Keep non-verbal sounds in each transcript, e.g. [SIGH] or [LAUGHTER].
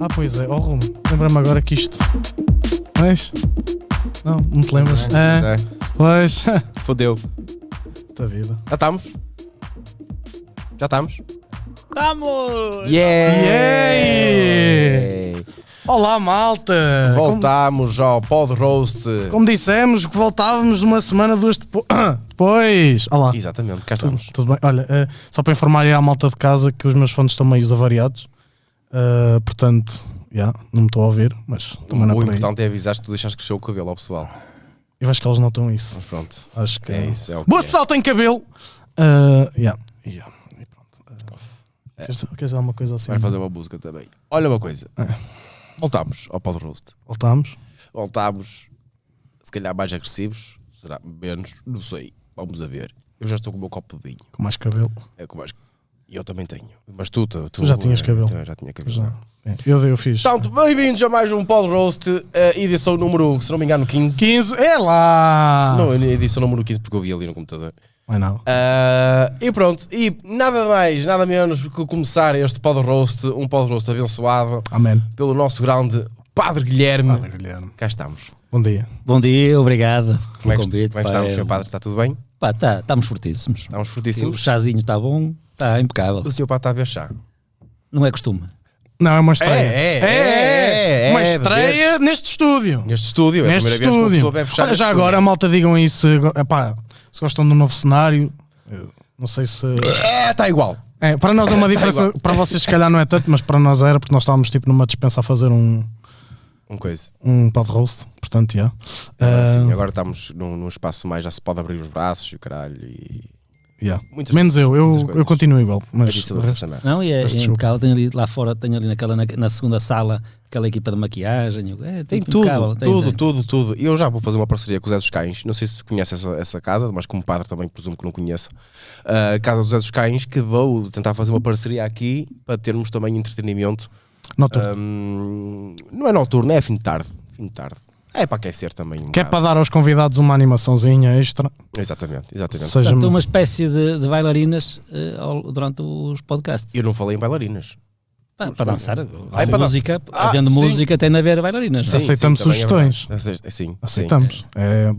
Ah, pois é, oh Rumo, lembra-me agora que isto. Mas. Não, não te lembras? É, É. pois. [LAUGHS] Fodeu. Puta vida. Já estamos? Já estamos? Vamos! Yeah! Yeah! Olá, malta! Como, Voltámos ao Pod Roast. como dissemos, que voltávamos uma semana, duas depo- [COUGHS] depois. Olá. Exatamente, cá Tudo, estamos. tudo bem? Olha, eh, só para informar aí à malta de casa que os meus fones estão meio avariados. Eh, portanto, já, não me estou a ouvir, mas também não é O importante é avisar que tu deixaste crescer o cabelo ao pessoal. Eu acho que eles notam isso. Mas pronto. Acho que É isso, é o que Boa é. pessoal tem cabelo! Uh, yeah, yeah. E pronto. Uh, queres, queres dizer alguma coisa assim? Vai fazer uma música também. Olha uma coisa. É. Voltámos ao Pod Roast. Voltamos. Voltámos, se calhar mais agressivos. Será menos? Não sei. Vamos a ver. Eu já estou com o meu copo de vinho. Com mais cabelo. É com mais... E eu também tenho. Mas tu, tu, Tu já tinhas eh, cabelo. tu Já tinha cabelo. Já. É, Eu, eu fiz. Portanto, bem-vindos a mais um Pod Roast, eh, edição número, se não me engano, 15. 15. É lá! Se não, edição número 15, porque eu vi ali no computador. Vai não. Ah, e pronto, e nada mais, nada menos que começar este Pod Roast, um Pod Roast abençoado Amém. pelo nosso grande Padre Guilherme. Padre Guilherme. Cá estamos. Bom dia. Bom dia, obrigado Como é que, convite. como é que estamos, é- Sr. Padre? Está tudo bem? Pá, tá, estamos fortíssimos. Estamos O fortíssimos. chazinho está bom, está impecável. O Sr. Padre está a ver chá. Não é costume. Não, é uma estreia. É, é, é, é, Uma é, estreia neste estúdio. Neste estúdio, é a Neste primeira vez que uma estúdio. pessoa bebe chá Olha, já estúdio. agora, a malta, digam isso. epá, se gostam do novo cenário. Não sei se. É, está igual. É, para nós é uma diferença. para vocês, se calhar, não é tanto, mas para nós era, porque nós estávamos tipo numa dispensa a fazer um, Uma coisa. um pod roast. Portanto, já. Agora, Ah, sim, agora estamos num, num espaço mais, já se pode abrir os braços e o caralho. E... já. Muitas Menos eu, muitas eu, coisas. eu continuo igual. Mas o vocês resto-. Não, e é, é impecável. Tenho ali lá fora, tenho ali naquela, na, na segunda sala, aquela equipa de maquiagem. É, Tem tudo tudo, tem- tudo, tem. tudo, tudo. E eu já vou fazer uma parceria com o Zé dos Cães. Não sei se conhece essa, essa casa, mas como padre também presumo que não conheça. Ah, A casa do Zé dos Cães, que vou tentar fazer uma parceria aqui para termos também entretenimento. Noturno. Ahm, não é noturno, é fim de tarde. Fim de tarde. É para aquecer também. um Que é para dar aos convidados uma animaçãozinha extra. Exatamente, exatamente. Seja Portanto, uma espécie de, de bailarinas ao- durante os podcasts. Eu não falei em bailarinas. Pá, para dançar. Ah, é para música, Ah, havendo sim. música, tem de haver bailarinas. não é? Sim, Aceitamos sim, é sugestões. Sim, Aceitamos. É Sim, é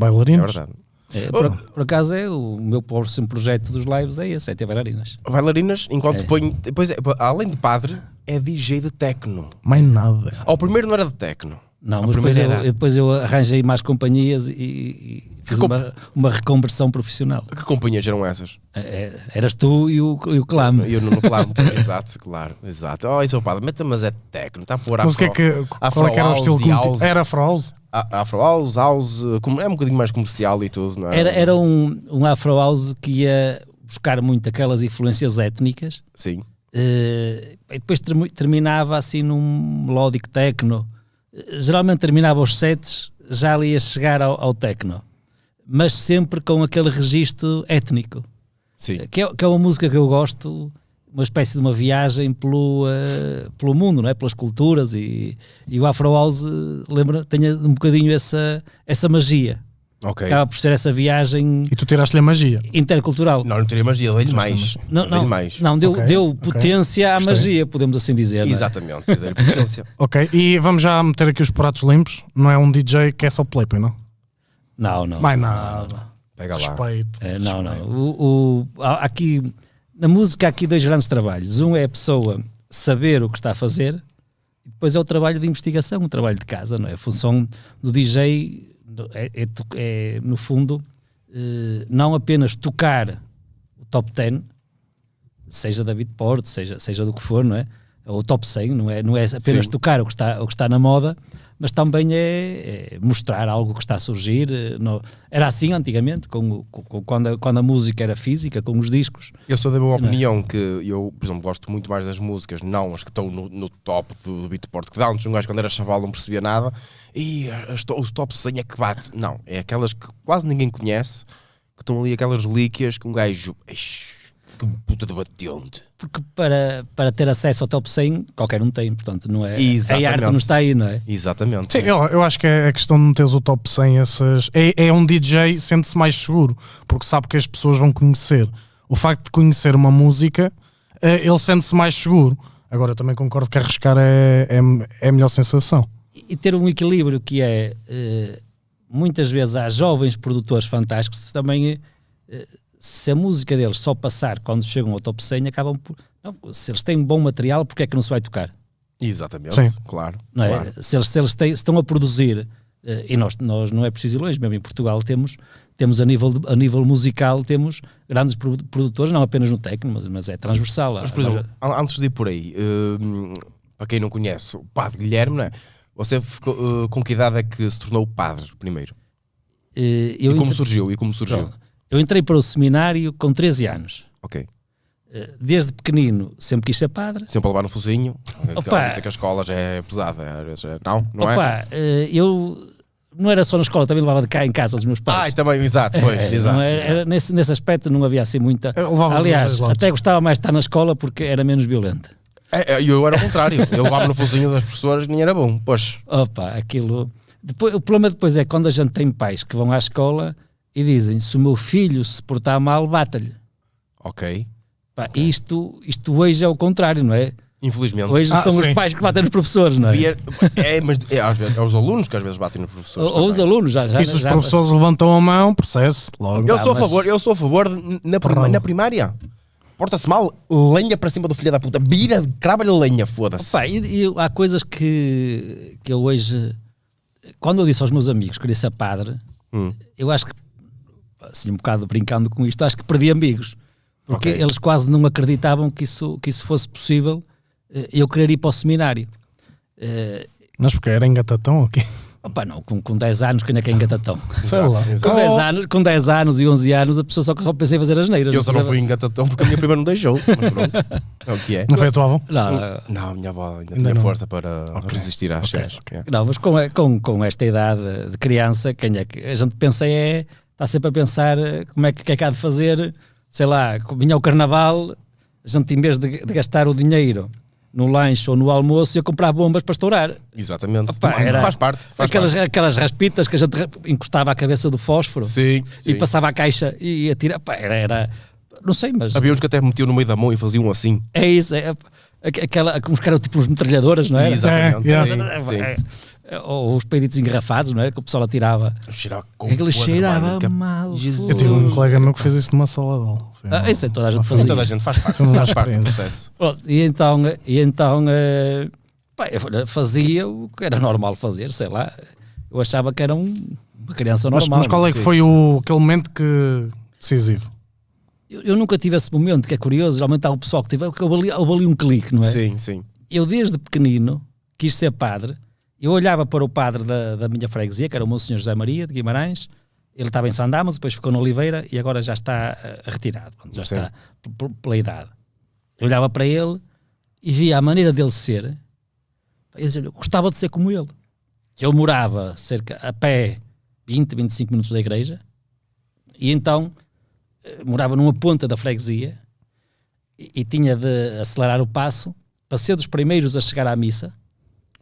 verdade. É, por, por acaso é o meu próximo projeto dos lives é esse, é ter bailarinas. Bailarinas, enquanto É. põe. Depois, é, além de padre, é DJ de techno. Mais nada. Ao primeiro não era de techno. Não, A mas depois eu, primeira era- eu- depois eu arranjei mais companhias e, e fiz comp- uma, uma reconversão profissional. Que companhias eram essas? É, é, eras tu e o, e o Clame. Eu não no clamo. [LAUGHS] exato, claro. Exato. Oh, isso é o padre. Mas é techno. Está a pôr Mas o que é que. Qual é que era o estilo e House. Era a- afro house, house. como- É um bocadinho mais comercial e tudo, não é? Era, era um, um Afro House que ia buscar muito aquelas influências étnicas Sim. eh, e depois termi- terminava assim num melódico techno. Eh, Geralmente terminava os sets já ali a chegar ao, ao techno, mas sempre com aquele registro étnico. Sim. que é, que é uma música que eu gosto, uma espécie de uma viagem pelo, eh, pelo mundo, não é? pelas culturas e, e o Afro House eh, lembra, tem um bocadinho essa, essa magia, Ok. acaba por ser essa viagem E tu tiraste-lhe a magia. intercultural. Não, não teria magia. Dei-lhe mais. Não, não, mais. não deu, Ok, deu potência à Gostei. magia, podemos assim dizer. não é? Exatamente. Potência. [LAUGHS] Ok, e vamos já meter aqui os pratos limpos. Não é um DJ que é só play, não? Não, não. Mais não, nada. não. Pega lá. Respeito. É, não, não. respeito. O, o- há aqui, na música há aqui dois grandes trabalhos. Um é a pessoa saber o que está a fazer, e depois é o trabalho de investigação, o trabalho de casa, não é? A função do DJ é, é é, no fundo, eh, não apenas tocar o top 10, seja da Beatport, seja, seja do que for, não é? Ou o top 100, não é, não é apenas Sim. tocar o que, está, o que está na moda, mas também é, é mostrar algo que está a surgir. eh, no- era assim antigamente, com, com- quando, a, quando a música era física, com os discos. Eu sou da é? minha opinião que eu, por exemplo, gosto muito mais das músicas, não as que estão no, no top do, do Beatport, que dá antes um gajo quando era chaval não percebia nada, e as os top 100 é que bate. Não, é aquelas que quase ninguém conhece, que estão ali aquelas relíquias que um gajo. "Ixi, Que puta de batente. Porque para, para ter acesso ao top 100, qualquer um tem, portanto, não é? A Exatamente. arte não está aí, não é? Exatamente. Sim, eu, eu acho que é a questão de meteres o top 100 essas. É, é um DJ sente-se mais seguro, porque sabe que as pessoas vão conhecer. O facto de conhecer uma música, eh, ele sente-se mais seguro. Agora também concordo que arriscar é, é, é a melhor sensação. E ter um equilíbrio que é eh, muitas vezes há jovens produtores fantásticos também eh, se a música deles só passar quando chegam ao top 100 acabam por não, se eles têm bom material porque é que não se vai tocar Exatamente, Sim. claro. não é? claro. Se eles, se eles têm- se estão a produzir, eh, e nós, nós não é preciso ir longe, mesmo em Portugal temos, temos a, nível de- a nível musical, temos grandes produ- produtores, não apenas no técnico, mas, mas é transversal. Mas, por exemplo, an- antes de ir por aí, hum, para quem não conhece, o padre Guilherme, não é? Você ficou, uh, com que idade é que se tornou padre primeiro? Eh, eu, e como entre- surgiu? E como surgiu? Pronto. Eu entrei para o seminário com 13 anos. Ok. Eh, Desde pequenino sempre quis ser padre. Sempre a levar no focinho. Opa. Dizer que a escola já é pesada. é- Não, não é? Opa, eh, eu não era só na escola, também levava de cá em casa dos meus Ah, pais. e também, exato, pois, É, exato. era- era- nesse, nesse aspecto não havia assim muita. Aliás, até gostava mais de estar na escola porque era menos violenta. É, é, eu era o contrário. Eu levava no focinho das professoras nem era bom. Pois, Opa, aquilo. Depois, o problema depois é quando a gente tem pais que vão à escola e dizem: se o meu filho se portar mal, bata-lhe. ok. Pá, Isto, isto hoje é o contrário, não é? Infelizmente. Hoje Ah, são os sim. pais que batem nos professores, não é? É, mas é, às vezes, é os alunos que às vezes batem nos professores. Ou, os alunos, já. já E se os já- professores levantam a mão, processo, logo. Eu Ah, sou a mas- favor, eu sou a favor na, prima- na primária. Porta-se mal, lenha para cima do filho da puta. Vira, crava-lhe lenha, foda-se. Pá, e, e há coisas que, que eu hoje. Quando eu disse aos meus amigos que queria ser padre, Hum. eu acho que, assim, um bocado brincando com isto, acho que perdi amigos. Porque Ok. eles quase não acreditavam que isso, que isso fosse possível eh, eu querer ir para o seminário. Eh, Mas porque era engatatão aqui. Opa, não, com, com 10 anos, quem é que é engatatão? Sei lá. Com 10, anos, com 10 anos e 11 anos, a pessoa só, só pensei em fazer as neiras. Eu só não fui engatatão porque a minha prima não deixou. Mas pronto, é o que é. Não foi a tua avó? Não, não, Não, a minha avó ainda, Ainda tinha não. força para Ok. resistir às Ok, cheias. É. Não, mas com, com, com esta idade de criança, quem é que a gente pensa é. Está sempre a pensar eh, como é que, que é que há de fazer, sei lá, vinha o carnaval, a gente em vez de, de gastar o dinheiro no lanche ou no almoço, ia comprar bombas para estourar. Exatamente. Opa, Faz era- parte. Faz Aquelas, parte. aquelas raspitas que a gente encostava à cabeça do fósforo Sim, e sim. passava a caixa e ia tirar. Pá, era, era- Não sei, mas Havia uns que até metiam no meio da mão e faziam assim. é isso. É, aqu- aquela, uns que eram tipo uns metralhadoras, não é? Exatamente. É, sim, sim. É, Ou os peiditos engarrafados, não é? Que o pessoal atirava. Cheirava podre, cheirava que- mal. Jesus. Eu tive um colega meu que fez isso numa sala de aula. Ah, isso é toda a gente fazia. Toda a gente faz parte, faz parte do processo. Pronto, e então, e então pá, eu fazia o que era normal fazer, sei lá. Eu achava que era um- uma criança Mas, normal. mas qual é que foi o, aquele momento que decisivo? eu, eu nunca tive esse momento, que é curioso. Geralmente há o pessoal que teve. Houve ali, houve ali um clique, não é? Sim, sim. Eu, desde pequenino, quis ser padre. Eu olhava para o padre da, da minha freguesia, que era o meu senhor José Maria de Guimarães. Ele estava em Sandamas, depois ficou na Oliveira e agora já está eh, retirado. Já Sim. está pela idade. Eu olhava para ele e via a maneira dele ser. Eu, dizia, eu gostava de ser como ele. Eu morava cerca a pé 20, 25 minutos da igreja e então eh, morava numa ponta da freguesia e, e tinha de acelerar o passo para ser dos primeiros a chegar à missa,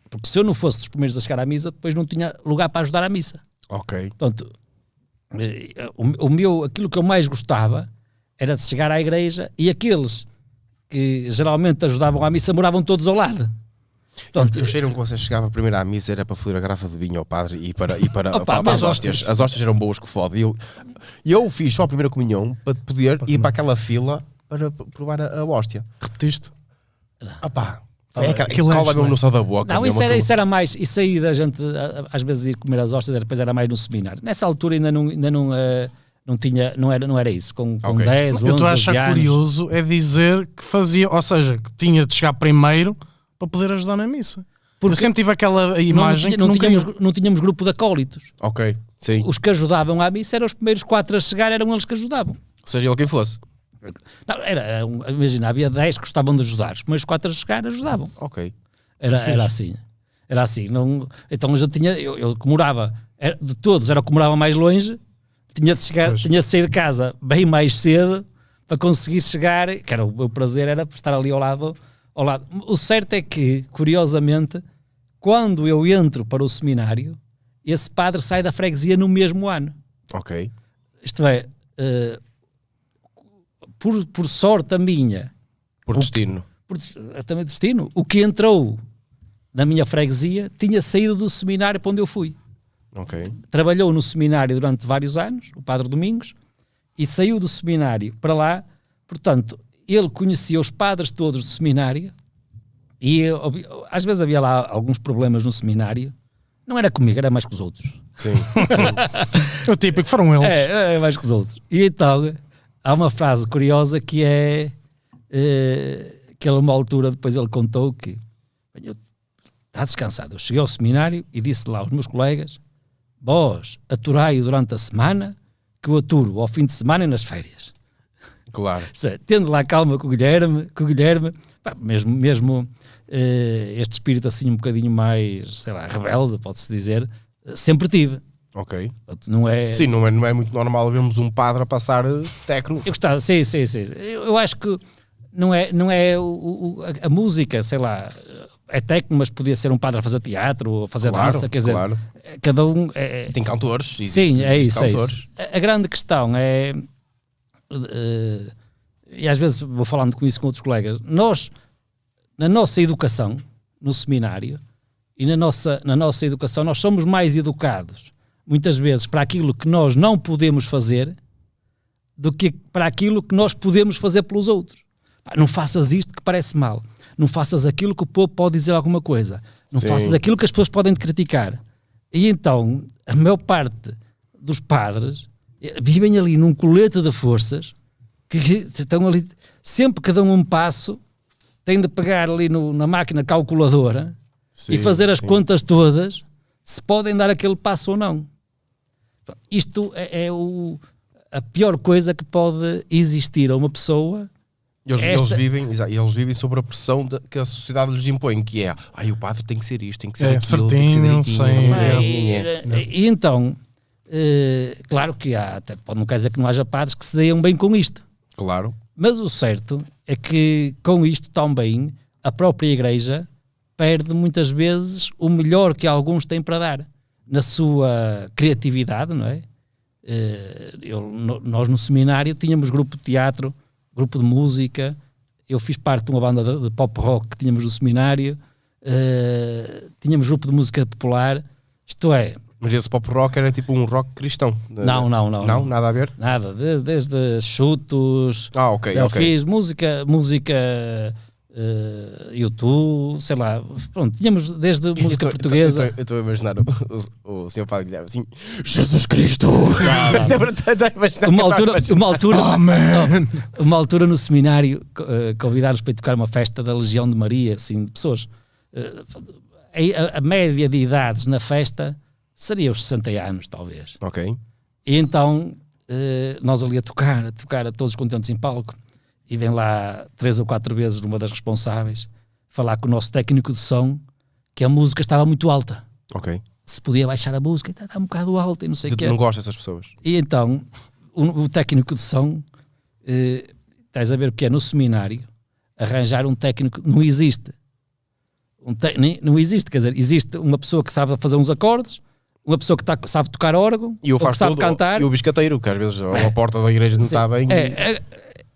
porque se eu não fosse dos primeiros a chegar à missa, depois não tinha lugar para ajudar à missa. Ok. Portanto, eh, o, meu, aquilo que eu mais gostava era de chegar à igreja e aqueles que geralmente ajudavam à missa moravam todos ao lado. Portanto, Eu cheiro que você chegava primeiro à missa era para foder a garrafa de vinho ao padre e para, e para, [LAUGHS] Opa, para, para as hóstias. As hóstias eram boas que fode. E eu, eu fiz só a primeira comunhão para poder ir para aquela fila para provar a, a hóstia. Repetiste? Pá, Ah, é aquela, aquilo é cola mesmo no céu da boca. Não, isso era, aquilo. isso era mais, isso aí da gente às vezes ir comer as hóstias, era- depois era mais no seminário. Nessa altura ainda não, ainda não, eh, não tinha, não era, não era isso, com, com Ok. 10, 11, eu estou a 12 achar curioso é dizer que fazia, ou seja, que tinha de chegar primeiro para poder ajudar na missa. Porque eu sempre tive aquela Não, imagem tinha- não que nunca tínhamos, não tínhamos grupo de acólitos. Ok, sim. Os que ajudavam à missa eram os primeiros quatro a chegar, eram eles que ajudavam. Seja ele quem fosse. Não, era, imagina, havia 10 que gostavam de ajudar, os primeiros quatro a chegar ajudavam. Ok. Era, era assim. Era assim. Não, então a gente tinha, eu, eu que morava, era- de todos, era o que morava mais longe, tinha de, chegar, Pois. tinha de sair de casa bem mais cedo para conseguir chegar, que era o meu prazer, era estar ali ao lado, ao lado. O certo é que, curiosamente, quando eu entro para o seminário, esse padre sai da freguesia no mesmo ano. Ok. Isto é, eh, por, por sorte a minha, Por destino. por também destino. O que entrou na minha freguesia tinha saído do seminário para onde eu fui. Ok. Trabalhou no seminário durante vários anos, o Padre Domingos, e saiu do seminário para lá. Portanto, ele conhecia os padres todos do seminário e eu- às vezes havia lá alguns problemas no seminário. Não era comigo, era mais com os outros. Sim, sim. [LAUGHS] O típico foram eles. É, é mais que os outros. E então, há uma frase curiosa que é eh, que ele, a uma altura, depois ele contou que "Bem, eu- está descansado. Eu cheguei ao seminário e disse lá aos meus colegas: Vós aturai-o durante a semana, que eu aturo ao fim de semana e nas férias. claro. Seja, Tendo lá calma com o Guilherme, com o Guilherme pá, mesmo, mesmo eh, este espírito assim um bocadinho mais, sei lá, rebelde, pode-se dizer, sempre tive. Ok. Portanto, Não é, Sim, não é, não é muito normal vermos um padre a passar eh, tecno. Eu gostava, sim, sim, sim. Eu, eu acho que não é, não é o, o- a, música, sei lá, é técnico, mas podia ser um padre a fazer teatro ou a fazer Claro, dança, quer dizer, claro. cada um é, Tem cantores. existe- Sim, é isso, é isso. A, grande questão é, eh, e às vezes vou falando com isso com outros colegas, nós, na nossa educação, no seminário, e na nossa, na nossa educação, nós somos mais educados, muitas vezes, para aquilo que nós não podemos fazer, do que para aquilo que nós podemos fazer pelos outros. Não faças isto que parece mal. Não faças aquilo que o povo pode dizer alguma coisa. Não Sim. faças aquilo que as pessoas podem te criticar. E então, a maior parte dos padres eh, vivem ali num colete de forças que que estão ali, sempre que dão um passo, têm de pegar ali no- na máquina calculadora e Sim, fazer as sim. contas todas se podem dar aquele passo ou não. Isto é, é o, a pior coisa que pode existir a uma pessoa. Eles, Esta- eles vivem, eles vivem sobre a pressão de- que a sociedade lhes impõe, que é ai, o padre tem que ser isto, tem que ser É, aquilo, tem que ser certinho, direitinho. sem- É, e, é, é. e então, eh, claro que há, até pode, não quer dizer que não haja padres que se deem bem com isto. Claro. Mas o certo é que com isto também a própria igreja perde muitas vezes o melhor que alguns têm para dar na sua criatividade, não é? Eh, eu- nós no seminário tínhamos grupo de teatro, grupo de música, eu fiz parte de uma banda de, de pop rock que tínhamos no seminário, eh, tínhamos grupo de música popular, isto é, Mas esse pop rock era tipo um rock cristão. Não, não, não, Não, não. nada a ver? nada, de- desde chutos, Ah, ok, eu ok. fiz música, música eh, YouTube, sei lá, pronto, tínhamos desde [LAUGHS] música Eu tô- portuguesa. Eu estou a imaginar o, o, o senhor Padre Guilherme assim: Jesus Cristo! [LAUGHS] uma altura, uma altura, uma altura no seminário eh, convidaram-nos para ir tocar uma festa da Legião de Maria, assim, de pessoas. eh, a, a média de idades na festa seria os 60 anos, talvez. Ok. E então eh, nós ali a tocar, a tocar, a todos contentes em palco, e vem lá três ou quatro vezes uma das responsáveis falar com o nosso técnico de som que a música estava muito alta. Ok. Se podia baixar a música, está, está um bocado alta e não sei o que. não gosto dessas pessoas. E então o, o técnico de som, eh, estás a ver o que é no seminário, arranjar um técnico, não existe. Um te- nem- não existe, quer dizer, existe uma pessoa que sabe fazer uns acordes, uma pessoa que tá- sabe tocar órgão, E o ou que faz sabe tudo. cantar. E o biscateiro, que às vezes a porta da igreja não está bem. É, é,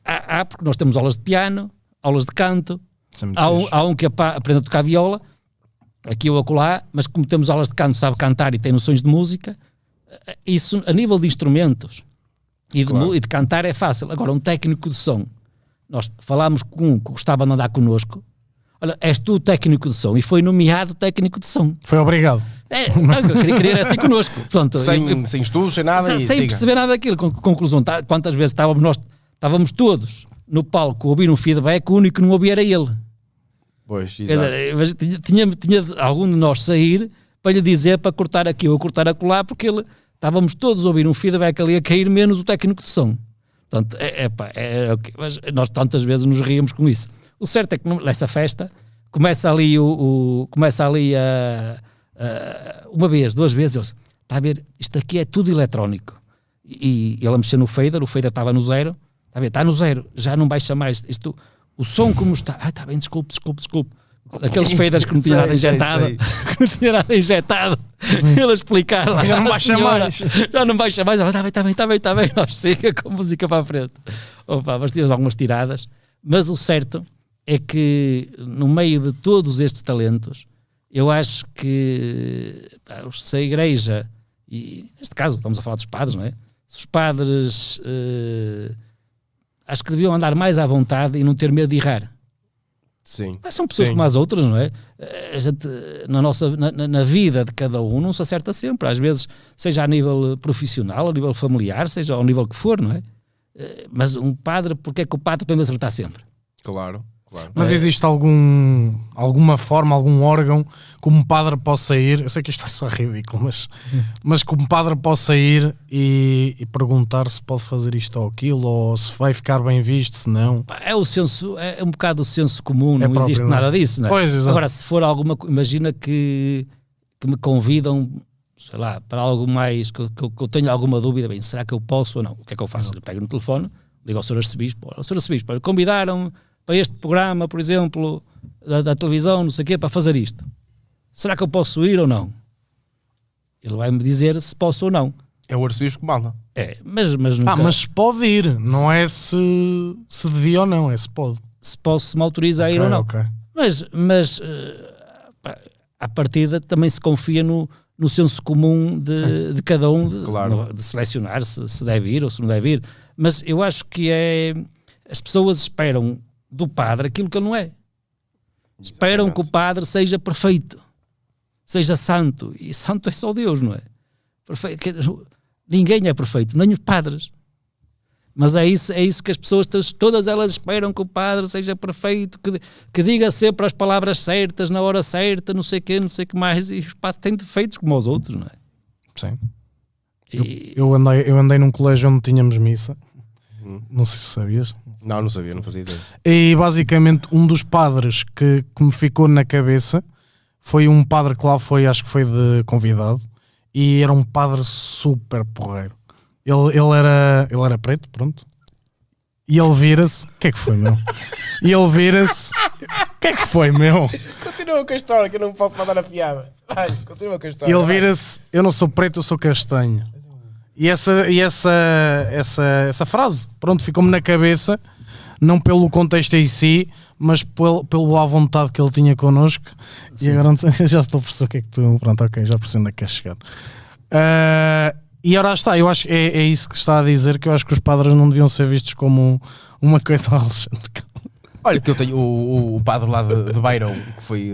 há, há, porque nós temos aulas de piano, aulas de canto, é há um, há um que aprende a tocar viola, aqui ou acolá, mas como temos aulas de canto, sabe cantar e tem noções de música, eh, isso a nível de instrumentos e de, Claro. e de cantar é fácil. Agora, um técnico de som, nós falámos com um que gostava de andar connosco, olha, és tu o técnico de som, e foi nomeado técnico de som. Foi obrigado. É, não, eu queria, queria era assim connosco. Portanto, eu- Sem, sem estudos, sem nada. sem e sem perceber nada daquilo. Con- Conclusão, tá- quantas vezes estávamos nós, estávamos todos no palco a ouvir um feedback, o único que não ouvia era ele. Pois, exato. tinha, tinha, tinha algum de nós sair para lhe dizer para cortar aqui ou cortar acolá, porque ele, estávamos todos a ouvir um feedback ali a cair, menos o técnico de som. Portanto, é, é, pá, é, mas nós tantas vezes nos ríamos com isso. O certo é que nessa festa começa ali, o, o- começa ali a, a- uma vez, duas vezes, eu disse, está a ver, isto aqui é tudo eletrónico. E, e ele a mexer no fader, o fader estava no zero, está a ver, está no zero, já não baixa mais. Isto, o som como está, ah, está bem, desculpe, desculpe, desculpe. Aqueles faders [LAUGHS] que não tinha nada injetado, sei. que não tinha nada injetado, ele a explicar lá. Já não "Ah, baixa senhora, mais." Já não baixa mais, está bem, está bem, está bem, está bem, [LAUGHS] nós siga com a música para a frente. Opa, mas tínhamos algumas tiradas, mas o certo é que no meio de todos estes talentos, eu acho que se a igreja, e neste caso estamos a falar dos padres, não é? Se os padres eh, acho que deviam andar mais à vontade e não ter medo de errar. Sim. Mas são pessoas Sim. como as outras, não é? A gente, na, nossa, na, na- vida de cada um, não se acerta sempre. Às vezes, seja a nível profissional, a nível familiar, seja ao nível que for, não é? Eh, Mas um padre, porque é que o padre tem de acertar sempre? Claro, claro. Mas É. existe algum, alguma forma, algum órgão que um padre possa ir? Eu sei que isto vai só ridículo, mas, [LAUGHS] mas que um padre possa ir e, e perguntar se pode fazer isto ou aquilo, ou se vai ficar bem visto, se não. É o senso, é um bocado o senso comum, não próprio, existe não é? nada disso, não é? Pois, exato. Agora, se for alguma imagina que, que me convidam, sei lá, para algo mais, que, eu- que que eu tenho alguma dúvida, bem, será que eu posso ou não? O que é que eu faço? Eu pego no telefone, ligo ao Sr. Arcebispo, olha, Sr. Arcebispo, olha, convidaram para este programa, por exemplo, da, da televisão, não sei o quê, para fazer isto. Será que eu posso ir ou não? Ele vai-me dizer se posso ou não. É o arcebispo que manda. É, mas, mas nunca, Ah, mas pode ir, não é se, se devia ou não, é se pode. se posso, se me autoriza a ir ou não. ok. Mas, mas pá, à partida também se confia no, no senso comum de, de cada um de, Claro. de selecionar se, se deve ir ou se não deve ir. Mas eu acho que é. As pessoas esperam do padre aquilo que ele não é. Esperam que o padre seja perfeito, seja santo. E santo é só Deus, não é? Perfe- que- Ninguém é perfeito, nem os padres. Mas é isso, é isso que as pessoas, todas- elas esperam que o padre seja perfeito, que, que diga sempre as palavras certas, na hora certa, não sei o quê, não sei o que mais. E os padres têm defeitos como os outros, não é? Sim. E, Eu andei, eu andei num colégio onde tínhamos missa, Hum. não sei se sabias. Não, não sabia, não fazia ideia. E basicamente um dos padres que, que me ficou na cabeça foi um padre que lá foi, acho que foi de convidado, e era um padre super porreiro. Ele, ele, era, ele era preto, pronto. E ele vira-se. O que é que foi, meu? E ele vira-se. O que é que foi, meu? Continua com a história, que eu não posso mandar a piada. Vai, continua com a história. E ele vira-se. Eu não sou preto, eu sou castanho. E essa, e essa, essa, essa frase, pronto, ficou-me na cabeça, não pelo contexto em si, mas pelo, pelo à vontade que ele tinha connosco. E agora [LAUGHS] já estou a perceber o que é que tu. Pronto, ok, já percebi onde é que queres chegar. Ah, e ora está, eu acho que é, é isso que está a dizer, que eu acho que os padres não deviam ser vistos como uma coisa [LAUGHS] Alexandre. Olha, que eu tenho o, o, padre lá de, de Beirão, que foi.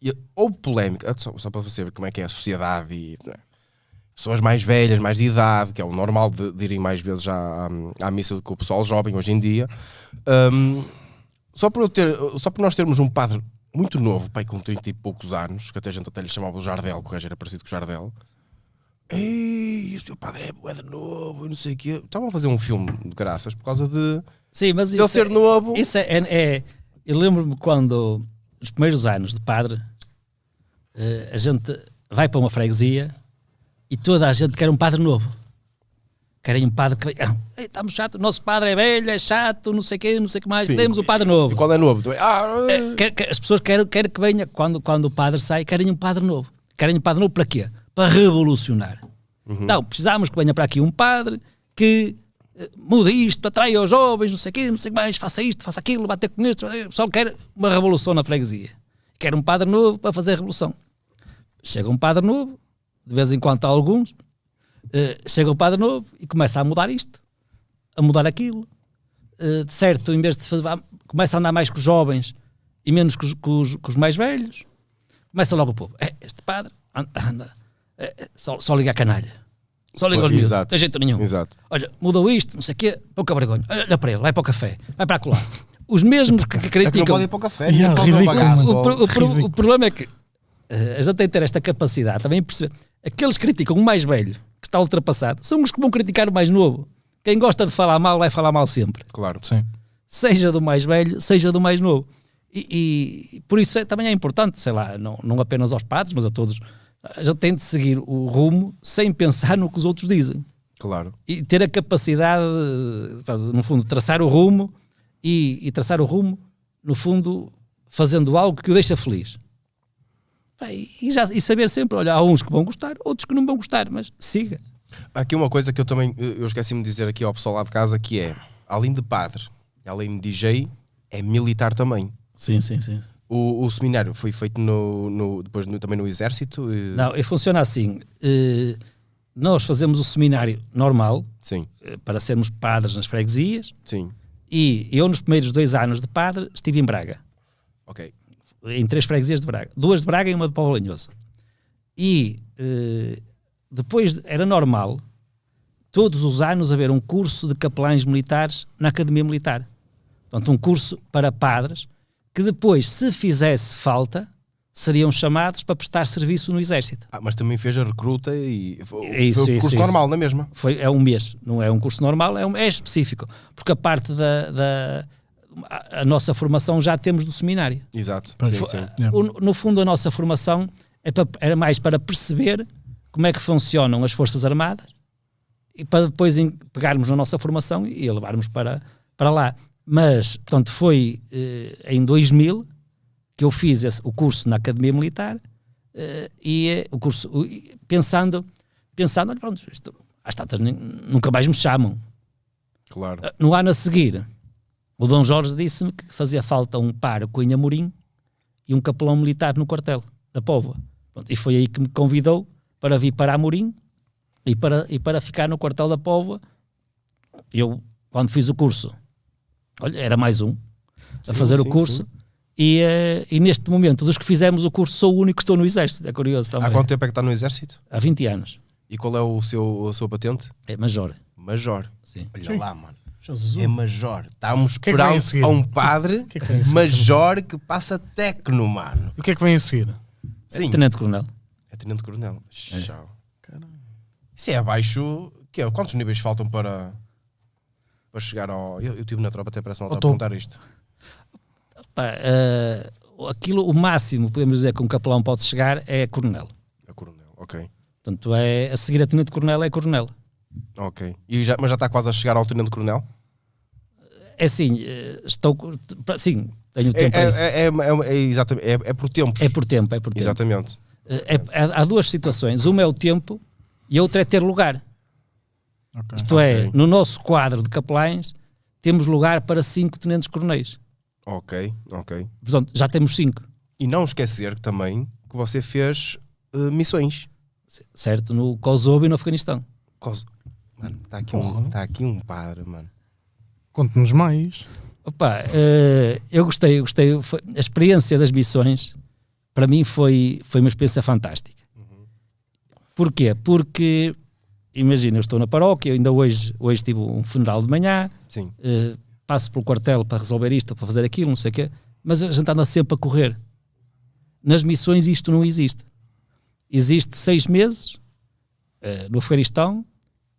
e- houve polémica, só, só para você ver como é que é a sociedade e. né, Pessoas mais velhas, mais de idade, que é o normal de, de irem mais vezes à, à, à missa do que o pessoal jovem hoje em dia. hum, só, por eu ter, só por nós termos um padre muito novo, pai com 30 e poucos anos, que até a gente até lhe chamava o Jardel, que o gajo era parecido com o Jardel. Ei, este teu padre é bué de novo, e não sei o quê. Estavam a fazer um filme de graças por causa de sim, mas ele isso, ser é, novo. isso é, é- é- Eu lembro-me quando, nos primeiros anos de padre, eh, a gente vai para uma freguesia e toda a gente quer um padre novo. Querem um padre que. Ah, estamos chato, o nosso padre é velho, é chato, não sei o quê, não sei o que mais. Sim. Queremos um padre E novo. qual é novo? Ah, É, quer- quer- as pessoas querem, querem que venha, quando, quando o padre sai, querem um padre novo. Querem um padre novo para quê? Para revolucionar. Então, precisamos que venha para aqui um padre que eh, mude isto, atraia os jovens, não sei o quê, não sei o que mais, faça isto, faça aquilo, bater com isto. O pessoal quer uma revolução na freguesia. Quer um padre novo para fazer a revolução. Chega um padre novo, de vez em quando há alguns, eh, chega um padre novo e começa a mudar isto, a mudar aquilo. Eh, de certo, em vez de fazer, começa a andar mais com os jovens e menos com os, com os- com os mais velhos, começa logo o povo. É, este padre anda, anda, é, é, só, só liga a canalha, só liga aos miúdos, não Exato. tem jeito nenhum. Exato. Olha, mudou isto, não sei o quê, pouca vergonha. Olha para ele, vai para o café, vai para lá. Os mesmos que, que É que não criticam. pode ir para o café, Yeah, mano. O, o o problema é que eh, a gente tem que ter esta capacidade também de perceber. Aqueles que criticam o mais velho, que está ultrapassado, são os que vão criticar o mais novo. Quem gosta de falar mal vai falar mal sempre. Claro. Sim. Seja do mais velho, seja do mais novo. E, e por isso é- também é importante, sei lá, não, não apenas aos padres, mas a todos. A gente tem de seguir o rumo sem pensar no que os outros dizem Claro. e ter a capacidade, de, no fundo, de traçar o rumo e, e traçar o rumo, no fundo, fazendo algo que o deixa feliz. Pá, E, já, e saber sempre, olha, há uns que vão gostar, outros que não vão gostar, mas siga. Há aqui uma coisa que eu também eu esqueci-me de dizer aqui ao pessoal lá de casa que é, além de padre, além de DJ, é militar também. Sim, sim, sim. O, o seminário foi feito no, no- depois no- também no exército? e- Não, e funciona assim. eh, nós fazemos o seminário normal Sim, eh, para sermos padres nas freguesias sim. e eu nos primeiros dois anos de padre estive em Braga. Ok. Em três freguesias de Braga, duas de Braga e uma de Paulo Lanhoso. E eh, depois de- era normal todos os anos haver um curso de capelães militares na Academia Militar. Portanto, um curso para padres que depois, se fizesse falta, seriam chamados para prestar serviço no Exército. Ah, mas também fez a recruta e foi, É isso, foi o isso, curso isso. normal, na mesma. Foi, é um mês, não é um curso normal, é, um- é específico. Porque a parte da, da- a, a nossa formação já temos do seminário. Exato. Sim, sim. Yeah. O- no fundo, a nossa formação é pa- era mais para perceber como é que funcionam as Forças Armadas e para depois em- pegarmos na nossa formação e a levarmos para, para lá. Mas, portanto, foi eh, em 2000 que eu fiz esse- o curso na Academia Militar eh, e eh, o curso o- e pensando, pensando, olha, pronto, isto, às tantas nunca mais me chamam. Claro. No ano a seguir, o Dom Jorge disse-me que fazia falta um pároco em Amorim e um capelão militar no quartel da Póvoa. Pronto, e foi aí que me convidou para vir para Amorim e para, e para ficar no quartel da Póvoa. Eu, quando fiz o curso, olha, era mais um a Sim, fazer o sim, curso. sim. E, eh, e neste momento, dos que fizemos o curso, sou o único que estou no Exército. É curioso também. Há quanto tempo é que está no exército? Há 20 anos. E qual é o seu, a sua patente? É major. Major. Sim. Olha lá, mano. Jesus. É major. Estamos que é que a um padre que é que major que passa tecno, mano. E o que é que vem a seguir? Sim. Tenente Coronel. É tenente coronel. Tchau. Isso é abaixo. Que é, quantos níveis faltam para, para chegar ao. Eu, eu tive na tropa, até parece mal estar a perguntar isto. Pá, eh, aquilo, o máximo, podemos dizer, que um capelão pode chegar é coronel. A coronel, ok. Portanto, é, a seguir a tenente coronel é coronel. Ok. E já, mas já está quase a chegar ao tenente coronel? É assim, eh, estou. Sim, tenho É, tempo é, é, é, é, exatamente, é, é por tempos. É por tempo, é por tempo. Exatamente. Eh, é- há- duas situações. Uma é o tempo e a outra é ter lugar. Ok. Isto é, Ok. no nosso quadro de capelães, temos lugar para cinco tenentes coronéis. Ok, ok. Portanto, já temos cinco, E não esquecer que também que você fez eh, missões. certo? No Kosovo e no Afeganistão. Cos- Mano, está aqui, um, tá aqui um padre, mano. Conte-nos mais. Opa, eh, eu gostei, eu gostei. Foi- a experiência das missões, para mim, foi, foi uma experiência fantástica. Porquê? Porque, imagina, eu estou na paróquia, ainda hoje, hoje tive um funeral de manhã, eh, passo pelo quartel para resolver isto, para fazer aquilo, não sei o quê, mas a gente anda sempre a correr. Nas missões isto não existe. Existe seis meses, eh, no Afeganistão,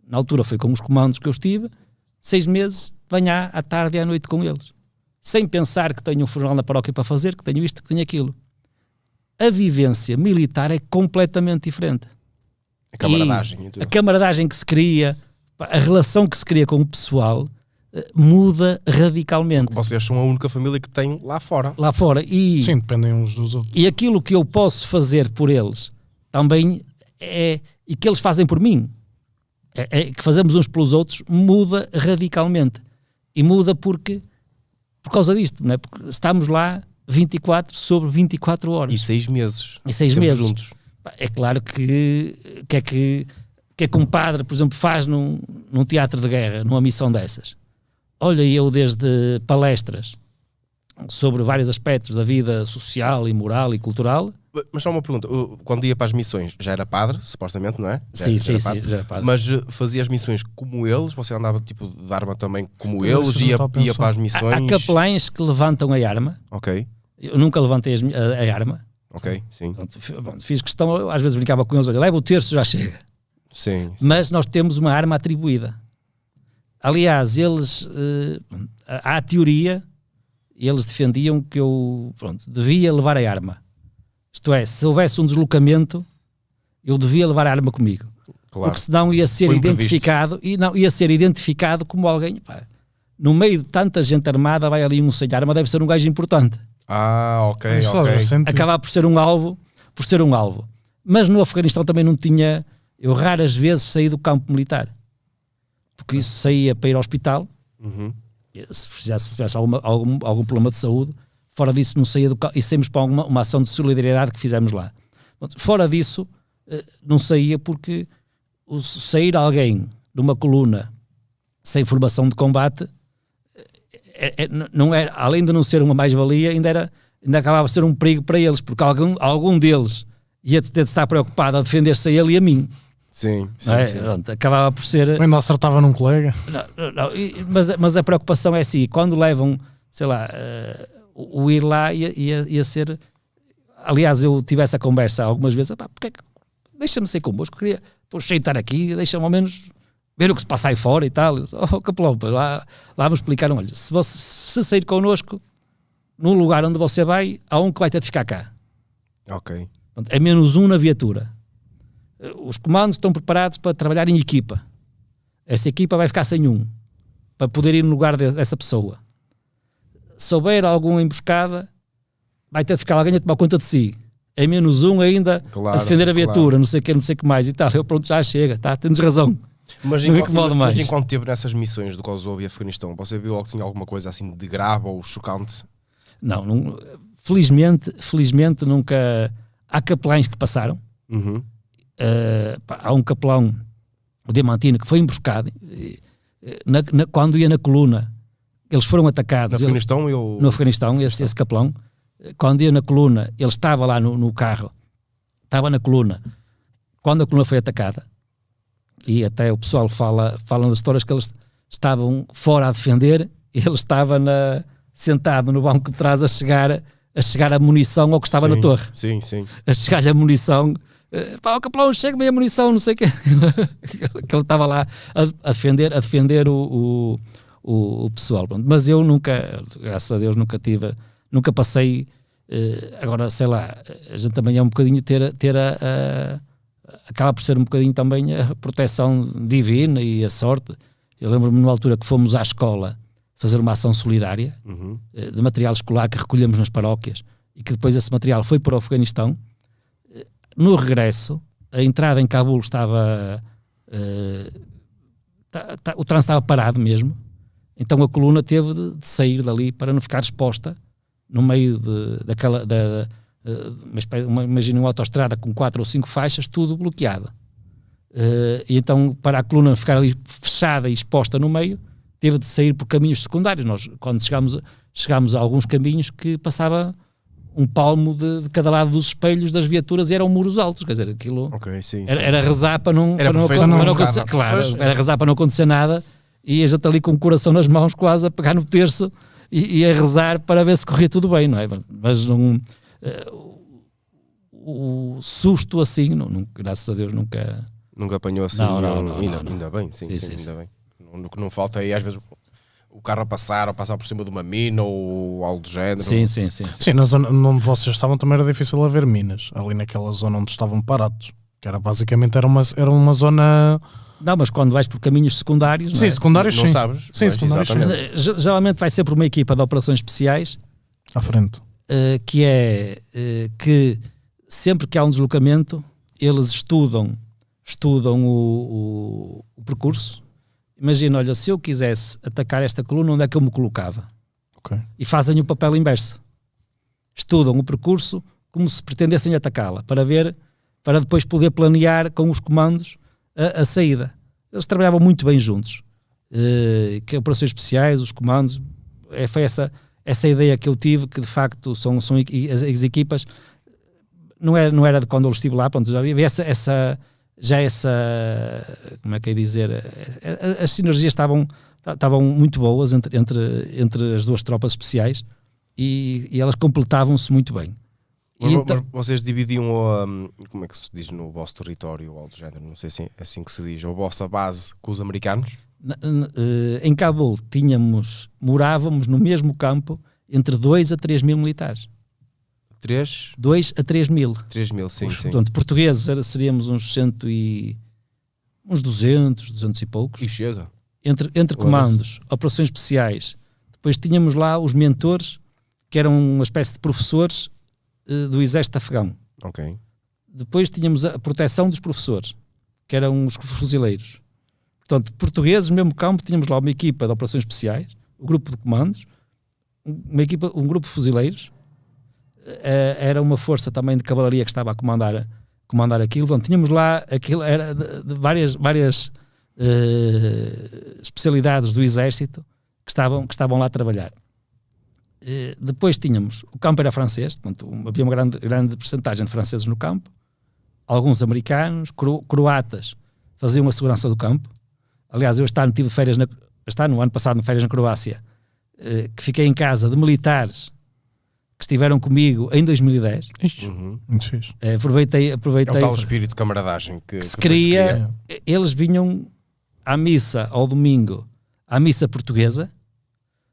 na altura foi com os comandos que eu estive, seis meses, manhã, à tarde e à noite com eles. Sem pensar que tenho um funeral na paróquia para fazer, que tenho isto, que tenho aquilo. A vivência militar é completamente diferente. A camaradagem e. A camaradagem que se cria, a relação que se cria com o pessoal eh, muda radicalmente Vocês são a única família que tem lá fora. lá fora. E, Sim, dependem uns dos outros. e aquilo que eu posso fazer por eles também é. e que eles fazem por mim, é, é que fazemos uns pelos outros, muda radicalmente. E muda porque. por causa disto, não é? Porque estamos lá 24 sobre 24 horas. E seis meses. E seis meses. juntos. É claro que que é que, que é que um padre, por exemplo, faz num, num teatro de guerra, numa missão dessas. Olha, eu desde palestras sobre vários aspectos da vida social e moral e cultural. Mas só uma pergunta. uh, Quando ia para as missões, já era padre, supostamente, não é? Já- sim, já sim, era sim, padre. já é padre. Mas uh, fazia as missões como eles? Você andava tipo de arma também como isso eles? eu Ia, ia para as Há, missões? há capelães que levantam a arma. Ok, Eu nunca levantei as a, a arma. ok, sim. Pronto, fi- pronto, fiz questão, eu às vezes brincava com eles, leva o terço, já chega. Sim, sim. mas nós temos uma arma atribuída. Aliás, eles, eh, há a teoria, eles defendiam que eu pronto, devia levar a arma. Isto é, se houvesse um deslocamento, eu devia levar a arma comigo. claro. Porque senão ia ser identificado, e não, ia ser identificado como alguém, pá, no meio de tanta gente armada, vai ali um sem arma, deve ser um gajo importante. Ah, ok, ok. Acabar por ser um alvo, por ser um alvo. Mas no Afeganistão também não tinha, eu raras vezes saí do campo militar. Porque isso saía para ir ao hospital, Uhum. se precisasse se tivesse alguma, algum, algum problema de saúde, fora disso não saía do carro, e saímos para uma, uma ação de solidariedade que fizemos lá. Fora disso, eh, não saía porque o, sair alguém numa coluna sem formação de combate é, é, não era, além de não ser uma mais-valia, ainda, era, ainda acabava a ser um perigo para eles, porque algum, algum deles ia ter de estar preocupado a defender-se a ele e a mim. Sim, sim, é? sim. Pronto, acabava por ser. Ainda acertava num colega. Não, não, mas, mas a preocupação é assim: quando levam, sei lá, o ir lá ia, ia, ia, ser. Aliás, eu tive essa conversa algumas vezes: porque é deixa-me ser convosco, queria, estou cheio de estar aqui, deixa-me ao menos ver o que se passa aí fora e tal. Oh, capelão, lá, lá me explicaram: olha, se, você, se sair connosco, no lugar onde você vai, há um que vai ter de ficar cá. Ok. É menos um na viatura os comandos estão preparados para trabalhar em equipa. Essa equipa vai ficar sem um, para poder ir no lugar dessa pessoa. Se houver alguma emboscada, vai ter de ficar alguém a tomar conta de si. É menos um ainda claro, a defender a viatura, claro. não sei o que, não sei o que mais e tal. Eu pronto, já chega, tá, tens razão. Mas, enquanto, mas, mas enquanto teve nessas missões do Kosovo e Afeganistão, você viu que tinha alguma coisa assim de grave ou chocante? Não, não felizmente, felizmente nunca. Há capelães que passaram, uhum uh, há um capelão, o Diamantino, que foi emboscado uh, na, na, quando ia na coluna. Eles foram atacados. No Afeganistão? Ele, eu... No Afeganistão, esse, esse capelão. Quando ia na coluna, ele estava lá no, no carro, estava na coluna. Quando a coluna foi atacada, e até o pessoal fala, fala das histórias que eles estavam fora a defender, [LAUGHS] ele estava na, sentado no banco de trás a chegar a chegar a munição ao que estava sim, na torre. Sim, sim. A chegar-lhe a munição Uh, pá, o capelão, chega-me a munição, não sei o quê. [LAUGHS] que ele estava lá a, a, defender, a defender o, o, o, pessoal. Mas eu nunca, graças a Deus, nunca tive, nunca passei. Uh, agora, sei lá, a gente também é um bocadinho ter, ter a, a, acaba por ser um bocadinho também a proteção divina e a sorte. Eu lembro-me numa altura que fomos à escola fazer uma ação solidária uhum. uh, de material escolar que recolhemos nas paróquias e que depois esse material foi para o Afeganistão no regresso, a entrada em Cabul estava. Uh, tá, tá, o trânsito estava parado mesmo, então a coluna teve de, de, sair dali para não ficar exposta no meio de, daquela. Da, uma, imagina uma autoestrada com quatro ou cinco faixas, tudo bloqueado. Uh, e então, para a coluna ficar ali fechada e exposta no meio, teve de sair por caminhos secundários. Nós, quando chegámos, chegámos a alguns caminhos que passava um palmo de, de, cada lado dos espelhos das viaturas e eram muros altos, quer dizer, aquilo okay, sim, era, sim. era rezar para não, era para não, para não, não acontecer, claro, era rezar para não acontecer nada e a gente ali com o coração nas mãos quase a pegar no terço e, e a rezar para ver se corria tudo bem, não é? Mas não, uh, o susto assim, não, não, graças a Deus nunca... Nunca apanhou assim, não, não, não, ainda, ainda bem, sim, sim, sim, sim ainda bem. O que não falta aí às vezes o carro a passar ou passar por cima de uma mina ou algo do género. Sim, sim, sim. Sim, sim na zona onde vocês estavam também era difícil haver minas, ali naquela zona onde estavam parados, que era basicamente era uma, era uma zona... Não, mas quando vais por caminhos secundários. Sim, é? secundários não, sim. sabes. Sim, secundários sim. Geralmente vai ser por uma equipa de operações especiais. À frente. Uh, que é uh, que sempre que há um deslocamento, eles estudam, estudam o, o, o percurso Imagina, olha, se eu quisesse atacar esta coluna, onde é que eu me colocava? Okay. E fazem o papel inverso. Estudam o percurso como se pretendessem atacá-la, para ver, para depois poder planear com os comandos a, a saída. Eles trabalhavam muito bem juntos. Uh, que operações especiais, os comandos, é, foi essa, essa ideia que eu tive, que de facto são, são as, as equipas, não era, não era de quando eu estive lá, pronto, já havia essa, essa já essa, como é que é dizer, as sinergias estavam, estavam muito boas entre, entre, entre as duas tropas especiais e, e elas completavam-se muito bem. Mas, então, mas vocês dividiam, um, como é que se diz no vosso território ou algo do género, não sei se é assim que se diz, a vossa base com os americanos? Eh, em Cabul tínhamos, morávamos no mesmo campo entre 2 a 3 mil militares. 3? 2 a 3 mil. 3 mil, sim, Os, sim. Portanto, portugueses seríamos uns cento e... uns 200, 200 e poucos. E chega. Entre, entre comandos, operações especiais. Depois tínhamos lá os mentores, que eram uma espécie de professores do exército afegão. Ok. Depois tínhamos a proteção dos professores, que eram os fuzileiros. Portanto, portugueses, no mesmo campo, tínhamos lá uma equipa de operações especiais, o grupo de comandos, uma equipa, um grupo de fuzileiros, eh, era uma força também de cavalaria que estava a comandar, comandar aquilo. Bom, tínhamos lá aquilo, era de, de várias, várias eh, especialidades do exército que estavam, que estavam lá a trabalhar. Eh, depois tínhamos, o campo era francês, portanto, havia uma grande, grande porcentagem de franceses no campo, alguns americanos, cro, croatas faziam a segurança do campo. Aliás, eu este ano tive férias, na, este ano, no ano passado, férias na Croácia, eh, que fiquei em casa de militares que estiveram comigo em 2010. Ixi, Uhum. Eh, aproveitei, É aproveitei o tal espírito de camaradagem que, que se depois queria, eles vinham à missa ao domingo, à missa portuguesa,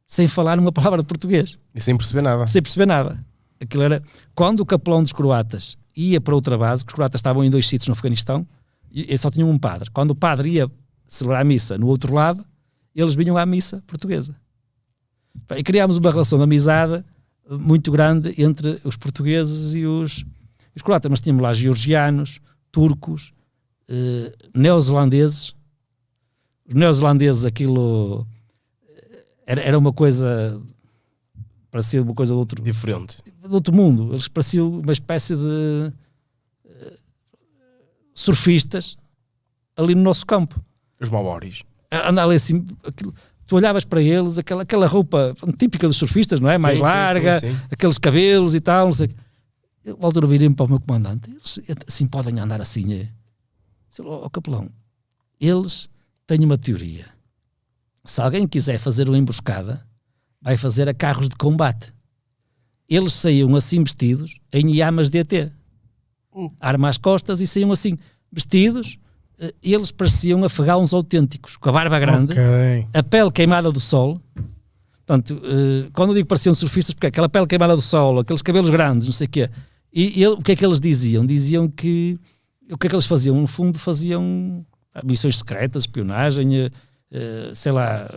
sem falar uma palavra de português, E sem perceber nada. sem perceber nada. Aquilo era quando o capelão dos croatas ia para outra base, que os croatas estavam em dois sítios no Afeganistão, e, só tinham um padre. Quando o padre ia celebrar a missa no outro lado, eles vinham à missa portuguesa. E criámos uma relação de amizade muito grande entre os portugueses e os, os croatas. Mas tínhamos lá georgianos, turcos, eh, neozelandeses. Os neozelandeses, aquilo era, era uma coisa, parecia uma coisa de outro, Diferente. de outro mundo. Eles pareciam uma espécie de eh, surfistas ali no nosso campo. Os maoris. Andar ali assim, aquilo- tu olhavas para eles, aquela, aquela roupa típica dos surfistas, não é? Mais Sim, sim, larga, sim, sim. aqueles cabelos e tal, não sei. Eu, à altura, virei-me para o meu comandante, eles assim podem andar assim, é? Disse, Ó capelão, eles têm uma teoria. Se alguém quiser fazer uma emboscada, vai fazer a carros de combate. Eles saíam assim vestidos em iamas DT. Hum. Arma às costas e saíam assim vestidos. eh, Eles pareciam afegãos autênticos, com a barba grande, Ok. a pele queimada do sol. Portanto, eh, quando eu digo pareciam surfistas, porque é aquela pele queimada do sol, aqueles cabelos grandes, não sei o quê. E ele- o que é que eles diziam? Diziam que o que é que eles faziam? No fundo, faziam missões secretas, espionagem, eh, sei lá.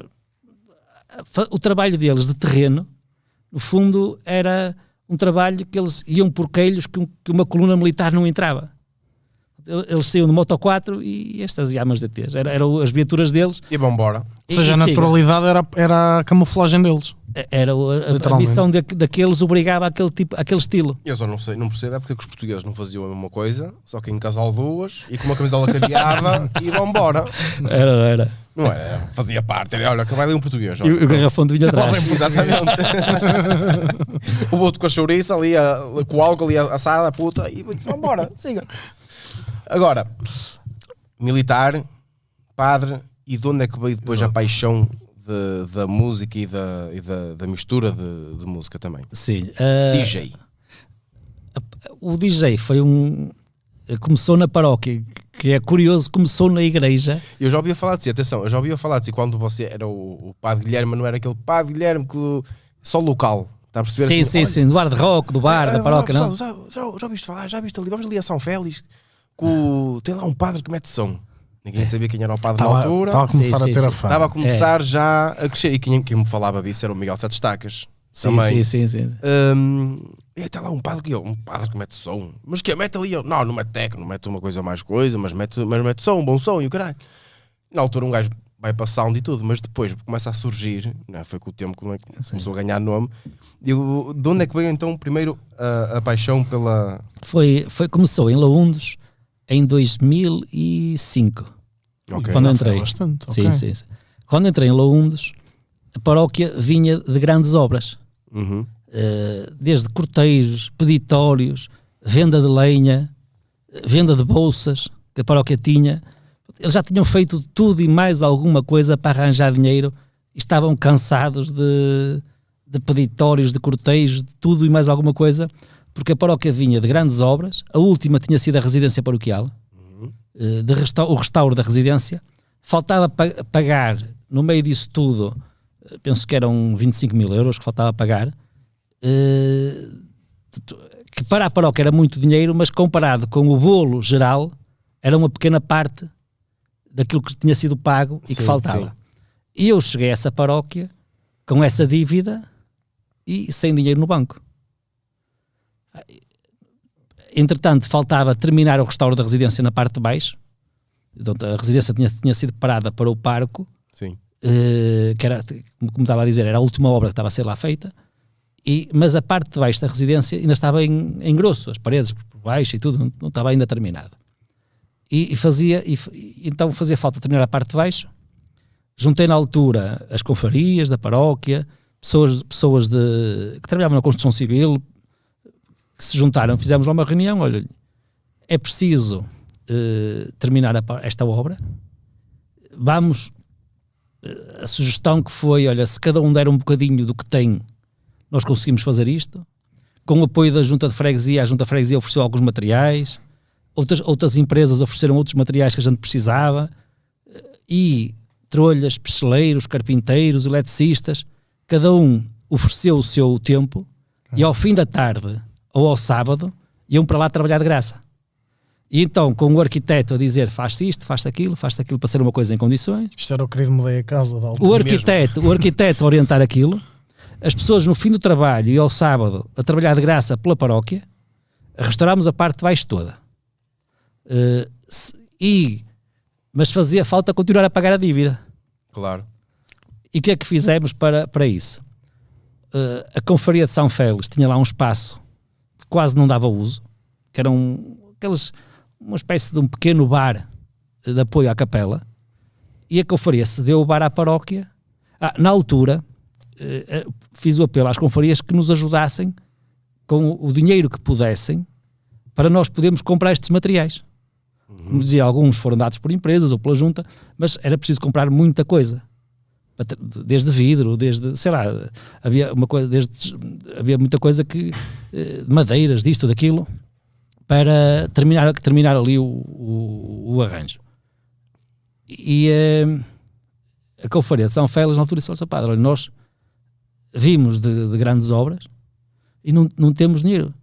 O trabalho deles de terreno, no fundo, era um trabalho que eles iam por queilhos que, um- que uma coluna militar não entrava. Eles saíam de Moto 4 e estas yamas de ETs. Era, eram as viaturas deles. E vão embora. Ou seja, a E- e siga. naturalidade era, era a camuflagem deles. Era a- a, missão da- daqueles obrigava àquele, tipo, àquele estilo. Eu só não sei, não percebo é porque que os portugueses não faziam a mesma coisa, só que em casal duas e com uma camisola cadeada [LAUGHS] e vão embora. Era, era. Não era? Fazia parte. Era, olha, que vai ali um português. E olha. o, o garrafão de vinho atrás. [LAUGHS] Exatamente. [LAUGHS] o outro com a chouriça ali, a, com o álcool ali assada, puta, e disse, vambora, siga. Agora, militar, padre, e de onde é que veio depois a paixão de- da música e da, e da, da mistura de, de música também? Sim. ah, DJ. o DJ foi um. Começou na paróquia, que é curioso, começou na igreja. Eu já ouvia falar de si, atenção, eu já ouvia falar de si quando você era o, o padre Guilherme, mas não era aquele padre Guilherme que só local. Está a perceber? Sim, Assim, sim, olha, sim, do ar de rock, do bar, da Ah, paróquia, não? Já, já, já ouviste falar, já viste ali, vamos ali a São Félix, que o- tem lá um padre que mete som. Ninguém sabia quem era o padre na Estava altura. estava a começar Sim, a sim, ter a sim. fama. Estava a começar já a crescer. E quem, quem me falava disso era o Miguel Sete Estacas. Sim, também. sim, sim, sim. Hum, e até lá um padre que eu, um padre que mete som. Mas que é? Mete ali, eu, não, não mete tecno, mete uma coisa mais coisa, mas mete, mas mete som, um bom som e o caralho. Na altura um gajo vai para sound e tudo, mas depois começa a surgir, não é? foi com o tempo que começou a ganhar nome. Eu, de onde é que veio então primeiro a, a paixão pela. Foi, foi, começou em Laundos em 2005. Ok. Quando entrei. bastante, Sim, sim, sim. Quando entrei em Laundos, a paróquia vinha de grandes obras. Uhum. Eh, desde cortejos, peditórios, venda de lenha, venda de bolsas que a paróquia tinha. Eles já tinham feito tudo e mais alguma coisa para arranjar dinheiro e estavam cansados de, de peditórios, de cortejos, de tudo e mais alguma coisa, porque a paróquia vinha de grandes obras. A última tinha sido a residência paroquial, de resta- o restauro da residência. Faltava pa- pagar, no meio disso tudo, eh, penso que eram 25 mil euros que faltava pagar. Eh, que para a paróquia era muito dinheiro, mas comparado com o bolo geral, era uma pequena parte daquilo que tinha sido pago e que Sim, faltava. sim. E eu cheguei a essa paróquia com essa dívida e sem dinheiro no banco. Entretanto, faltava terminar o restauro da residência na parte de baixo. Então, a residência tinha, tinha sido parada para o parco Sim. eh, que era, como estava a dizer, era a última obra que estava a ser lá feita, e, mas a parte de baixo da residência ainda estava em, em grosso, as paredes por baixo e tudo, não, não estava ainda terminada. E, e fazia, e então fazia falta terminar a parte de baixo. Juntei na altura as confrarias da paróquia, pessoas, pessoas de, que trabalhavam na construção civil, que se juntaram, fizemos lá uma reunião, olha, é preciso eh, terminar a esta obra, vamos, eh, a sugestão que foi, olha, se cada um der um bocadinho do que tem, nós conseguimos fazer isto, com o apoio da Junta de Freguesia, a Junta de Freguesia ofereceu alguns materiais, outras, outras empresas ofereceram outros materiais que a gente precisava, eh, e trolhas, peceleiros, carpinteiros, eletricistas, cada um ofereceu o seu tempo, e ao fim da tarde, ou ao sábado, iam para lá trabalhar de graça. E então, com o arquiteto a dizer faz-se isto, faz-se aquilo, faz-se aquilo para ser uma coisa em condições, Isto era o querido mudei a casa da altura. o arquiteto, o arquiteto a orientar aquilo, as pessoas no fim do trabalho e ao sábado a trabalhar de graça pela paróquia, restaurámos a parte de baixo toda. Eh, se- e, mas fazia falta continuar a pagar a dívida. Claro. E o que é que fizemos para, para isso? Eh, a Confaria de São Félix tinha lá um espaço quase não dava uso, que era um, aqueles, uma espécie de um pequeno bar de apoio à capela, e a Confaria cedeu o bar à paróquia. Ah, na altura, eh, eh, fiz o apelo às confarias que nos ajudassem com o, o dinheiro que pudessem para nós podermos comprar estes materiais. Como dizia, alguns foram dados por empresas ou pela junta, mas era preciso comprar muita coisa desde vidro, desde, sei lá, havia uma coisa, desde, havia muita coisa que, eh, madeiras, disto, daquilo, para terminar, terminar ali o, o, o arranjo. E eh, a Confaria de São Félix, na altura, disse, "Olha, padre, olha, nós vimos de, de grandes obras e não, não temos dinheiro.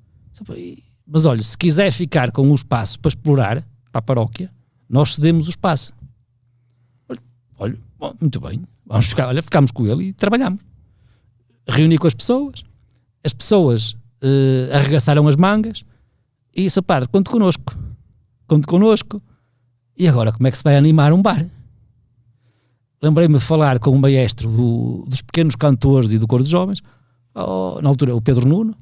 Mas olha, se quiser ficar com o espaço para explorar, para a paróquia, nós cedemos o espaço. Olha, olha bom, muito bem, vamos ficar, olha, ficámos com ele e trabalhamos. Reuni com as pessoas, as pessoas eh, arregaçaram as mangas e disse, padre, conte connosco, conte connosco. E agora como é que se vai animar um bar? Lembrei-me de falar com o maestro do- dos pequenos cantores e do coro dos jovens, oh, na altura o Pedro Nuno.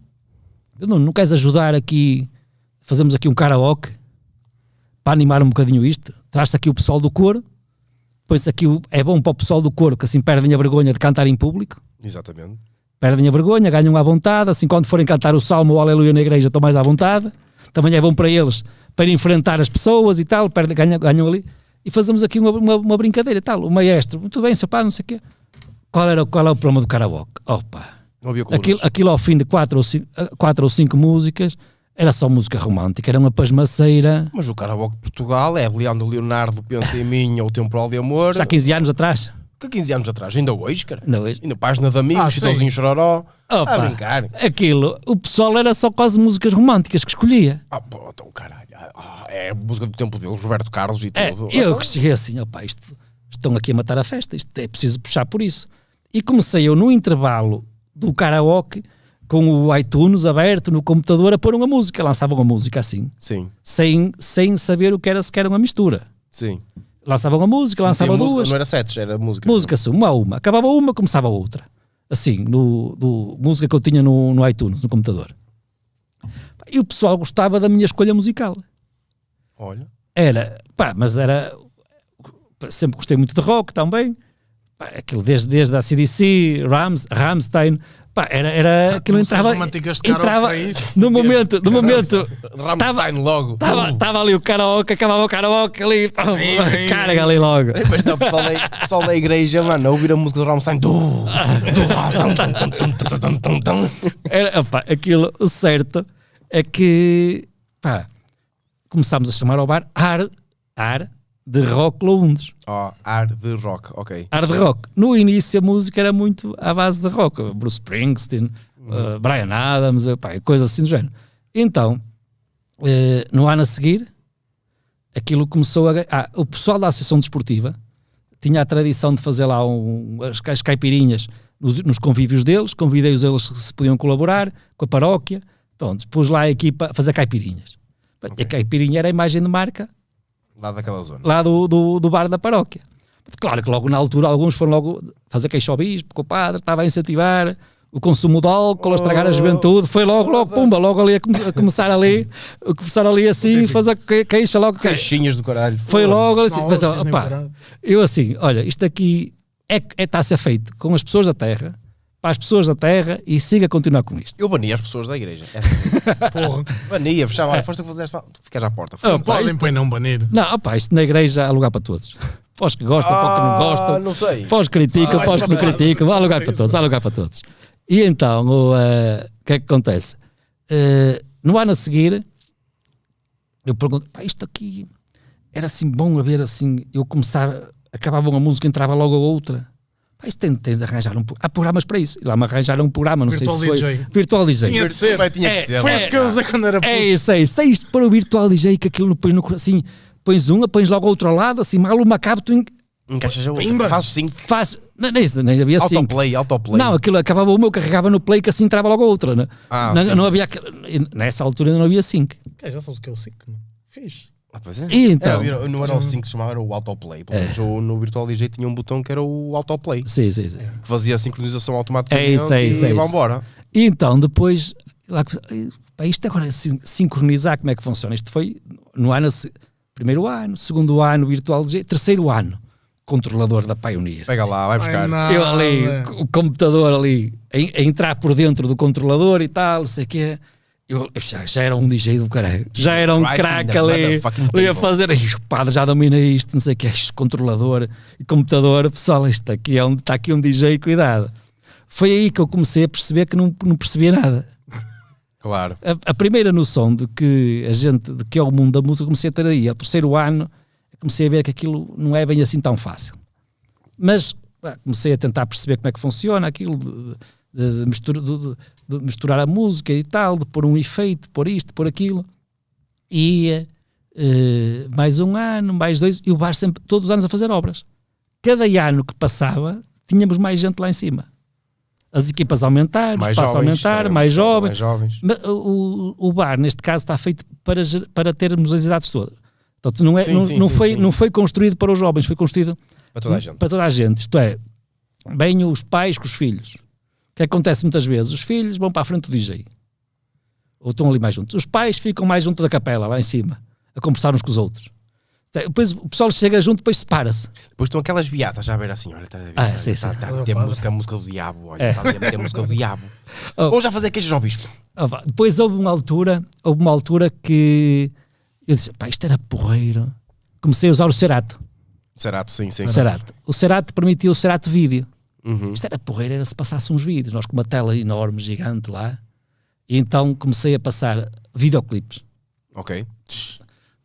Pedro Nuno, não queres ajudar aqui, fazemos aqui um karaoke para animar um bocadinho isto? Traz-se aqui o pessoal do coro, pois aqui é bom para o pessoal do coro, que assim perdem a vergonha de cantar em público, Exatamente. perdem a vergonha, ganham à vontade, assim quando forem cantar o salmo ou o aleluia na igreja estão mais à vontade, também é bom para eles, para enfrentar as pessoas e tal, perdem, ganham, ganham ali, e fazemos aqui uma, uma, uma brincadeira e tal, o maestro, muito bem, seu pai, não sei o quê, qual, era, qual é o problema do karaoke? Opa, Não havia colunas. aquilo, aquilo ao fim de quatro ou, cinco, quatro ou cinco músicas, era só música romântica, era uma pasmaceira, Mas o karaoke de Portugal é Leandro Leonardo, Pensa em Mim ou Temporal de Amor. já há 15 anos atrás, Que 15 anos atrás, ainda hoje, cara. não é? Ainda página de amigos, Ah, Chitãozinho. Chororó. Opa. A brincar. Aquilo, o pessoal era só quase músicas românticas que escolhia. Ah, pô, então caralho. Ah, é a música do tempo deles, Roberto Carlos e É, tudo. eu Então, que cheguei assim, opá, isto, estão aqui a matar a festa, isto é preciso puxar por isso. E comecei eu no intervalo do karaoke, com o iTunes aberto no computador, a pôr uma música, lançavam uma música assim, Sim, sem, sem saber o que era sequer uma mistura. sim. Lançavam a música, lançavam Tinha música- duas, Não era sets, era música. música assim, uma a uma, acabava uma, começava outra. Assim, no, do, música que eu tinha no, no iTunes, no computador. E o pessoal gostava da minha escolha musical. Olha. Era, pá, mas era. Sempre gostei muito de rock também. Pá, aquilo desde, desde a CDC, Rams, Ramstein. Pá, era, era aquilo entrava. românticas de karaoke entrava no momento, no momento. Rammstein logo. Estava estava ali o karaoke, acabava o karaoke ali, Sim, sim, carga ali logo. Mas não, pessoal da, o pessoal da igreja, mano, a ouvir a música do Rammstein. Tum, tum. Era, aquilo, o certo é que, pá, começámos a chamar ao bar Ar, ar de Rock Lounge. Ó, ar de rock, ok. Hard rock. No início a música era muito à base de rock. Bruce Springsteen, uh, Brian Adams, uh, pá, coisas assim do género. Então, eh, no ano a seguir, aquilo começou a... Ah, o pessoal da Associação Desportiva tinha a tradição de fazer lá um, as, as caipirinhas nos, nos convívios deles, convidei-os eles se podiam colaborar com a paróquia, pronto, pus lá a equipa a fazer caipirinhas. E a caipirinha era a imagem de marca Lá daquela zona. lá do, do, do bar da paróquia. Claro que logo na altura alguns foram logo fazer queixa ao bispo, porque o padre estava a incentivar o consumo de álcool, a estragar a juventude, foi logo, logo, pumba, logo ali a, come- a começar ali, a começar ali assim, fazer que- queixa logo. que- Caixinhas do caralho. Foi logo assim, mas, parado. eu assim, olha, isto aqui é, é, está a ser feito com as pessoas da terra, para as pessoas da terra e siga a continuar com isto. Eu bania as pessoas da igreja. É assim. [LAUGHS] Porra. Bania, fechava. Olha, foste tu fizeste. Tu ficas à porta. Ah, Não pá, podem isto- põe não banir. Não, opá, isto na igreja há lugar para todos. Para os que gostam, para os que não gostam. Ah, não sei. Para os que criticam, Ah, para os que não criticam, há lugar para todos, há lugar para todos. E então, o o que é que acontece? Eh, no ano a seguir, eu pergunto, pá, isto aqui era assim bom a ver assim, eu começar, acabava uma música, entrava logo a outra. Pá, isto tem, tem de arranjar um pro- Há programas para isso. E lá me arranjaram um programa, não Virtual sei se foi. DJ. Virtual DJ. Tinha de ser. Vai, tinha É, que ser. Foi lá. esse que eu usei quando era puto. É isso, é isso. É isto para o Virtual DJ que aquilo não põe no coração. Assim, pões uma, pões logo ao outro lado, assim, mal uma cabo, tu en- Encaixas a Pimba. outra. Fazes cinco. faz. Não, nem, isso, nem havia assim. Autoplay, autoplay. Não, aquilo acabava uma, eu carregava no play que assim entrava logo a outra. Né? Ah, não, sim. não havia. Nessa altura ainda não havia sync. É, já sabes o que é o 5, mano. Fiz. Ah, pois é. E então? Era- não era o 5 que se chamava, era o autoplay. Pelo menos o- no Virtual DJ tinha um botão que era o autoplay. Sim, sim, sim. Que fazia a sincronização automaticamente É isso, é isso, e é isso. vambora. E então, depois, lá, pá, isto agora, sin- sincronizar como é que funciona. Isto foi no ano, primeiro ano, segundo ano, virtual DJ, terceiro ano, controlador da Pioneer. Pega lá, vai buscar. Ai, não, Eu ali, o computador ali, a, a entrar por dentro do controlador e tal, não sei o quê. Eu, eu já, já era um DJ do caralho. Já era um craque ali. Eu ia fazer isto, padre já domina isto, não sei o que, este controlador e computador. Pessoal, isto aqui é um, está aqui um DJ, cuidado. Foi aí que eu comecei a perceber que não, não percebia nada. [LAUGHS] Claro. A, a primeira noção de que a gente, de que é o mundo da música, comecei a ter aí. Ao terceiro ano, comecei a ver que aquilo não é bem assim tão fácil. Mas comecei a tentar perceber como é que funciona aquilo, de, de- mistura- de- de- misturar a música e tal, de pôr um efeito, pôr isto, pôr aquilo. E eh, mais um ano, mais dois, e o bar sempre, todos os anos a fazer obras. Cada ano que passava, tínhamos mais gente lá em cima. As equipas a aumentar, o Mais espaço jovens. aumentar, mais jovens. Mais jovens. O, o bar, neste caso, está feito para, para termos as idades todas. Portanto, não, é, Sim, não, sim, não sim, foi, não foi construído para os jovens, foi construído Para toda a gente. para toda a gente. Isto é, bem os pais com os filhos. O que acontece muitas vezes? Os filhos vão para a frente do DJ. Ou estão ali mais juntos. Os pais ficam mais junto da capela, lá em cima, a conversar uns com os outros. Depois o pessoal chega junto, depois separa-se. Depois estão aquelas beatas já a ver assim, olha, está a ver, Ah, olha, sim, está, sim. está a música, a música do diabo, olha, É. está a meter a música do [LAUGHS] diabo. Oh. Ou já fazer queixas ao bispo. Vá. Depois houve uma altura, houve uma altura que eu disse, pá, isto era porreiro. Comecei a usar o Cerato. Cerato, sim, sim. O Cerato. O Cerato permitiu o Cerato vídeo. Uhum. Isto era porreiro, era se passasse uns vídeos. Nós com uma tela enorme, gigante lá. E então comecei a passar videoclipes. Ok.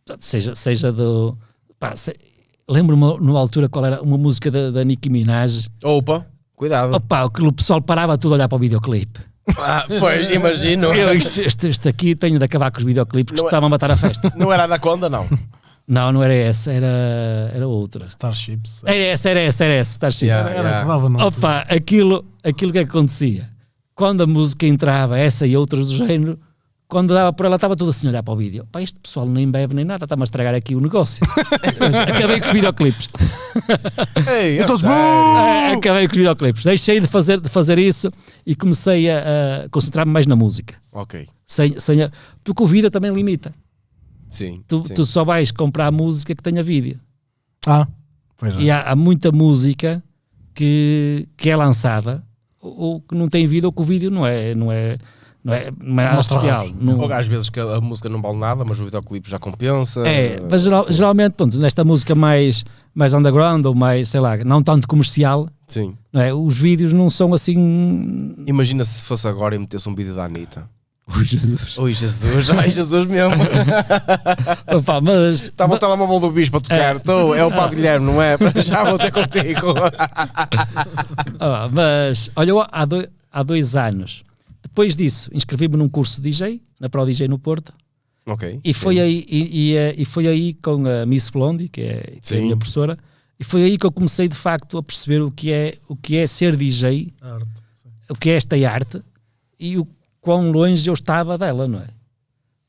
Portanto, Seja, seja do... pá, se- Lembro-me numa altura qual era uma música da, da Nicki Minaj. Opa, cuidado. Opa, o pessoal parava tudo a olhar para o videoclipe. Ah, pois, imagino. Eu, isto, este, este aqui tenho de acabar com os videoclipes que é- estavam a matar a festa. Não era Anaconda, não. [LAUGHS] Não, não era essa, era, era outra. Starships. Era essa, era essa, era essa, chique. Yeah. Era que dava no Opa, aquilo, aquilo que acontecia. Quando a música entrava, essa e outras do género, quando dava por ela, estava tudo assim a olhar para o vídeo. Pá, este pessoal nem bebe nem nada, está-me a estragar aqui o negócio. [LAUGHS] Acabei com os videoclipes. Ei, sério? Ah, Acabei com os videoclipes. Deixei de fazer, de fazer isso e comecei a, a concentrar-me mais na música. Ok. Sem, sem a- porque o vídeo também limita. Sim. Tu, sim. tu só vais comprar música que tenha vídeo. Ah, pois é. E há, há muita música que, que é lançada ou, ou que não tem vídeo ou que o vídeo não é, não é, não é, não é especial. Não- Ou às vezes que a música não vale nada, mas o videoclipe já compensa. é, mas geral- geralmente, pronto, nesta música mais, mais underground ou mais, sei lá, não tanto comercial, Sim. não é? os vídeos não são assim. Imagina se fosse agora e metesse um vídeo da Anitta. [LAUGHS] Ui, Jesus. Oi Jesus, ai Jesus mesmo. [LAUGHS] Opa, mas, Estava o telemóvel do bispo a tocar. Tô, é o Padre Guilherme, não é? Já vou ter contigo. [LAUGHS] ah, mas olha, há, dois, há dois anos, depois disso, inscrevi-me num curso de DJ, na Pro DJ no Porto. ok. E foi, sim. aí, e, e, eh, e foi aí com a Miss Blondie, que é, que é a minha professora, e foi aí que eu comecei de facto a perceber o que é, o que é ser DJ, Arte. o que é esta arte e o quão longe eu estava dela, não é?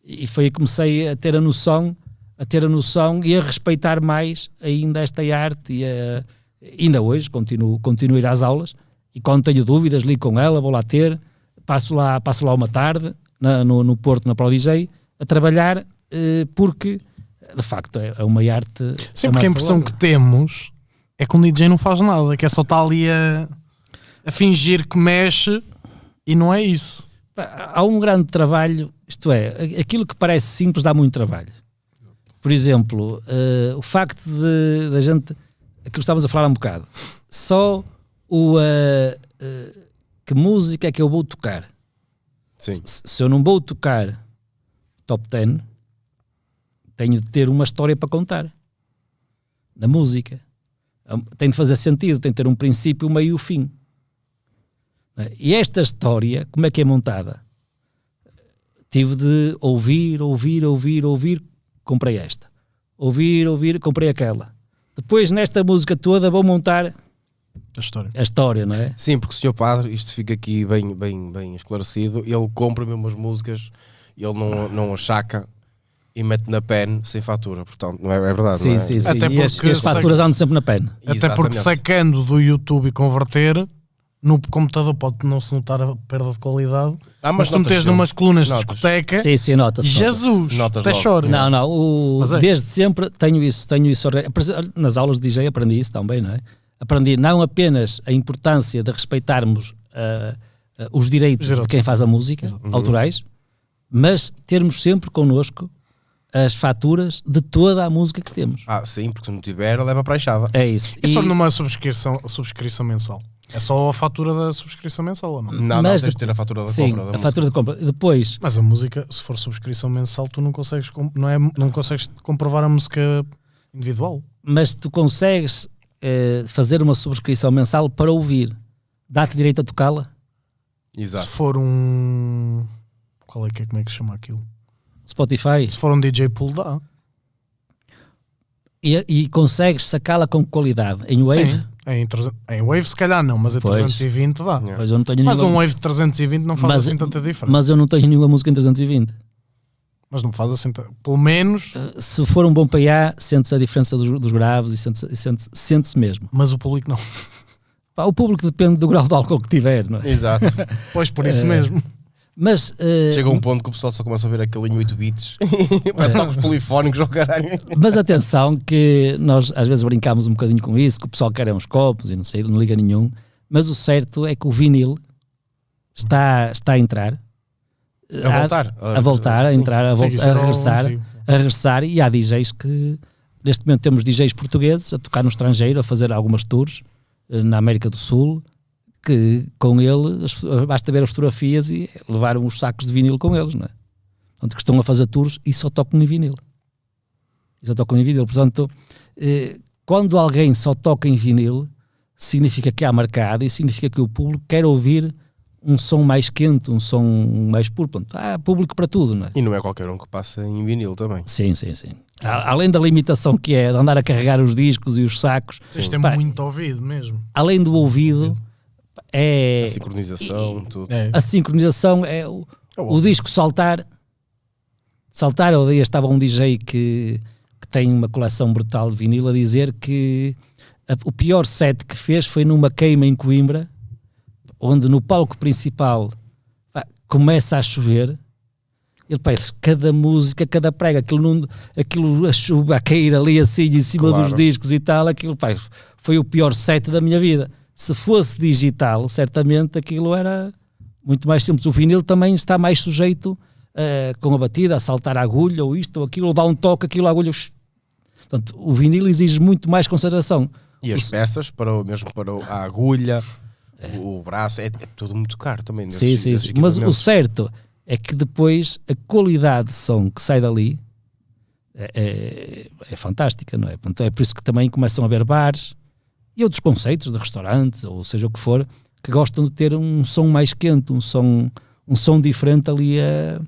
E foi aí que comecei a ter a noção, a ter a noção e a respeitar mais ainda esta arte e a, Ainda hoje continuo, continuo a ir às aulas e quando tenho dúvidas ligo com ela, vou lá ter, passo lá, passo lá uma tarde na- no, no Porto, na ProDJ, a trabalhar eh, porque de facto é, é uma arte. Sim, é porque a impressão que temos é que um DJ não faz nada, que é só estar ali a, a fingir que mexe e não é isso. Há um grande trabalho, isto é, aquilo que parece simples dá muito trabalho. Por exemplo, eh, o facto de da gente, aquilo que estávamos a falar há um bocado, só o eh, eh, que música é que eu vou tocar. Sim. Se, se eu não vou tocar top 10, tenho de ter uma história para contar na música. Hum, Tem de fazer sentido, tem de ter um princípio, um meio e um fim. E esta história, como é que é montada? Tive de ouvir, ouvir, ouvir, ouvir, comprei esta. Ouvir, ouvir, comprei aquela. Depois, nesta música toda, vou montar A história. a história, não é? Sim, porque o senhor padre, isto fica aqui bem, bem, bem esclarecido, ele compra mesmo as músicas, ele não, não achaca e mete na pen sem fatura, portanto, não é, é verdade, não é? Sim, sim, sim. Até e as, porque e as faturas andam sempre na pena. Até porque Exatamente. sacando do YouTube e converter, no computador pode não se notar a perda de qualidade. Ah, mas, tu sempre. numas colunas de Notas. discoteca, Sim, sim, nota-se. nota-se. Jesus, Notas até choro. Não, não, o- é. desde sempre tenho isso, tenho isso. Nas aulas de DJ aprendi isso também, não é? Aprendi não apenas a importância de respeitarmos ah, ah, os direitos Os direitos. de quem faz a música, autorais, mas termos sempre connosco as faturas de toda a música que temos. Ah, sim, porque se não tiver, leva para a enxada. É isso. E só E- numa subscrição, subscrição mensal. É só a fatura da subscrição mensal ou não? Não, não, Mas tens de ter a fatura da sim, compra. da a fatura de compra. Depois, Mas a música, se for subscrição mensal, tu não consegues, não é, não consegues comprovar a música individual. mas tu consegues eh, fazer uma subscrição mensal para ouvir. Dá-te direito a tocá-la? Se Exato. for um. Qual é que é? Como é que se chama aquilo? Spotify? Se for um DJ pool, dá. E, e consegues sacá-la com qualidade em Wave? Sim. Em, 300 em Wave, se calhar não, mas em Pois. 320 dá. Yeah. Pois eu não tenho Mas um nenhuma, Wave de 320 não faz Mas- assim tanta diferença. mas eu não tenho nenhuma música em 320. Mas não faz assim. Pelo menos. Se for um bom PA, sente-se a diferença dos, dos graves e sente-se sente sente mesmo. Mas o público não. Pá, o público depende do grau de álcool que tiver, não é? Exato. [LAUGHS] Pois por isso Eh, mesmo. Mas eh, Chega um ponto que o pessoal só começa a ouvir aquele em 8 bits. [LAUGHS] Para os polifónicos ao caralho. Mas atenção que nós às vezes brincamos um bocadinho com isso, que o pessoal quer é uns copos e não sei, não liga nenhum. Mas o certo é que o vinil está, está a entrar. A voltar. A, voltar, a Sim. entrar, a, Sim, vol- isso a era o regressar. A regressar e há DJs que neste momento temos DJs portugueses a tocar no estrangeiro, a fazer algumas tours eh, na América do Sul, que com ele as- basta ver as fotografias e levaram os sacos de vinil com eles, não é? Portanto, que estão a fazer tours e só tocam em vinil. E só tocam em vinil. Portanto, eh, quando alguém só toca em vinil, significa que há mercado e significa que o público quer ouvir um som mais quente, um som mais puro. Portanto, há público para tudo, não é? E não é qualquer um que passa em vinil também. Sim, sim, sim. Além da limitação que é de andar a carregar os discos e os sacos, Isto é muito ouvido mesmo. além do ouvido, é A sincronização, tudo. É. a sincronização, é o, É o disco saltar. Saltar, eu dia estava um DJ que, que tem uma coleção brutal de vinil a dizer que a- o pior set que fez foi numa queima em Coimbra, onde no palco principal pá, começa a chover. Ele pensa, cada música, cada prega, aquilo, não, aquilo a chuva a cair ali assim em cima Claro. dos discos e tal, aquilo pá, foi o pior set da minha vida. Se fosse digital, certamente aquilo era muito mais simples. O vinil também está mais sujeito eh, com a batida, a saltar a agulha ou isto ou aquilo, ou dá um toque, aquilo a agulha. Portanto, o vinil exige muito mais concentração. E as peças, para o, mesmo para o- a agulha, o, o braço, é, é tudo muito caro também. Nesses, Sim, sim, nesses sim. Mas o certo é que depois a qualidade de som que sai dali é, é, é fantástica, não é? Portanto, é por isso que também começam a haver bares e outros conceitos de restaurantes, ou seja o que for, que gostam de ter um som mais quente, um som, um som diferente ali a,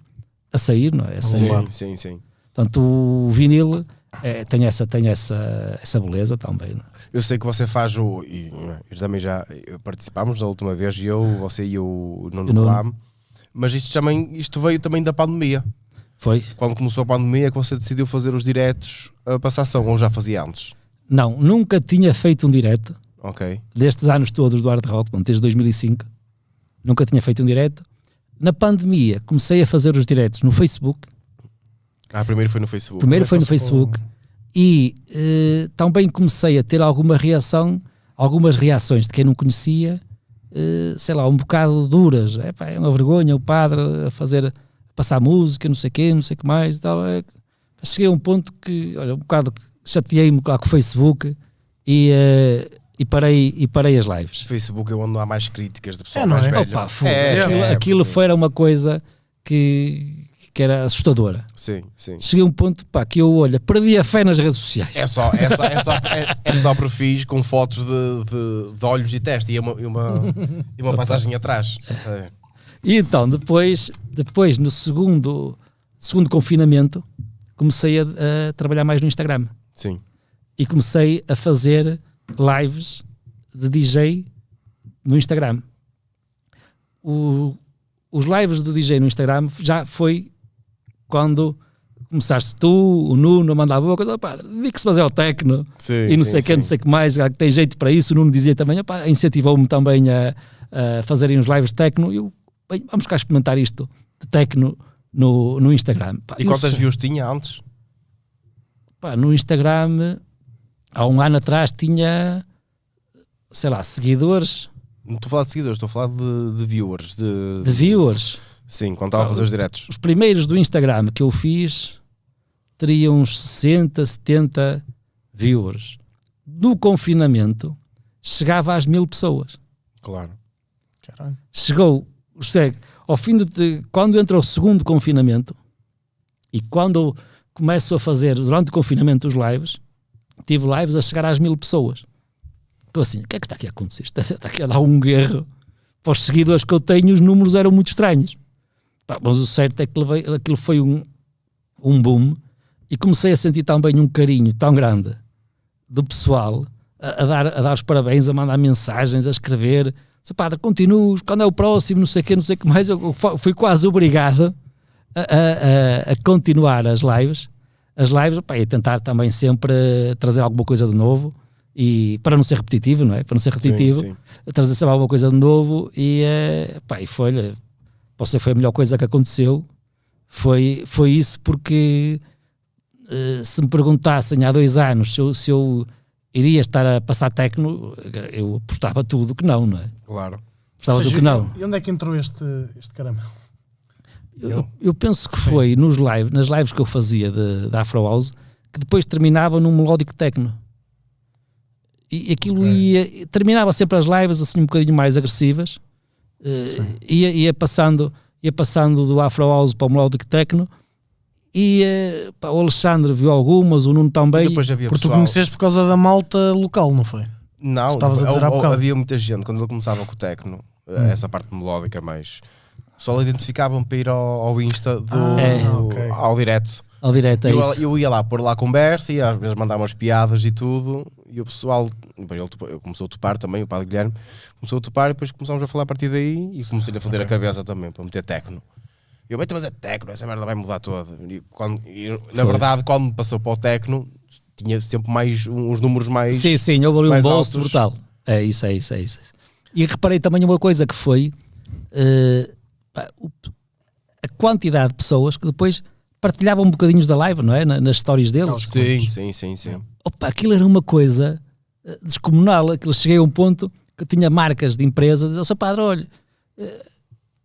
a sair, não é? A sair. Sim, sim, sim. Portanto, o vinil é, tem, essa, tem essa, essa beleza também. Não é? Eu sei que você faz o. E, é, eu também já participámos da última vez, eu, você e o Nuno. Colam. Mas isto, também, isto veio também da pandemia. Foi? Quando começou a pandemia, é que você decidiu fazer os diretos a passação, ou já fazia antes? Não, nunca tinha feito um direto Ok. destes anos todos do hard rock, bom, desde 2005. Nunca tinha feito um direto. Na pandemia comecei a fazer os diretos no Facebook. Ah, primeiro foi no Facebook. Primeiro foi no Facebook e eh, também comecei a ter alguma reação, algumas reações de quem não conhecia, eh, sei lá, um bocado duras. É, pá, é uma vergonha o padre a fazer, a passar música, não sei o quê, não sei o que mais. Tal. É, cheguei a um ponto que, olha, um bocado chateei-me lá com o Facebook e, eh, e, parei, e parei as lives. Facebook é onde há mais críticas de pessoal É, não mais é? velho. Opa. É, aquilo, é, aquilo porque- foi era uma coisa que, que era assustadora. Sim, sim. Cheguei a um ponto pá, que eu, olha, perdi a fé nas redes sociais. É só, é só, é só, é, é só perfis com fotos de, de, de olhos e teste e uma, e uma, e uma passagem atrás. É. E então, depois, depois no segundo, segundo confinamento, comecei a, a trabalhar mais no Instagram. Sim. E comecei a fazer lives de DJ no Instagram. O- os lives de DJ no Instagram já foi quando começaste tu, o Nuno, a mandar a boa coisa, pá, dedique-se a fazer ao tecno Sim, e não sim, sei o que, não sei o que mais, que tem jeito para isso. O Nuno dizia também, opá, incentivou-me também a, a fazerem uns lives de tecno. E eu, bem, vamos cá experimentar isto de tecno no, no Instagram. Pá, E quantas sou- views tinha antes? Pá, no Instagram, há um ano atrás, tinha, sei lá, seguidores, Não estou a falar de seguidores, estou a falar de, de viewers. De, de viewers. Sim, quando estava a fazer os diretos. Os primeiros do Instagram que eu fiz teriam uns 60, 70 viewers. No confinamento, chegava às mil pessoas. Claro. Caralho. chegou, segue, ao fim de, de- quando entra o segundo confinamento e quando começo a fazer durante o confinamento os lives, tive lives a chegar às mil pessoas. Estou assim, o que é que está aqui a acontecer? Está, está aqui a dar um guerro. Para os seguidores que eu tenho, os números eram muito estranhos. Pá, mas o certo é que aquilo foi um, um boom e comecei a sentir também um carinho tão grande do pessoal a, a dar, a dar os parabéns, a mandar mensagens, a escrever. Padre, continuo, quando é o próximo, não sei o que, não sei o que mais. Eu fui quase obrigado a, a- a- continuar as lives, as lives, pá, e a tentar também sempre eh, trazer alguma coisa de novo. E para não ser repetitivo, não é? Para não ser repetitivo, Sim, sim. trazer sempre alguma coisa de novo e, eh, pá, e foi, posso dizer foi a melhor coisa que aconteceu. Foi, foi isso porque eh, se me perguntassem há dois anos se eu, se eu iria estar a passar tecno, eu apostava tudo que não, não é? Claro. Apostava tudo que não. E onde é que entrou este, este caramelo? Eu, eu penso que foi nos live, nas lives que eu fazia da Afro House que depois terminava num melódico techno. E aquilo Ok. ia, terminava sempre as lives assim um bocadinho mais agressivas, eh, ia, ia, passando, ia passando do Afro House para o melódico techno. E eh, pá, o Alexandre viu algumas, o Nuno E também. depois havia Porque tu pessoal... conheceste por causa da malta local, não foi? Não, Estavas a dizer ou- há ou havia muita gente, quando ele começava com o techno, Hum. essa parte melódica mais... Só identificavam para ir ao, ao Insta do, Ah, É. ok. ao direto. Ao direto, é eu, isso. eu ia lá pôr lá conversa e às vezes mandava umas piadas e tudo. E o pessoal, bem, ele, começou a topar também, o padre Guilherme começou a topar e depois começámos a falar a partir daí e comecei-lhe a foder a cabeça também para meter tecno. E eu, bem, mas é tecno, essa merda vai mudar toda. E quando, e, na verdade, quando me passou para o tecno, tinha sempre mais uns números mais. Sim, sim, houve ali um bolso altos. brutal. É isso, é isso, é isso. E reparei também uma coisa que foi o- a quantidade de pessoas que depois partilhavam um bocadinhos da live, não é? Na- nas stories deles. Sim, sim, sim, sim. Opa, aquilo era uma coisa eh, descomunal. Aquilo cheguei a um ponto que tinha marcas de empresas, dizia, seu padre, olha, eh,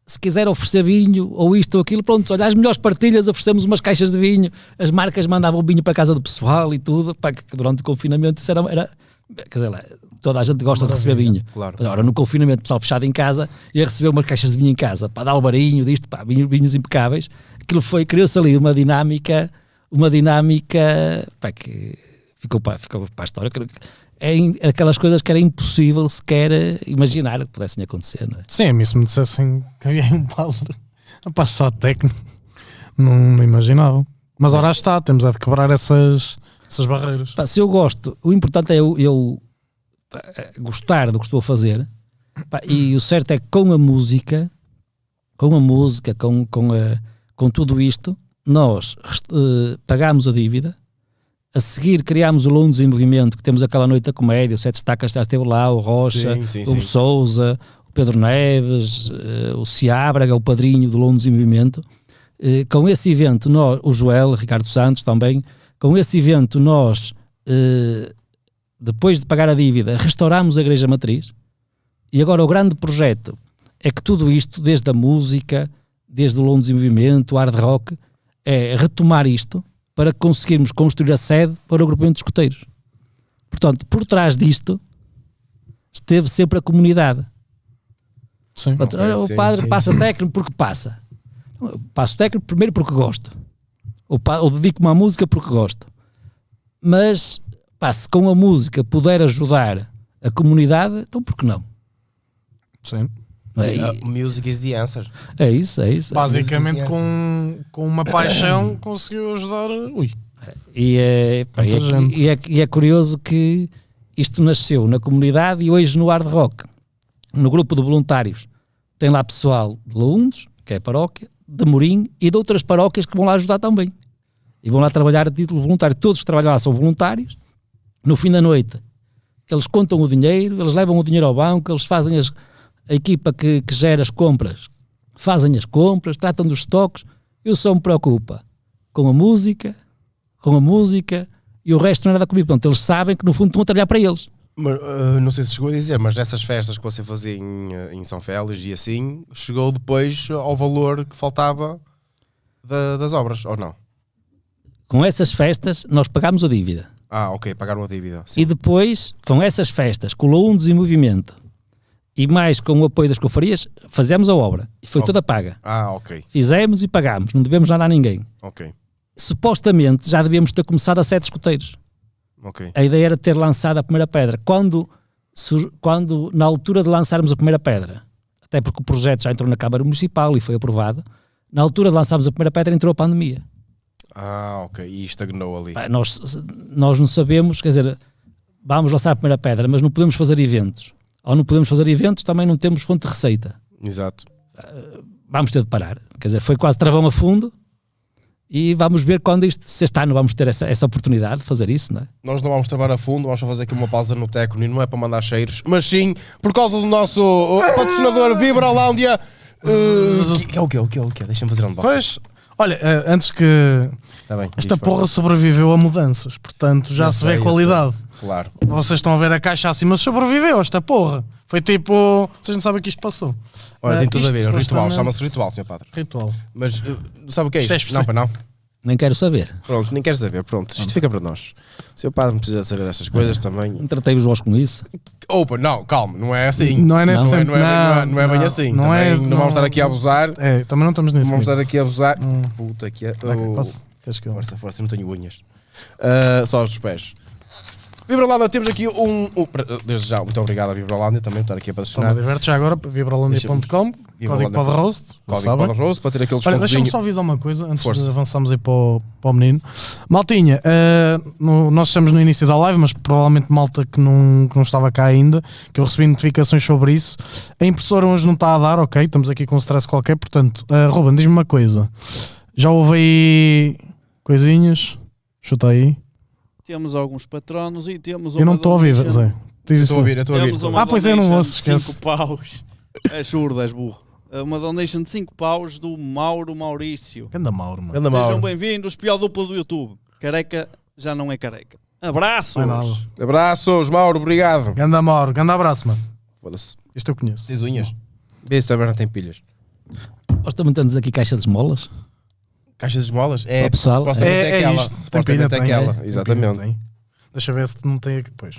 se quiser oferecer vinho ou isto ou aquilo, pronto, olha, as melhores partilhas oferecemos umas caixas de vinho, as marcas mandavam vinho para a casa do pessoal e tudo, pá, que durante o confinamento isso era, era quer dizer, lá, toda a gente gosta de receber vinho. Claro. Agora no confinamento, pessoal fechado em casa, ia receber umas caixas de vinho em casa, para dar o barinho disto, pá, vinhos, vinhos impecáveis. Aquilo foi, criou-se ali uma dinâmica, uma dinâmica, pá, que ficou para, ficou para a história. É in- aquelas coisas que era impossível sequer eh, imaginar que pudessem acontecer, não é? Sim, a mim se me dissessem que havia um padre a passar técnico, não, não imaginava. Mas ora está, temos a de quebrar essas, essas barreiras. Pá, se eu gosto, o importante é eu, eu, gostar do que estou a fazer pá, e o certo é que com a música, com a música, com, com, a- com tudo isto, nós eh, pagamos a dívida, A seguir criámos o Lundos em Movimento, que temos aquela noite da comédia, o Sete Estacas já esteve lá, o Rocha, Sim, sim, o sim. Souza, o Pedro Neves, eh, o Ciábraga, o padrinho do Lundos em Movimento. Eh, com esse evento, nós, o Joel, Ricardo Santos também, com esse evento nós, depois de pagar a dívida, restaurámos a Igreja Matriz. E agora o grande projeto é que tudo isto, desde a música, desde o Lundos em Movimento, o hard rock, é retomar isto para conseguirmos construir a sede para o grupamento de escoteiros. Portanto, por trás disto esteve sempre a comunidade. Sim. Portanto, Ok, o sim, padre sim, passa técnico porque passa. Passo técnico primeiro porque gosto. Ou, pa- ou dedico-me à música porque gosto. Mas, pá, se com a música puder ajudar a comunidade, então por que não? Sim. É, Uh, music is the answer. é isso, é isso. Basicamente, Mas- com, com uma paixão, conseguiu ajudar. Ui, E é, pá, e é- e é- e é curioso que isto nasceu na comunidade e hoje no hard rock, no grupo de voluntários, tem lá pessoal de Loundos, que é a paróquia, de Morim e de outras paróquias que vão lá ajudar também. E vão lá trabalhar a título voluntário. Todos que trabalham lá são voluntários. No fim da noite, eles contam o dinheiro, eles levam o dinheiro ao banco, eles fazem as, a equipa que, que gera as compras, fazem as compras, tratam dos estoques. Eu só me preocupa com a música, com a música e o resto não é nada comigo. Portanto, eles sabem que no fundo estão a trabalhar para eles. Mas, uh, não sei se chegou a dizer, mas nessas festas que você fazia em, uh, em São Félix e assim, chegou depois ao valor que faltava da- das obras, ou não? Com essas festas, nós pagamos a dívida. Ah, ok, pagaram a dívida. Sim. E depois, com essas festas, com o movimento e mais com o apoio das confrarias, fazemos a obra. E foi Oh. toda paga. Ah, ok, Fizemos e pagámos, não devemos nada a ninguém. ok, Supostamente já devíamos ter começado a sete escuteiros. ok. A ideia era ter lançado a primeira pedra. Quando, quando na altura de lançarmos a primeira pedra, até porque o projeto já entrou na Câmara Municipal e foi aprovado, na altura de lançarmos a primeira pedra entrou a pandemia. Ah, ok, e estagnou ali. Pá, Nós, nós não sabemos, quer dizer, vamos lançar a primeira pedra, mas não podemos fazer eventos. Ou não podemos fazer eventos, também não temos fonte de receita. Exato. Vamos ter de parar. Quer dizer, foi quase travão a fundo e vamos ver quando isto, se este ano vamos ter essa, essa oportunidade de fazer isso, não é? Nós não vamos trabalhar a fundo, vamos fazer aqui uma pausa no Teco e não é para mandar cheiros, mas sim por causa do nosso patrocinador Vibralândia. Uh, que é o que? O que? O que? Deixa-me fazer um unboxing. Pois, olha, eh, antes que Tá bem, esta porra sobreviveu a mudanças, portanto já Eu se sei, vê qualidade. Claro. Vocês estão a ver a caixa acima, sobreviveu esta porra. Foi tipo, vocês não sabem o que isto passou. Olha, tem tudo a ver, ritual, chama-se ritual, Sr. Padre. Ritual. Mas uh, sabe o que é Isto é isto? Não, para não. Nem quero saber. Pronto, nem quero saber, pronto, isto fica para nós. Sr. Padre não precisa saber destas coisas também. Tratei-vos vós com isso. Opa, não, calma, não é assim. Não é nesse não, é, não, é, não, é, não, não é bem não, assim. não também é- não, não- vamos estar aqui a abusar. É, também não estamos nesse Não vamos estar aqui a abusar. Hum. Puta que é. Oh, posso? Queres que eu... Força, força, não tenho unhas. Ah, só os pés. Vibrolândia, temos aqui um, um- Desde já, muito obrigado à Vibrolândia também por estar aqui a Toma, patrocinar. diverte já agora, vibralandia.com, código Vibrolândia. podroast, Código? Padre Rose para ter aquele Olha, deixa-me só avisar uma coisa antes Força. de avançarmos aí para o, para o menino. Maltinha, eh, no- nós estamos no início da live, mas provavelmente malta que não, que não estava cá ainda, que eu recebi notificações sobre isso. A impressora hoje não está a dar, ok, estamos aqui com um stress qualquer, portanto, uh, Ruben, diz-me uma coisa. Já houve aí coisinhas? Chuta aí. Temos alguns patronos e temos Eu não estou a ouvir, Zé. Diz. Estou a ouvir, eu estou a ouvir. Ah, pois é, eu não ouço, esquece. 5 paus. É surdo, és burro. É Uma donation de 5 paus do Mauro Maurício. Anda Mauro, mano. Anda Sejam mal. bem-vindos, pior dupla do YouTube. Careca já não é careca. Abraços! É. Abraços, Mauro, obrigado. Ganda Mauro, ganda abraço, mano. Foda-se. Este eu conheço. Tens unhas? Vê se também não tem pilhas. Nós também temos aqui caixa de esmolas. Caixa de esmolas? É, pessoal, supostamente é, é, é aquela. isto. Tem Supostamente é tem, aquela, é. exatamente. Tem, tem. Deixa ver se não tem aqui, pois.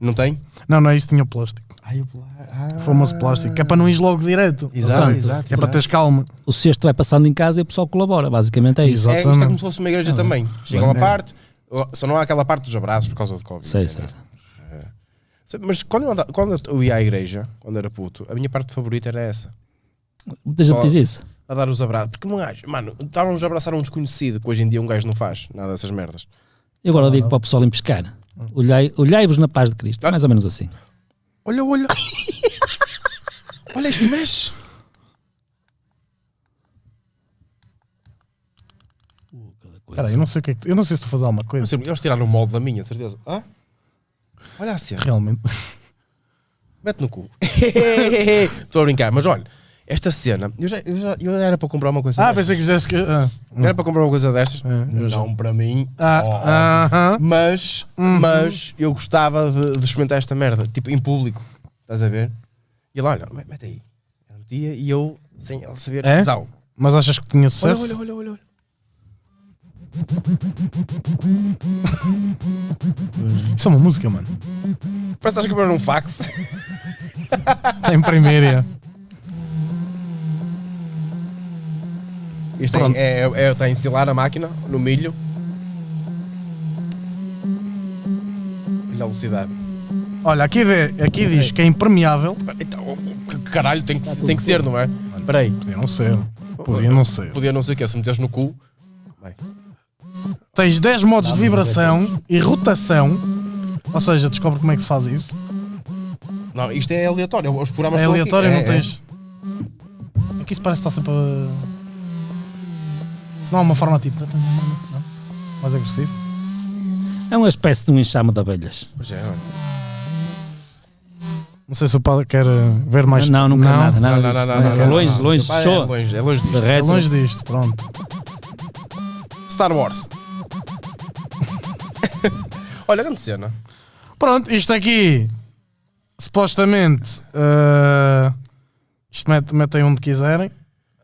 Não tem? Não, não é isso, tinha plástico. Ai, ah, Famoso plástico, que é para não ir logo direto. Exato, sabe? exato, É para exato. teres calma. O cesto vai passando em casa e o pessoal colabora. Basicamente é isso. É, isto é Exatamente. como se fosse uma igreja também. Chega uma É. parte, só não há aquela parte dos abraços por causa do Covid. Sei, né? sei. Mas quando eu, andava- quando eu ia à igreja, quando era puto, a minha parte favorita era essa. Muita gente diz isso. A dar os abraços. Porque um gajo, mano, estávamos a abraçar um desconhecido, que hoje em dia um gajo não faz nada dessas merdas. E agora digo para o pessoal em pescar. Olhai- Olhai-vos na paz de Cristo. Ah. Mais ou menos assim. Olha, olha. olha este mexe. Cara, eu não sei o que é que. Eu não sei se estou a fazer alguma Eu coisa. sempre- Eles tiraram o molde da minha, certeza. Hã? Olha a cena. Realmente. Mete no cu. [LAUGHS] Estou a brincar, mas olha, esta cena, eu já, eu já eu era para comprar uma coisa Ah, destas. pensei que quisesse que. Ah, Era para comprar uma coisa destas. É, não para mim. ah, óbvio. aham. Mas, Uhum. mas eu gostava de, de experimentar esta merda, tipo em público. Estás a ver? E ele, olha, mete aí. Eu metia e eu, sem ele saber, É? zau. Mas achas que tinha sucesso? olha, olha, olha. olha. Isso é uma música, mano. Parece que estás a comprar um fax. [LAUGHS] Está em primeira. Isto Pronto. é, é, é, está a ensilar a máquina no milho. Olha a velocidade. Olha, aqui, de- aqui diz que é impermeável. Então, que caralho, tem que, tem que ser, não é? Espera aí. Podia não ser. Podia não ser. Podia não ser o que Se meteres no cu. Vai. Tens 10 modos de vibração e rotação. Ou seja, descobre como é que se faz isso. Não, isto é aleatório. Os programas É aleatório, aqui. não É, é. tens. Aqui isso parece que está sempre a. Se não há uma forma tipo. não? Mais agressivo. É uma espécie de um enxame de abelhas. Pois é, olha. Não sei se o padre quer eh, ver mais. não, não quero nada, nada Não, não, não, não, É não, longe, não. longe, Pá, é longe, é longe disto. É longe disto, pronto. Star Wars. [LAUGHS] Olha, grande cena. Pronto, isto aqui. Supostamente. eh, isto met- metem onde quiserem.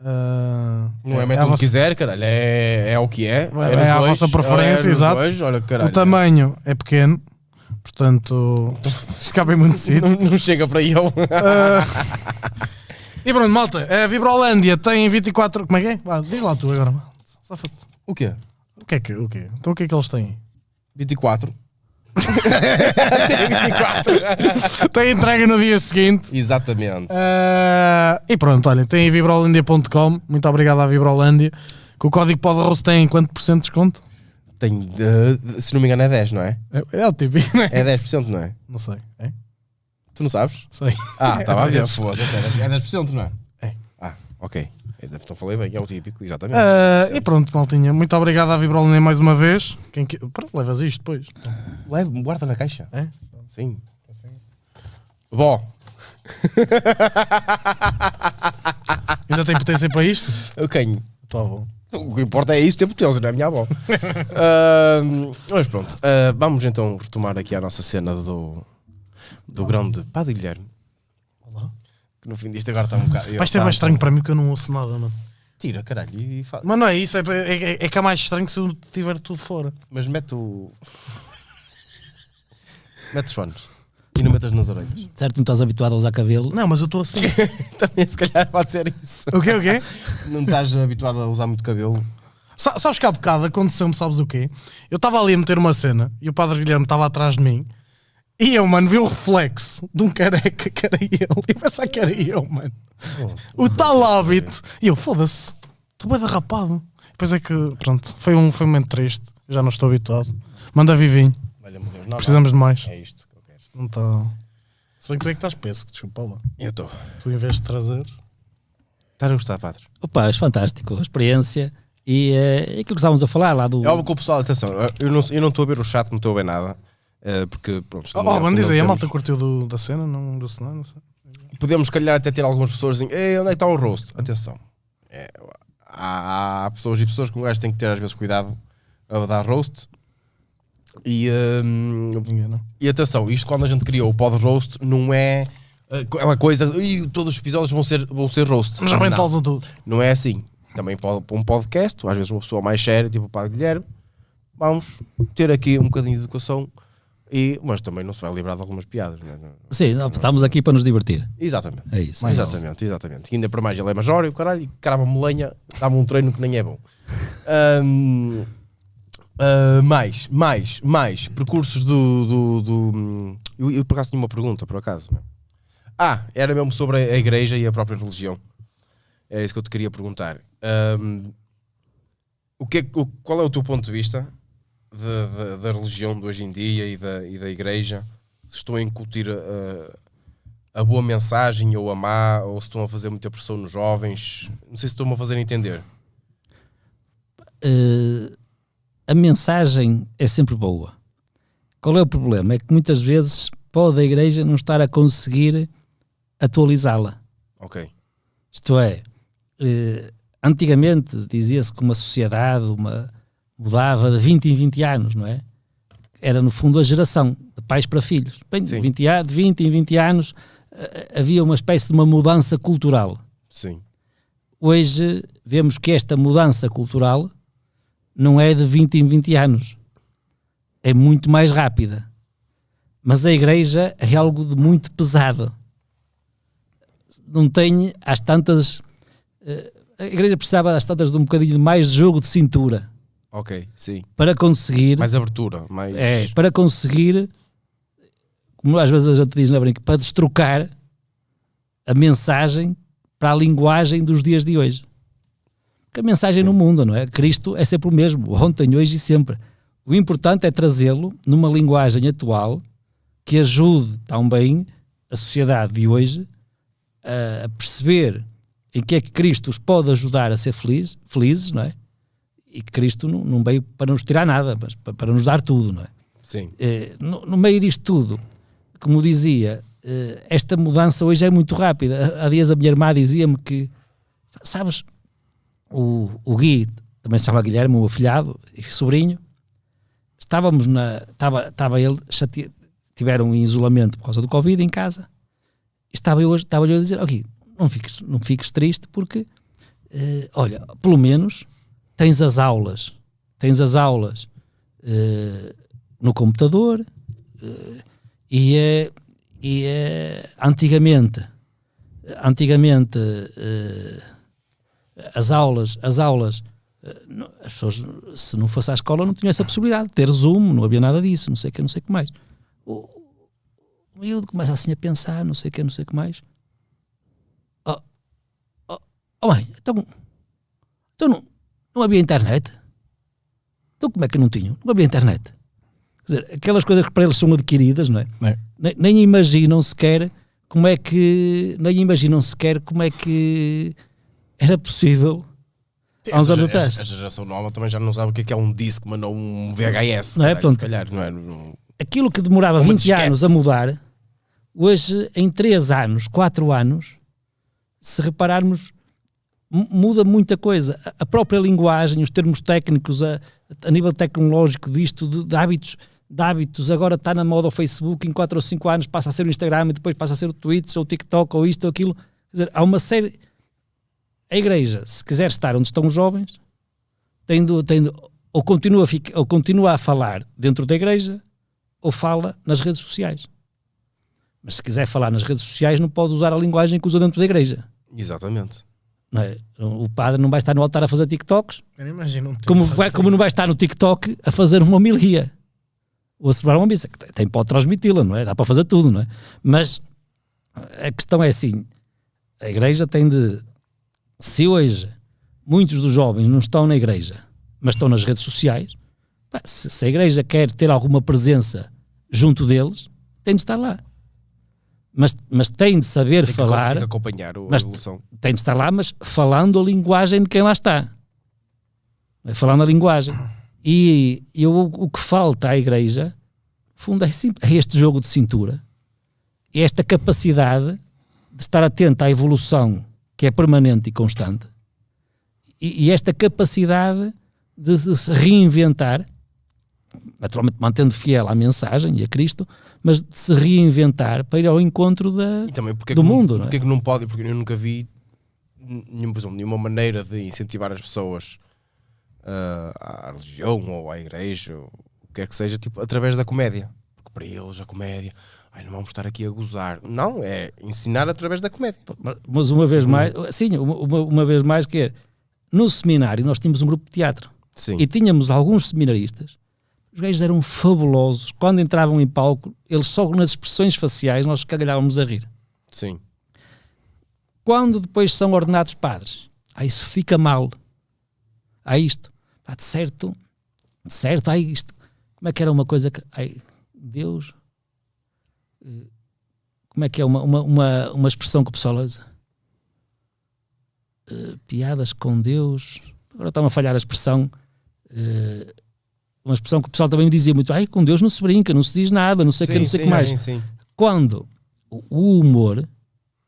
Eh, Não é mete onde vossa- quiser, caralho. É, é o que é. É nos a dois, vossa preferência, é nos exato. dois, Olha, caralho. O tamanho é pequeno. Portanto, [LAUGHS] se cabe em muito sítio. Não, não chega para ele. Ah, e pronto, malta, a Vibrolândia tem 24. Como é que é? Vá, diz lá tu agora. Safa-te. O quê? O que é que, o quê? Então o que é que eles têm? 24. [LAUGHS] Tem 24. tem entrega no dia seguinte. Exatamente. Ah, e pronto, olha, tem vibrolândia.com. Muito obrigado à Vibrolândia. Com o código PODROSS tem quanto por cento de desconto? Tem, eh, se não me engano, é 10, não é? É, é o tipo, [LAUGHS] né? É 10%, não é? Não sei. É? Tu não sabes? Sei. Ah, estava a [LAUGHS] ver. 10. Foda-se, é 10%, não é? É. Ah, ok. É, Então falei bem, é o típico, exatamente. Ah, e pronto, maltinha. Muito obrigado à Vibrolândia mais uma vez. Quem que... Pronto, levas isto depois. Leve, guarda na caixa. É? Sim. Bom, [LAUGHS] Ainda tem potência para isto? eu quem? Tua avó. O que importa é isso, ter potência, não é a minha avó. [LAUGHS] Ah, mas pronto, ah, vamos então retomar aqui a nossa cena do, do grande Padre Guilherme. Que no fim disto agora está um bocado. Vai ser mais estranho para mim que eu não ouço nada, mano. Tira, caralho, e fa- Mas não é isso, é, é, é que é mais estranho se eu tiver tudo fora. Mas mete o. mete os fones. E não metas nas orelhas. Certo, não estás habituado a usar cabelo. Não, mas eu estou assim. [LAUGHS] Também se calhar pode ser isso. o quê, o quê? Não estás habituado a usar muito cabelo. Sa- sabes que há bocado aconteceu-me, sabes o quê? Eu estava ali a meter uma cena e o Padre Guilherme estava atrás de mim e eu, mano, vi o reflexo de um careca que era ele. E pensar que era eu, mano. O tal hábito. E eu, foda-se, estou bem derrapado. Depois é que, pronto, foi um, foi um momento triste. Já não estou habituado. Manda vivinho. Não, precisamos de mais. não. É isto que eu quero. Não está. Se bem que tu é que estás peso, desculpa lá. Eu estou. Tu em vez de trazer. Estás a gostar, padre? Opa, é fantástico, a experiência. E é aquilo que estávamos a falar lá do. É óbvio que o pessoal, atenção, eu não eu não estou a ver o chat, não estou a ver nada. Eh, porque, pronto, Oh, não é- oh diz não aí, a malta curtiu do, da cena, não do cenário, não sei. Podemos, calhar, até ter algumas pessoas dizendo: Ei, onde é que está o rosto? Atenção. É, há, há pessoas e pessoas que um gajo tem que ter às vezes cuidado a dar roast. E, não. e atenção, isto quando a gente criou o pod roast não é eh, aquela coisa, "Ih, todos os episódios vão ser, vão ser roast. Mas não, a tudo. não é assim. Também para um podcast, às vezes uma pessoa mais séria, tipo o Padre Guilherme, vamos ter aqui um bocadinho de educação, e, mas também não se vai livrar de algumas piadas. Não é? Sim, não, estamos aqui para nos divertir. Exatamente. É isso. exatamente, exatamente. E ainda para mais ele é major e o caralho, e crava-me lenha, dá-me um treino que nem é bom. Ahm, ah, mais, mais, mais percursos do. do, do- eu, eu por acaso tinha uma pergunta, por acaso. Ah, era mesmo sobre a, igreja e a própria religião. Era isso que eu te queria perguntar. Ahm, o que é, o- qual é o teu ponto de vista da, da- da religião de hoje em dia e da, e da igreja? Se estão a incutir a, a boa mensagem ou a má, ou se estão a fazer muita pressão nos jovens? Não sei se estão-me a fazer entender. Eh, a mensagem é sempre boa. Qual é o problema? É que muitas vezes pode a igreja não estar a conseguir atualizá-la. Ok. Isto é, eh, antigamente dizia-se que uma sociedade uma, mudava de 20 em 20 anos, não é? Era no fundo a geração, de pais para filhos. Bem, de Sim. 20, a- de 20 em 20 anos eh, havia uma espécie de uma mudança cultural. Sim. Hoje vemos que esta mudança cultural não é de 20 em 20 anos, é muito mais rápida. Mas a igreja é algo de muito pesado. Não tem às tantas. eh, A igreja precisava às tantas de um bocadinho mais de jogo de cintura Ok, sim. para conseguir. Mais abertura, mais. É, para conseguir, como às vezes a gente diz na brinca, para destrocar a mensagem para a linguagem dos dias de hoje. Porque a mensagem no mundo, não é? Cristo é sempre o mesmo, ontem, hoje e sempre. O importante é trazê-lo numa linguagem atual que ajude também a sociedade de hoje a, a perceber em que é que Cristo os pode ajudar a ser feliz, felizes, não é? E que Cristo não, não veio para nos tirar nada, mas para, para nos dar tudo, não é? Sim. Eh, no, no meio disto tudo, como dizia, eh, esta mudança hoje é muito rápida. [LAUGHS] Há dias a minha irmã dizia-me que, sabes, o, o Gui, também se chama Guilherme, o afilhado e sobrinho, estávamos na. Estava, estava ele, chate... tiveram em isolamento por causa do Covid em casa. Estava eu, hoje- estava eu a dizer: "Ó Gui, não fiques, não fiques triste, porque, eh, olha, pelo menos tens as aulas, tens as aulas eh, no computador eh, e, é, e é, antigamente antigamente eh, as aulas as aulas as pessoas se não fosse à escola não tinha essa possibilidade de ter zoom não havia nada disso não sei o que não sei o que mais. O, o miúdo começa assim a pensar não sei o que não sei o que mais. Oh, oh, oh mãe então, então não, não havia internet então como é que não tinham? Não havia internet. Quer dizer, aquelas coisas que para eles são adquiridas, não é? É. Nem, nem imaginam sequer como é que nem imaginam sequer como é que era possível há uns anos atrás. Esta geração nova também já não sabe o que é, que é um disco, mas não um VHS. Não é? Pronto. Calhar, não é? Aquilo que demorava Uma 20 disquete. anos a mudar, hoje em 3 anos, 4 anos, se repararmos, muda muita coisa. A- própria linguagem, os termos técnicos, a, a nível tecnológico disto, de, de hábitos, de hábitos, agora está na moda o Facebook, em 4 ou 5 anos passa a ser o Instagram e depois passa a ser o Twitter, ou o TikTok, ou isto ou aquilo. Quer dizer, há uma série. A igreja, se quiser estar onde estão os jovens, tem de- ou, continua ou continua a falar dentro da igreja, ou fala nas redes sociais. Mas se quiser falar nas redes sociais, não pode usar a linguagem que usa dentro da igreja. Exatamente. É? O padre não vai estar no altar a fazer TikToks, imagino como, vai- como não vai estar no TikTok a fazer uma homilia ou a celebrar uma missa. que Tem pode transmiti-la, não é? Dá para fazer tudo, não é? Mas a questão é assim: a igreja tem de. Se hoje muitos dos jovens não estão na igreja, mas estão nas redes sociais, se a igreja quer ter alguma presença junto deles, tem de estar lá. Mas, mas tem de saber Tem falar tem que acompanhar o- a evolução. tem de estar lá, mas falando a linguagem de quem lá está. É Falando a linguagem. E eu, o que falta à igreja, no fundo, é, é este jogo de cintura. É esta capacidade de estar atenta à evolução que é permanente e constante. E, e esta capacidade de, de se reinventar, naturalmente mantendo fiel à mensagem e a Cristo, mas de se reinventar para ir ao encontro da, porque é do que mundo, não é? Porque é que não pode, porque eu nunca vi nenhum, por exemplo, nenhuma maneira de incentivar as pessoas ah, à religião ou à igreja, ou o que quer que seja, tipo, através da comédia. Porque para eles a comédia, ai, não vamos estar aqui a gozar. Não, é ensinar através da comédia. Mas uma vez mais, sim, uma, uma, uma vez mais que é, no seminário nós tínhamos um grupo de teatro Sim. e tínhamos alguns seminaristas, os gajos eram fabulosos, quando entravam em palco, eles só nas expressões faciais nós cagalhávamos a rir. Sim. Quando depois são ordenados padres, aí isso fica mal. Há isto, pá, de certo, de certo, há isto. Como é que era uma coisa que, ai, Deus, eh, como é que é uma, uma, uma, uma expressão que o pessoal usa? Eh, piadas com Deus, agora está-me a falhar a expressão, eh, uma expressão que o pessoal também me dizia muito, ai, com Deus não se brinca, não se diz nada, não sei o que, não sei o que mais. Sim, sim. Quando o humor,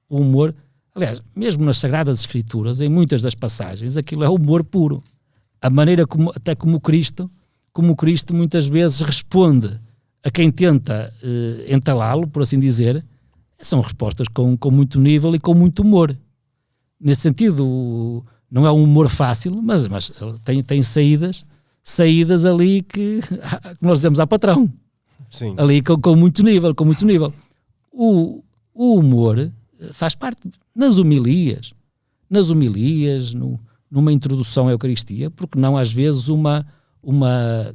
o humor, aliás, mesmo nas Sagradas Escrituras, em muitas das passagens, aquilo é humor puro. A maneira como, até como Cristo, como Cristo muitas vezes responde a quem tenta eh, entalá-lo, por assim dizer, são respostas com, com muito nível e com muito humor. Nesse sentido, não é um humor fácil, mas, mas tem, tem saídas, saídas ali que, [LAUGHS] que nós dizemos ao patrão Sim. ali com, com muito nível, com muito nível. O, o humor eh, faz parte nas homilias, nas homilias, no- numa introdução à Eucaristia, porque não às vezes uma, uma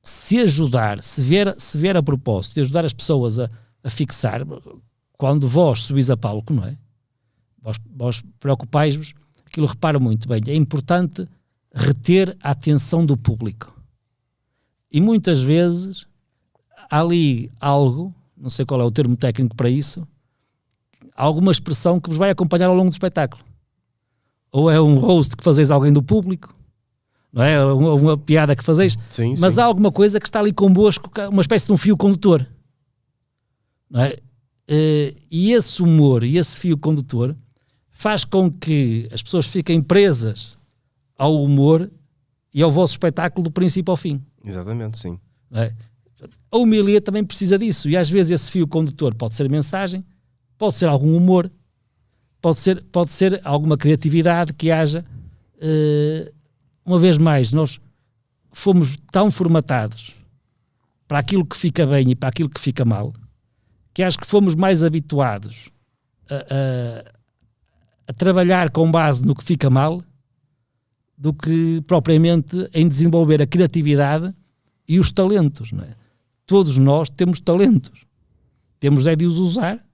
se ajudar, se vier, se vier a propósito de ajudar as pessoas a, a fixar, quando vós subis a palco, não é? Vós, vós preocupais-vos, aquilo repara muito bem, é importante reter a atenção do público. E muitas vezes há ali algo, não sei qual é o termo técnico para isso, alguma expressão que vos vai acompanhar ao longo do espetáculo. Ou é um roast que fazeis a alguém do público, não é? Uma, uma piada que fazeis, Sim, mas sim. há alguma coisa que está ali convosco, é uma espécie de um fio condutor. Não é? Eh, E esse humor e esse fio condutor faz com que as pessoas fiquem presas ao humor e ao vosso espetáculo do princípio ao fim. Exatamente, sim. é? A homilia também precisa disso, e às vezes esse fio condutor pode ser mensagem, pode ser algum humor, pode ser, pode ser alguma criatividade que haja. Eh, uma vez mais, nós fomos tão formatados para aquilo que fica bem e para aquilo que fica mal, que acho que fomos mais habituados a, a- a trabalhar com base no que fica mal do que propriamente em desenvolver a criatividade e os talentos. Não é? Todos nós temos talentos. Temos é de os usar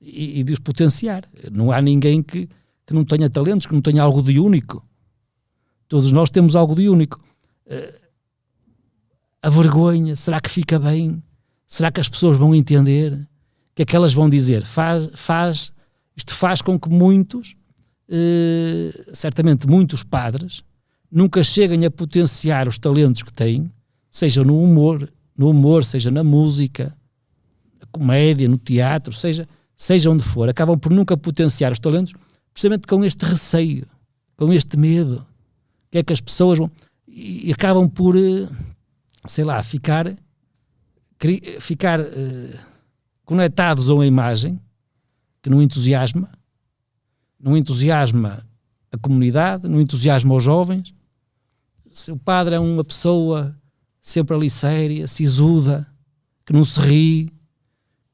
e, e de os potenciar. Não há ninguém que, que não tenha talentos, que não tenha algo de único. Todos nós temos algo de único. Eh, a vergonha, será que fica bem? Será que as pessoas vão entender? O que é que elas vão dizer? Faz, faz, isto faz com que muitos, eh, certamente muitos padres, nunca cheguem a potenciar os talentos que têm, seja no humor, no humor, seja na música, na comédia, no teatro, seja, seja onde for, acabam por nunca potenciar os talentos, precisamente com este receio, com este medo, que é que as pessoas vão e, acabam por, eh, sei lá, ficar ficar eh, conectados a uma imagem que não entusiasma, não entusiasma a comunidade, não entusiasma os jovens. Se o padre é uma pessoa sempre ali séria, sisuda, que não se ri,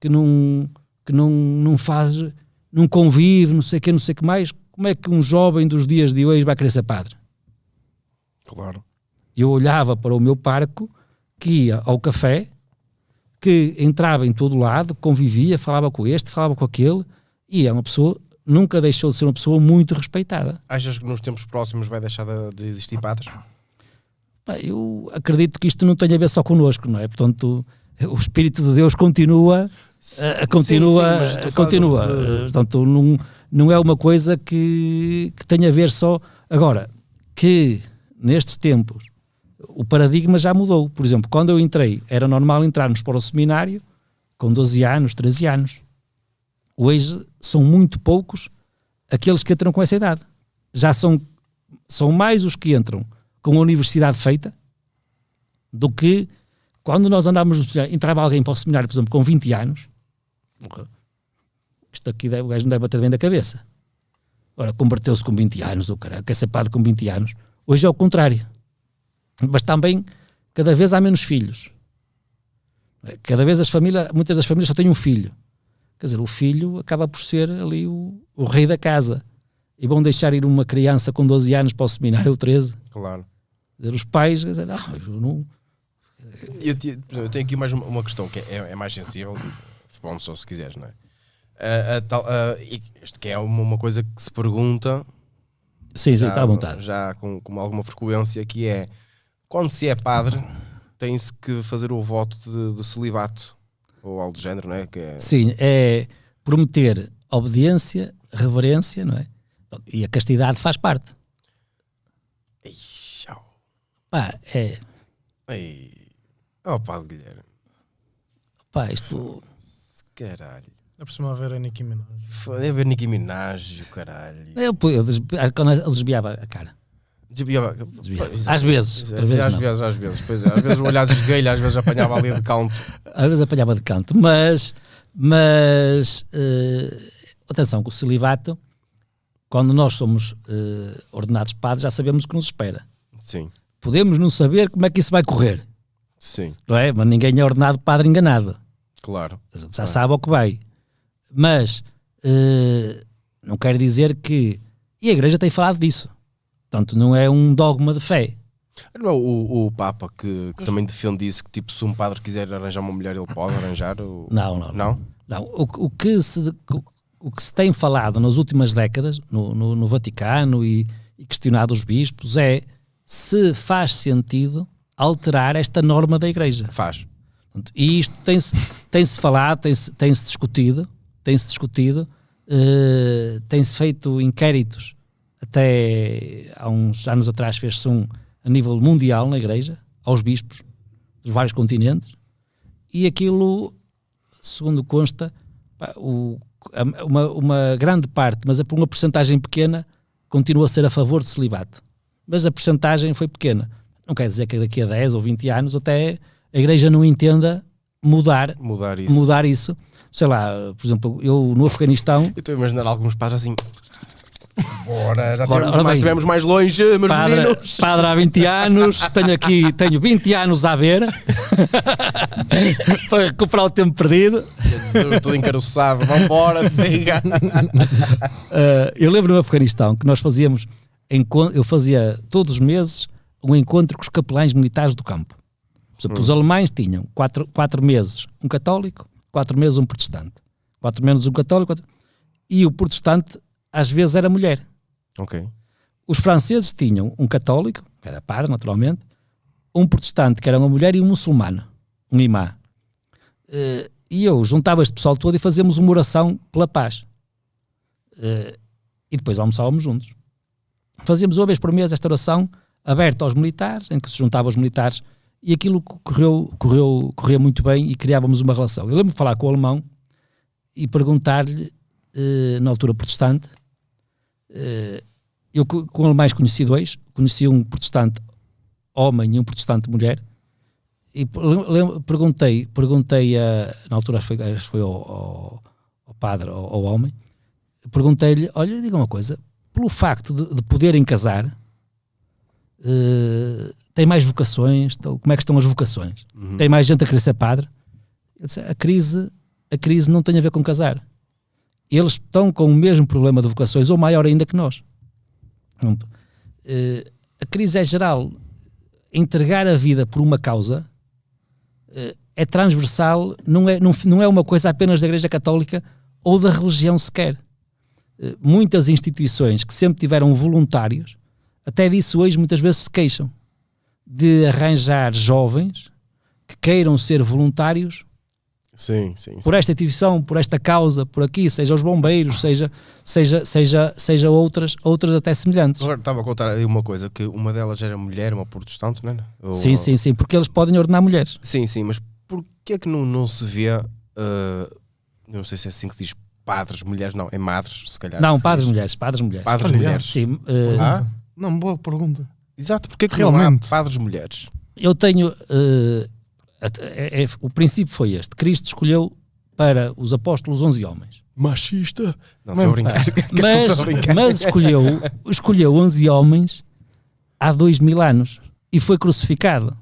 que não, que não, não faz, não convive, não sei o que, não sei o que mais, como é que um jovem dos dias de hoje vai querer ser padre? Claro. Eu olhava para o meu parco, que ia ao café, que entrava em todo lado, convivia, falava com este, falava com aquele, e é uma pessoa, nunca deixou de ser uma pessoa muito respeitada. Achas que nos tempos próximos vai deixar de, de existir? Pá, eu acredito que isto não tem a ver só connosco, não é? Portanto, o Espírito de Deus continua, a continua, Sim, sim, continua. de- Portanto, não, não é uma coisa que, que tenha a ver só. Agora, que nestes tempos o paradigma já mudou. Por exemplo, quando eu entrei, era normal entrarmos para o seminário com 12 anos, 13 anos. Hoje são muito poucos aqueles que entram com essa idade. Já são, são mais os que entram com a universidade feita do que quando nós andávamos, no seminário, entrava alguém para o seminário, por exemplo, com 20 anos, isto aqui deve, o gajo não deve bater bem da cabeça. Ora, converteu-se com 20 anos, o cara, quer ser padre com 20 anos. Hoje é o contrário. Mas também, cada vez há menos filhos. Cada vez as famílias, muitas das famílias só têm um filho. Quer dizer, o filho acaba por ser ali o, o rei da casa. E vão deixar ir uma criança com 12 anos para o seminário ou 13. Claro. Quer dizer, os pais, quer dizer, ah, eu não, Eu, te- eu tenho aqui mais uma, uma questão que é, é mais sensível. Responde só se quiseres, não é? A tal- e isto que é uma, uma coisa que se pergunta Sim, sim, já, está à vontade. já com, com alguma frequência, que é quando se é padre, tem-se que fazer o voto de, de celibato ou algo do género, não é? Que é Sim, é prometer obediência, reverência, não é? E a castidade faz parte. Ei, tchau. Pá, é. Ei. Oh, pá, Guilherme. Pá, isto. Caralho. É por cima a ver a Nicki Minaj. Foi a ver Nicki Minaj, o caralho. Eu, eu, desbi- quando ele desviava a cara. Desviava- Desviava. Pois, Às vezes, Às outras vezes às não. vezes, às vezes. Pois é, às vezes o olhar esguelho, às vezes apanhava ali de canto. Às vezes apanhava de canto, mas, mas eh, atenção, que o celibato, quando nós somos eh, ordenados padres, já sabemos o que nos espera. Sim, Podemos não saber como é que isso vai correr, sim, não é? Mas ninguém é ordenado padre enganado. claro. Já sabe ao que vai. Mas eh, não quer dizer que. E a igreja tem falado disso. Portanto, não é um dogma de fé. O, o Papa que, que também defende isso, que tipo, se um padre quiser arranjar uma mulher, ele pode arranjar? Ou... Não, não. Não? Não, o, o que se, o, que se tem falado nas últimas décadas no, no, no Vaticano e, e questionado os bispos é se faz sentido alterar esta norma da Igreja. Faz. E isto tem-se tem-se falado, tem-se tem -se discutido, tem-se discutido, eh, tem-se feito inquéritos. Até há uns anos atrás fez-se um a nível mundial na Igreja, aos bispos dos vários continentes, e aquilo, segundo consta, o- uma, uma grande parte, mas por uma porcentagem pequena, continua a ser a favor de celibato. Mas a porcentagem foi pequena. Não quer dizer que daqui a 10 ou 20 anos até a Igreja não entenda mudar, Mudar isso. mudar isso. Sei lá, por exemplo, eu no Afeganistão, Eu estou a imaginar alguns padres assim. Bora, já Bora, mais, bem. tivemos mais longe, meus padre, meninos. padre há 20 anos, tenho aqui, tenho 20 anos a ver [LAUGHS] para recuperar o tempo perdido. Jesus, Tudo encaroçado, vambora, siga. Uh, [LAUGHS] eu lembro no Afeganistão que nós fazíamos, eu fazia todos os meses um encontro com os capelães militares do campo. Por exemplo, os alemães tinham quatro, quatro meses um católico, quatro meses um protestante. Quatro meses um católico, quatro... e o protestante às vezes era mulher. ok. Os franceses tinham um católico, que era padre naturalmente, um protestante, que era uma mulher, e um muçulmano, um imã. Eh, e eu juntava este pessoal todo e fazíamos uma oração pela paz. Eh, e depois almoçávamos juntos. Fazíamos uma vez por mês esta oração aberta aos militares, em que se juntavam os militares, e aquilo co- correu, correu, correu muito bem e criávamos uma relação. Eu lembro de falar com o alemão e perguntar-lhe, eh, na altura protestante, eu co- com alemães conheci dois, conheci um protestante homem e um protestante mulher, e per- lem- perguntei, perguntei a, na altura foi, foi ao, ao- ao padre, ao, ao homem, perguntei-lhe, olha, diga uma coisa, pelo facto de, de poderem casar, eh, tem mais vocações, então, como é que estão as vocações? Tem mais gente a querer ser padre? Eu disse, a crise, a crise não tem a ver com casar. Eles estão com o mesmo problema de vocações, ou maior ainda que nós. Pronto. Eh, a crise é geral. Entregar a vida por uma causa eh, é transversal, não é, não, não é uma coisa apenas da Igreja Católica ou da religião sequer. Eh, muitas instituições que sempre tiveram voluntários, até disso hoje muitas vezes se queixam, de arranjar jovens que queiram ser voluntários Sim, sim. por esta instituição, por esta causa, por aqui, seja os bombeiros, seja, seja, seja, seja outras, outras até semelhantes. Agora estava a contar aí uma coisa, que uma delas era mulher, uma protestante, não é? Ou- Sim, sim, sim, porque eles podem ordenar mulheres. Sim, sim, mas porquê é que não, não se vê, eu não sei se é assim que se diz, padres, mulheres, não, é madres, se calhar. Não, se padres diz. mulheres, padres mulheres. Padres mulheres. Sim, eh, Ah? Não, boa pergunta. Exato, porquê é que Realmente. não há padres mulheres? eu tenho. at- é- é- o princípio foi este: Cristo escolheu para os apóstolos 11 homens. Machista? Não, estou a brincar. [LAUGHS] Mas, mas escolheu, escolheu 11 homens há dois mil anos e foi crucificado.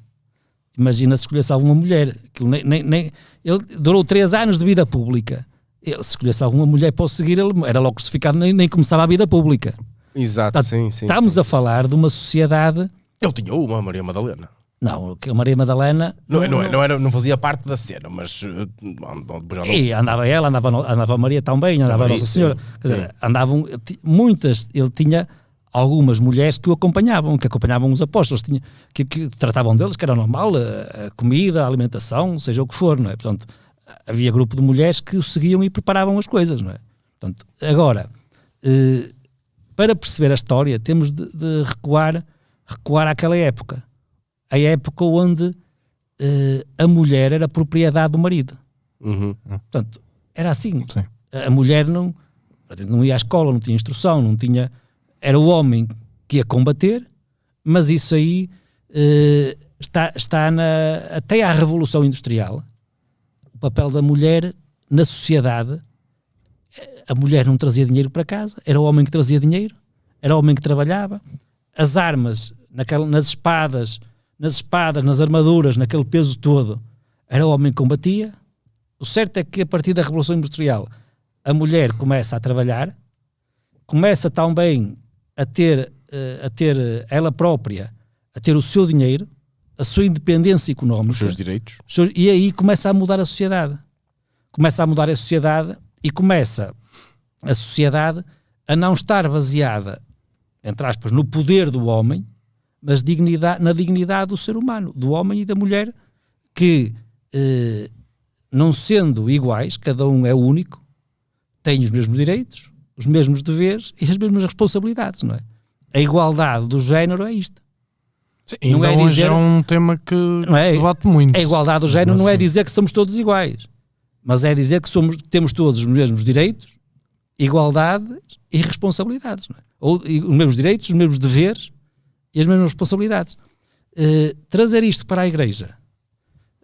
Imagina se escolhesse alguma mulher. Aquilo nem, nem, nem- ele durou três anos de vida pública. Ele, se escolhesse alguma mulher para o seguir, ele era logo crucificado, nem, nem começava a vida pública. Exato, Tá- sim, sim. Estamos sim. a falar de uma sociedade. Ele tinha uma, Maria Madalena. Não, que a Maria Madalena. Não, não, não, era, não fazia parte da cena, mas. já não- E andava ela, andava, andava a Maria também, andava a Também, Nossa sim, Senhora. Quer dizer, sim. andavam muitas, ele tinha algumas mulheres que o acompanhavam, que acompanhavam os apóstolos, tinha, que, que tratavam deles, que era normal, a, a comida, a alimentação, seja o que for, não é? Portanto, havia grupo de mulheres que o seguiam e preparavam as coisas, não é? Portanto, agora, eh, para perceber a história, temos de, de recuar, recuar àquela época. A época onde eh, a mulher era propriedade do marido. Uhum. Portanto, era assim. Sim. A mulher não, não ia à escola, não tinha instrução, não tinha. Era o homem que ia combater, mas isso aí eh, está, está na, até à Revolução Industrial. O papel da mulher na sociedade. eh, A mulher não trazia dinheiro para casa, era o homem que trazia dinheiro, era o homem que trabalhava. As armas, naquela, nas espadas, nas espadas, nas armaduras, naquele peso todo, era o homem que combatia. O certo é que a partir da Revolução Industrial a mulher começa a trabalhar, começa também a ter, eh, a ter eh, ela própria, a ter o seu dinheiro, a sua independência Os económica, seus direitos. e aí começa a mudar a sociedade. Começa a mudar a sociedade e começa a sociedade a não estar baseada, entre aspas, no poder do homem, mas dignidade, na dignidade do ser humano, do homem e da mulher, que eh, não sendo iguais, cada um é único, tem os mesmos direitos, os mesmos deveres e as mesmas responsabilidades, não é? A igualdade do género é isto. Sim, Não ainda é hoje dizer- é um tema que, que é- se debate muito. A igualdade do género não é dizer que somos todos iguais, mas é dizer que somos, temos todos os mesmos direitos, igualdades e responsabilidades. não é? Ou e os mesmos direitos, os mesmos deveres e as mesmas responsabilidades. Eh, trazer isto para a Igreja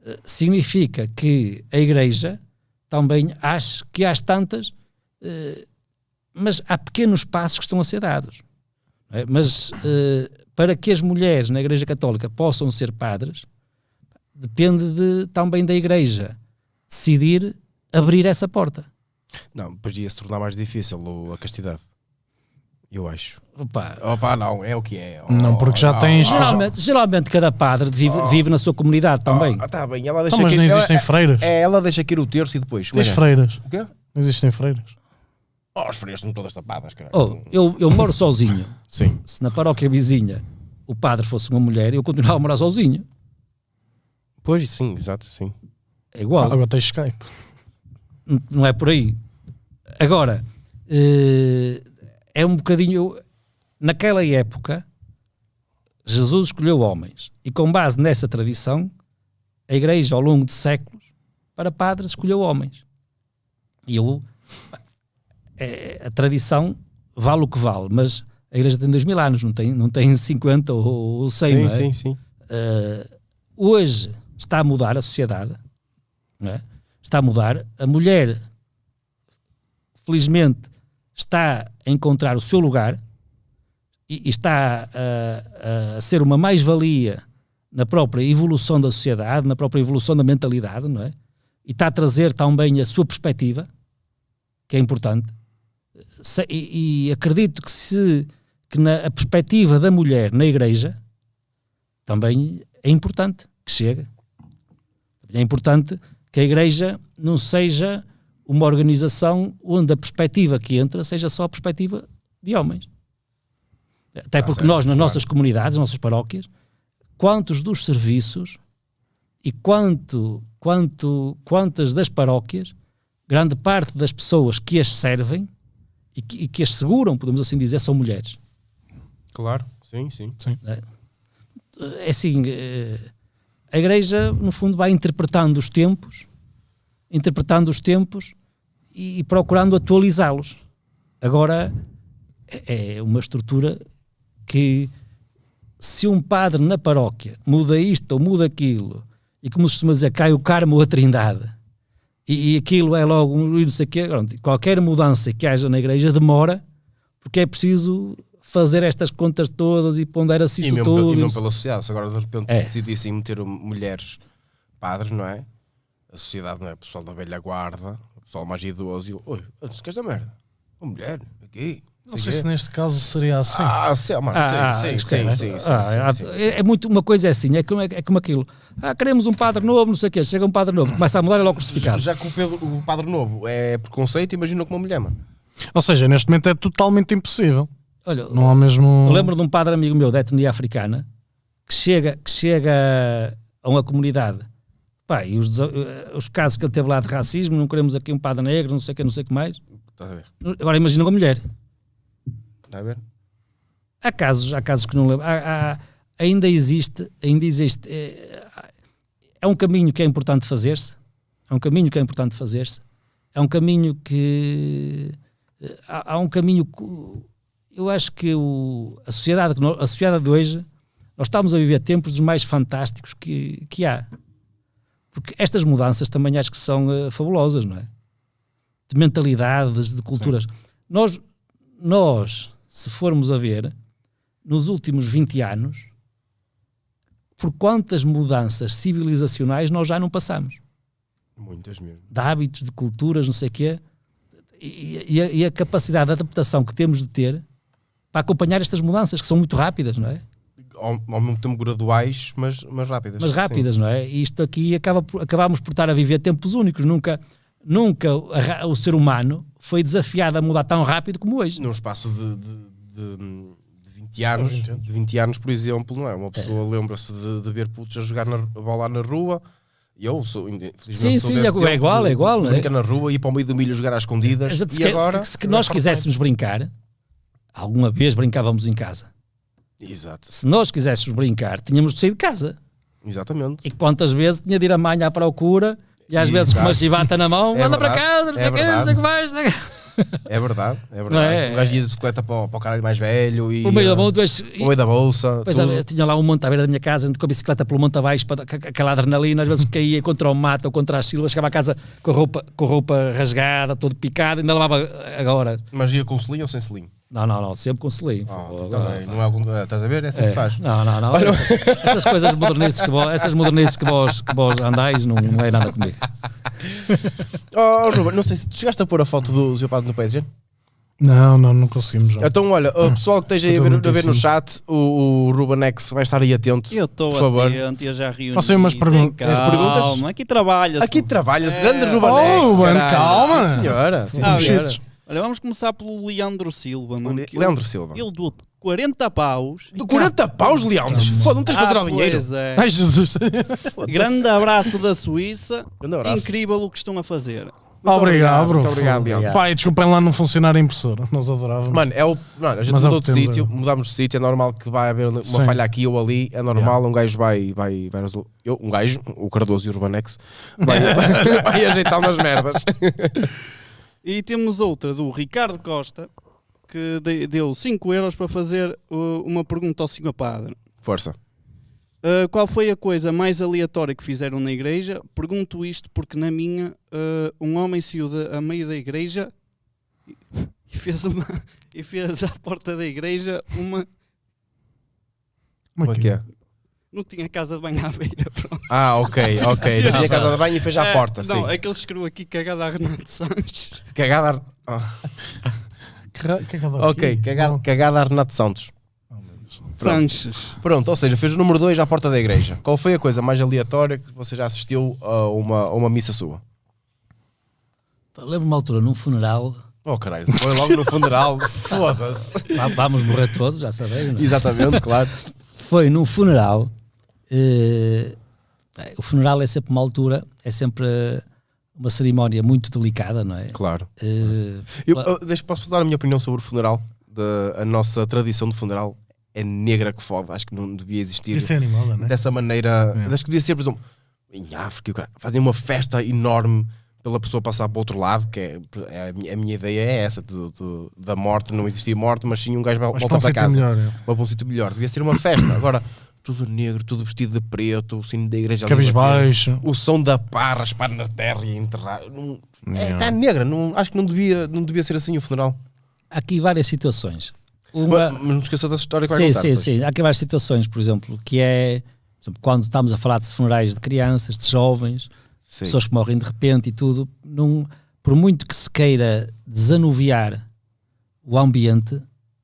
eh, significa que a Igreja também acha que às tantas, eh, mas há pequenos passos que estão a ser dados. é? Mas para que as mulheres na Igreja Católica possam ser padres, depende de, também da Igreja decidir abrir essa porta. Não, depois ia se tornar mais difícil a castidade. Eu acho. Opa, Opa, não, é o que é. Não, porque já tens- Oh, geralmente, geralmente cada padre vive, vive na sua comunidade também. Ah, tá bem, ela deixa Então, mas não ela- existem freiras. É, ela deixa aqui o terço e depois. Tens freiras. O quê? Não existem freiras. Oh, as freiras estão todas tapadas, cara. Oh, eu, eu moro sozinho. [LAUGHS] Sim. Se na paróquia vizinha o padre fosse uma mulher, eu continuava a morar sozinho. Pois, sim, exato, sim. É igual. Agora tens Skype. Não é por aí. Agora, eh, é um bocadinho. Naquela época, Jesus escolheu homens e, com base nessa tradição, a Igreja, ao longo de séculos, para padres, escolheu homens. E eu. é, a tradição vale o que vale, mas a Igreja tem dois mil anos, não tem, não tem [LAUGHS] 50 ou, ou 100. sim, é? sim, sim. Uh, hoje está a mudar a sociedade, é? está a mudar. A mulher, felizmente, está a encontrar o seu lugar e, e está a, a ser uma mais-valia na própria evolução da sociedade, na própria evolução da mentalidade, não é? E está a trazer também a sua perspectiva, que é importante. Se- e, e acredito que se que na a perspectiva da mulher na igreja também é importante que chegue. É importante que a igreja não seja uma organização onde a perspectiva que entra seja só a perspectiva de homens. Até Tá porque certo, nós, nas claro. nossas comunidades, nas nossas paróquias, quantos dos serviços e quanto, quanto, quantas das paróquias, grande parte das pessoas que as servem e que, e que as seguram, podemos assim dizer, são mulheres. Claro, sim, sim. é assim, eh, a igreja no fundo vai interpretando os tempos, interpretando os tempos e, e procurando atualizá-los. Agora é é uma estrutura que se um padre na paróquia muda isto ou muda aquilo e como se costuma dizer, cai o carmo ou a trindade e, e aquilo é logo um não sei quê, qualquer mudança que haja na igreja demora porque é preciso fazer estas contas todas e E isto mesmo, tudo. e e não mesmo pela sociedade, se agora de repente É. decidissem meter mulheres padres, não é? A sociedade, não é? O pessoal da velha guarda, o pessoal mais idoso, e eu, oi, tu queres da merda? Uma mulher, aqui. Não sei se neste caso seria assim. Ah, sim, mano, Ah, sim, sim, isto é, sim, né? sim, sim, Ah, sim, sim. é, é muito uma coisa é assim, é como, é como aquilo. Ah, queremos um padre novo, não sei o quê. Chega um padre novo, começa a mudar e é logo crucificado. Já que o, Pedro, o padre novo é preconceito, imagina com uma mulher, mano. Ou seja, neste momento é totalmente impossível. Olha, Não há mesmo. eu lembro de um padre amigo meu da etnia africana que chega, que chega a uma comunidade. Pá, e os, eh, os casos que ele teve lá de racismo, não queremos aqui um padre negro, não sei o que, não sei o que mais. Estás a ver? Agora imagina uma mulher. Está a ver? Há casos, há casos que não lembro. Há, há- ainda existe, ainda existe. É, é um caminho que é importante fazer-se. É um caminho que é importante fazer-se. É um caminho que há, há um caminho. que- Eu acho que o, a sociedade a sociedade de hoje nós estamos a viver tempos dos mais fantásticos que, que há. Porque estas mudanças também acho que são eh, fabulosas, não é? De mentalidades, de culturas. Nós, nós, se formos a ver, nos últimos 20 anos, por quantas mudanças civilizacionais nós já não passamos? Muitas mesmo. De hábitos, de culturas, não sei o quê. E, e a, e a capacidade de adaptação que temos de ter para acompanhar estas mudanças, que são muito rápidas, não é? Ao, ao mesmo tempo graduais, mas, mas rápidas. mas Sim. rápidas, não é? E isto aqui acaba por, acabamos por estar a viver tempos únicos. Nunca, nunca a o ser humano foi desafiado a mudar tão rápido como hoje. Num espaço de, de, de, de 20 anos, 20 anos. de 20 anos, por exemplo, não é? Uma pessoa lembra-se de, de ver putos a jogar na, a bola na rua. E eu sou, infelizmente, Sim, sou sim, desse é tempo igual, é igual, não é? Brincar na rua, ir para o meio do milho jogar às escondidas. Se, E que- agora. se, se que nós quiséssemos brincar, alguma vez brincávamos em casa. Exato, Se nós quiséssemos brincar, tínhamos de sair de casa. exatamente. E quantas vezes tinha de ir a mãe à procura e às vezes com uma Exato. chivata na mão, É anda para casa, não sei é o quê, não sei o que mais. o. É verdade, é verdade. Não é? Um gajo ia de bicicleta para, o- para o caralho mais velho e. Pelo meio da Para o meio da bolsa. Depois tudo. eu tinha lá um monte à beira da minha casa, com a bicicleta pelo monte abaixo, para, aquela adrenalina, às vezes caía [LAUGHS] contra o mato ou contra as silvas, chegava a casa com a roupa, com a roupa rasgada, todo picado, ainda levava agora. Mas ia com selim ou sem selim? Não, não, não, sempre com selim. Ah, Pô, também. pá. Não é, algum- estás a ver? É assim que se faz. Não, não, não. Essas, [LAUGHS] essas coisas modernices que vós, essas modernices que vós, que vós andais não, não é nada comigo. [LAUGHS] Oh, Ruben, não sei se tu chegaste a pôr a foto do seu padre no Patreon. Não, não, não conseguimos. já. Então, olha, o pessoal que esteja aí a ver, a ver no chat, o, o Ruben X vai estar aí atento. Eu estou Por favor. atento, eu já reuni. Façam umas pergun- tens perguntas? calma, Aqui trabalha-se. Aqui trabalha-se, É. grande Ruben Oh, X. Ruben, calma. Sim, senhora. Sim, Ah, senhora. Olha, vamos começar pelo Leandro Silva, mano. Leandro Silva. Ele doou 40 paus. De 40 paus, Leandro. Foda, não tens de fazer Ah, ao dinheiro. pois é. Ai, Jesus. [LAUGHS] Grande abraço da Suíça. Grande abraço. Incrível o que estão a fazer. Muito obrigado, bro. Muito obrigado, Leandro. Pai, desculpem lá não funcionar a impressora. Nós adorávamos. Mano, é o, mano, a gente Mas é mudou de sítio, é. mudámos de sítio, é normal que vai haver uma Sim. falha aqui ou ali, é normal, um gajo vai, vai, vai eu, um gajo, o Cardoso e o Urbanex, vai, [LAUGHS] vai ajeitar umas merdas. [LAUGHS] E temos outra do Ricardo Costa, que de- deu 5 euros para fazer uh, uma pergunta ao Senhor Padre. Força. Uh, qual foi a coisa mais aleatória que fizeram na igreja? Pergunto isto porque na minha uh, um homem saiu de- a meio da igreja e- [LAUGHS] e fez, uma, [LAUGHS] e fez à porta da igreja uma. Como é que é? Não tinha casa de banho à beira. [LAUGHS] Pronto. Ah, ok, ok. Não tinha casa de banho e fez à É, porta, não, sim. é que ele escreveu aqui cagada a Renato Sanches. Cagada. ah, eu dou ok, cagada, cagada a Renato Santos. [LAUGHS] Sanches. Pronto, ou seja, fez o número 2 à porta da igreja. Qual foi a coisa mais aleatória que você já assistiu a uma, a uma missa sua? Lembro-me uma altura num funeral, Oh caralho, foi logo no funeral. [LAUGHS] Foda-se. vamos morrer todos, já sabem, não é? Exatamente, claro. foi num funeral. Bem, o funeral é sempre uma altura, é sempre uma cerimónia muito delicada, não é? Claro. Eh, Eu, eu, deixa, posso dar a minha opinião sobre o funeral? De, a nossa tradição de funeral é negra que foda. Acho que não devia existir Isso é animada, né? dessa maneira. É. Acho que devia ser, por exemplo, em África, o cara, fazem uma festa enorme pela pessoa passar para o outro lado, que é, é a, minha, a minha ideia é essa, do- do- da morte, não existir morte, mas sim um gajo vai- Mas volta para casa. melhor. é. Vai para um sítio melhor. Devia ser uma festa. Agora, tudo negro, tudo vestido de preto, o sino da igreja. Cabisbaixo. o som da pá raspar na terra e enterrar. Não, é, está negra, não, acho que não devia, não devia ser assim o funeral. há aqui várias situações. Uma, Mas, não esqueça dessa história que vai sim, contar. sim, sim. Há aqui várias situações, por exemplo, que é exemplo, quando estamos a falar de funerais de crianças, de jovens, Sim. pessoas que morrem de repente e tudo, não, por muito que se queira desanuviar o ambiente,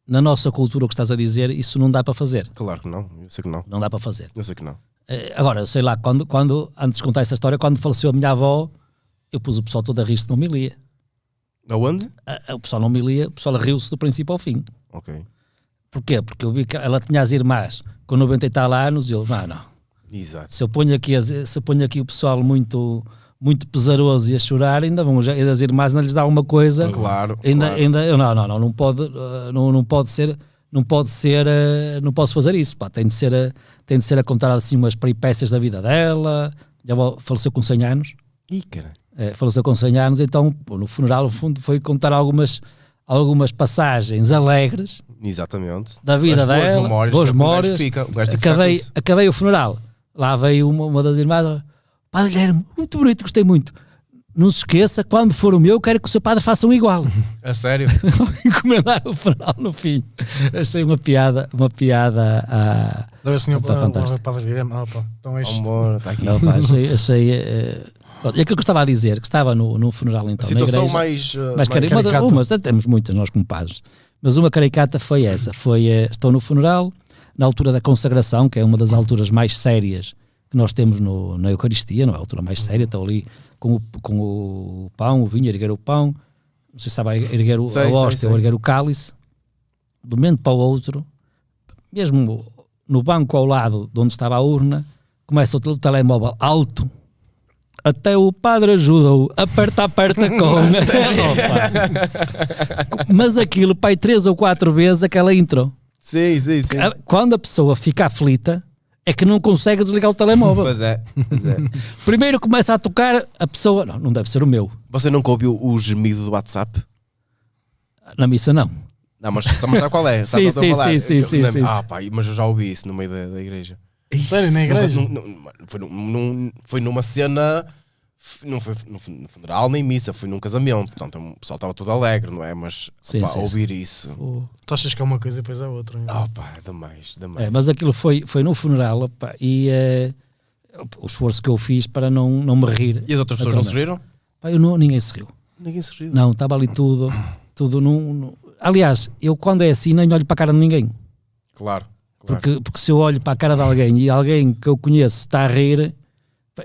na nossa cultura, o que estás a dizer, isso não dá para fazer. Claro que não, eu sei que não. Não dá para fazer. Eu sei que não. Eh, Agora, sei lá, quando, quando, antes de contar essa história, quando faleceu a minha avó, eu pus o pessoal todo a rir-se na homilia. Aonde? A- a- O pessoal na homilia, o pessoal riu-se do princípio ao fim. Ok. Porquê? Porque eu vi que ela tinha as irmãs com 90 e tal anos e eu, não, não. Exato. Se eu ponho aqui, se eu ponho aqui o pessoal muito, muito pesaroso e a chorar, ainda vão, ainda as irmãs não lhes dá uma coisa. Claro. Ainda, claro. ainda, não, não, não, não pode, uh, não, não pode ser, não pode ser, eh, não posso fazer isso, pá, tem de ser, a, tem de ser a contar assim umas peripécias da vida dela, já faleceu com 100 anos, Ih, cara. é, faleceu com 100 anos, então no funeral, no fundo, foi contar algumas, algumas passagens alegres Exatamente. da vida As boas memórias, dela, boas memórias. fica- o Acabei, acabei o funeral. Lá veio uma, uma das irmãs, Padre Guilherme, muito bonito, gostei muito. Não se esqueça, quando for o meu, quero que o seu padre faça um igual. [LAUGHS] A sério? [LAUGHS] Encomendar o funeral no fim. Achei uma piada, uma piada a. Deve senhor Opa, fantástico. para Guilherme. Ah, Então é isto. Vambora, está aqui. [LAUGHS] Achei. achei eh, pronto, e aquilo que eu estava a dizer, que estava no, no funeral A então, na situação igreja. mais. uh, mais uma caricata. umas, até temos muitas, nós como padres. Mas uma caricata foi essa: foi eh, estou no funeral, na altura da consagração, que é uma das alturas mais sérias que nós temos no, na Eucaristia, não é a altura mais séria, estou ali com o, com o pão, o vinho, erguer o pão, não sei se sabe erguer o, Sei, a sei, hóstia sei. ou erguer o cálice, de um momento para o outro, mesmo no banco ao lado de onde estava a urna, começa o tel- telemóvel alto. Até o padre ajuda-o, aperta, aperta [LAUGHS] com. [LAUGHS] Mas aquilo, pai, três ou quatro vezes aquela intro. Sim, sim, sim. Quando a pessoa fica aflita, é que não consegue desligar o telemóvel. Pois é, pois é. Primeiro começa a tocar, a pessoa. Não, não deve ser o meu. Você nunca ouviu o gemido do WhatsApp? Na missa, não. Não, mas só sabe qual é? Sabe Sim, o que eu estou a sim, falar? sim, sim, Eu- sim, sim, Ah, sim. pá, mas eu já ouvi isso no meio da, da igreja. Sério, na igreja? Foi, num- num- foi numa cena. Não foi no fu- no funeral nem missa, foi num casamento. Portanto, o pessoal estava todo alegre, não é? Mas Sim, pá, sim, sim. ouvir isso. Tu achas que é uma coisa e depois é outra. Ah, pá, é demais, demais. É, mas aquilo foi, foi no funeral opa, e eh, o esforço que eu fiz para não, não me rir. E as outras pessoas não se riram? Pá, eu não, ninguém se riu. Ninguém se riu. Não, estava ali tudo. tudo num, num- Aliás, eu quando é assim nem olho para a cara de ninguém. Claro, claro. Porque, porque se eu olho para a cara de alguém e alguém que eu conheço está a rir,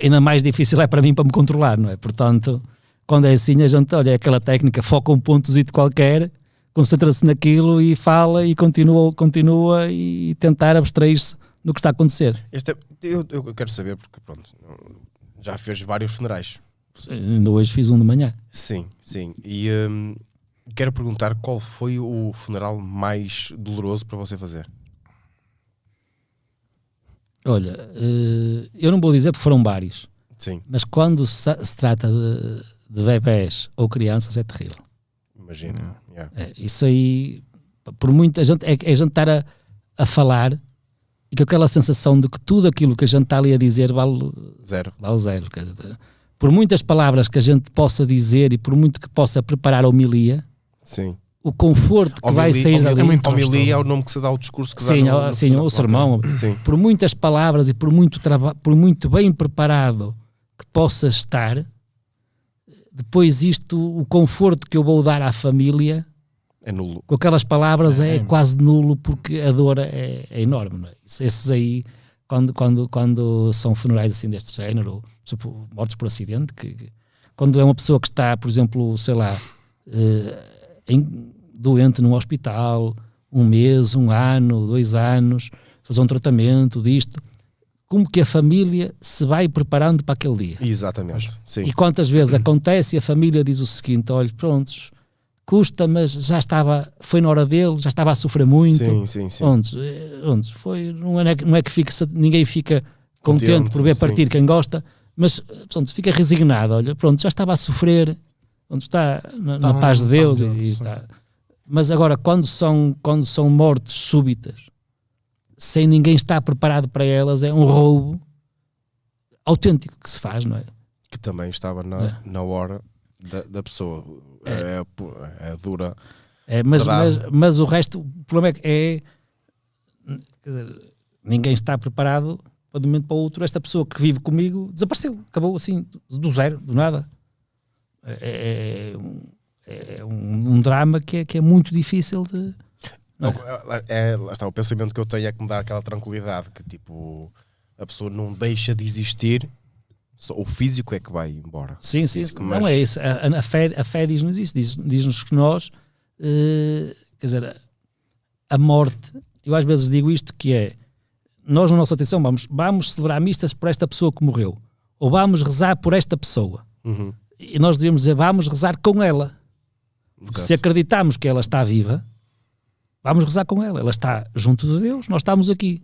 ainda mais difícil é para mim para me controlar, não é? Portanto, quando é assim, a gente olha é aquela técnica, foca um pontozito qualquer, concentra-se naquilo e fala e continua, continua e tentar abstrair-se do que está a acontecer. Este é- eu, eu quero saber, porque pronto, já fez vários funerais. Ainda hoje fiz um de manhã. Sim, sim. E hum, quero perguntar qual foi o funeral mais doloroso para você fazer? Olha, eh, eu não vou dizer porque foram vários, Sim, mas quando se, se trata de, de bebés ou crianças é terrível. imagina. Yeah. É, isso aí, por muita gente, é, é a gente estar a, a falar e com aquela sensação de que tudo aquilo que a gente está ali a dizer vale, Zero. vale zero. dizer, por muitas palavras que a gente possa dizer e por muito que possa preparar a homilia, Sim. O conforto que vai Homilia- sair homilia- dali. Homilia é o nome que se dá ao discurso que Sim, dá no, no sim, funeral. o sermão. Ok. Sim, Por muitas palavras e por muito, traba- por muito bem preparado que possa estar, depois isto, o conforto que eu vou dar à família é nulo. com aquelas palavras é, É. quase nulo porque a dor é, é enorme. Não é? Isso- Esses aí, quando, quando, quando são funerais assim deste género, exemplo, mortos por acidente, que, que- quando é uma pessoa que está, por exemplo, sei lá, eh, em- doente num hospital, um mês, um ano, dois anos, fazer um tratamento disto, como que a família se vai preparando para aquele dia. Exatamente. Sim. E quantas vezes [CLEARS THROAT] acontece e a família diz o seguinte: olha, prontos, custa, mas já estava, foi na hora dele, já estava a sofrer muito. Sim, sim, sim. Onde, eh, onde foi, não é, que- não é que fique, ninguém fica contente, Contente, por ver sim. partir quem gosta, mas eh, pronto, fica resignado. Olha, pronto, já estava a sofrer, onde está na, Está na paz de Deus. Deus, e, e sim. está. Mas agora, quando são, quando são mortes súbitas, sem ninguém estar preparado para elas, é um roubo autêntico que se faz, não é? Que também estava na, É. na hora da, da pessoa. É, pu- é dura. É, mas, mas, mas o resto, o problema é que é, dizer, ninguém está preparado para de um momento para o outro. Esta pessoa que vive comigo desapareceu, acabou assim, do zero, do nada. É, é um- é um, um drama que é, que é muito difícil de. É? É, lá está, o pensamento que eu tenho é que me dá aquela tranquilidade que tipo a pessoa não deixa de existir, só o físico é que vai embora. Sim, sim, Isso que não é isso. A, a- fé, a fé diz-nos isso, diz- diz-nos que nós, eh, quer dizer, a morte, eu às vezes digo isto que é, nós na nossa atenção vamos, vamos celebrar mistas por esta pessoa que morreu, ou vamos rezar por esta pessoa. Uhum. E nós devemos dizer, vamos rezar com ela. Porque se Exato. acreditamos que ela está viva, vamos rezar com ela. Ela está junto de Deus, nós estamos aqui.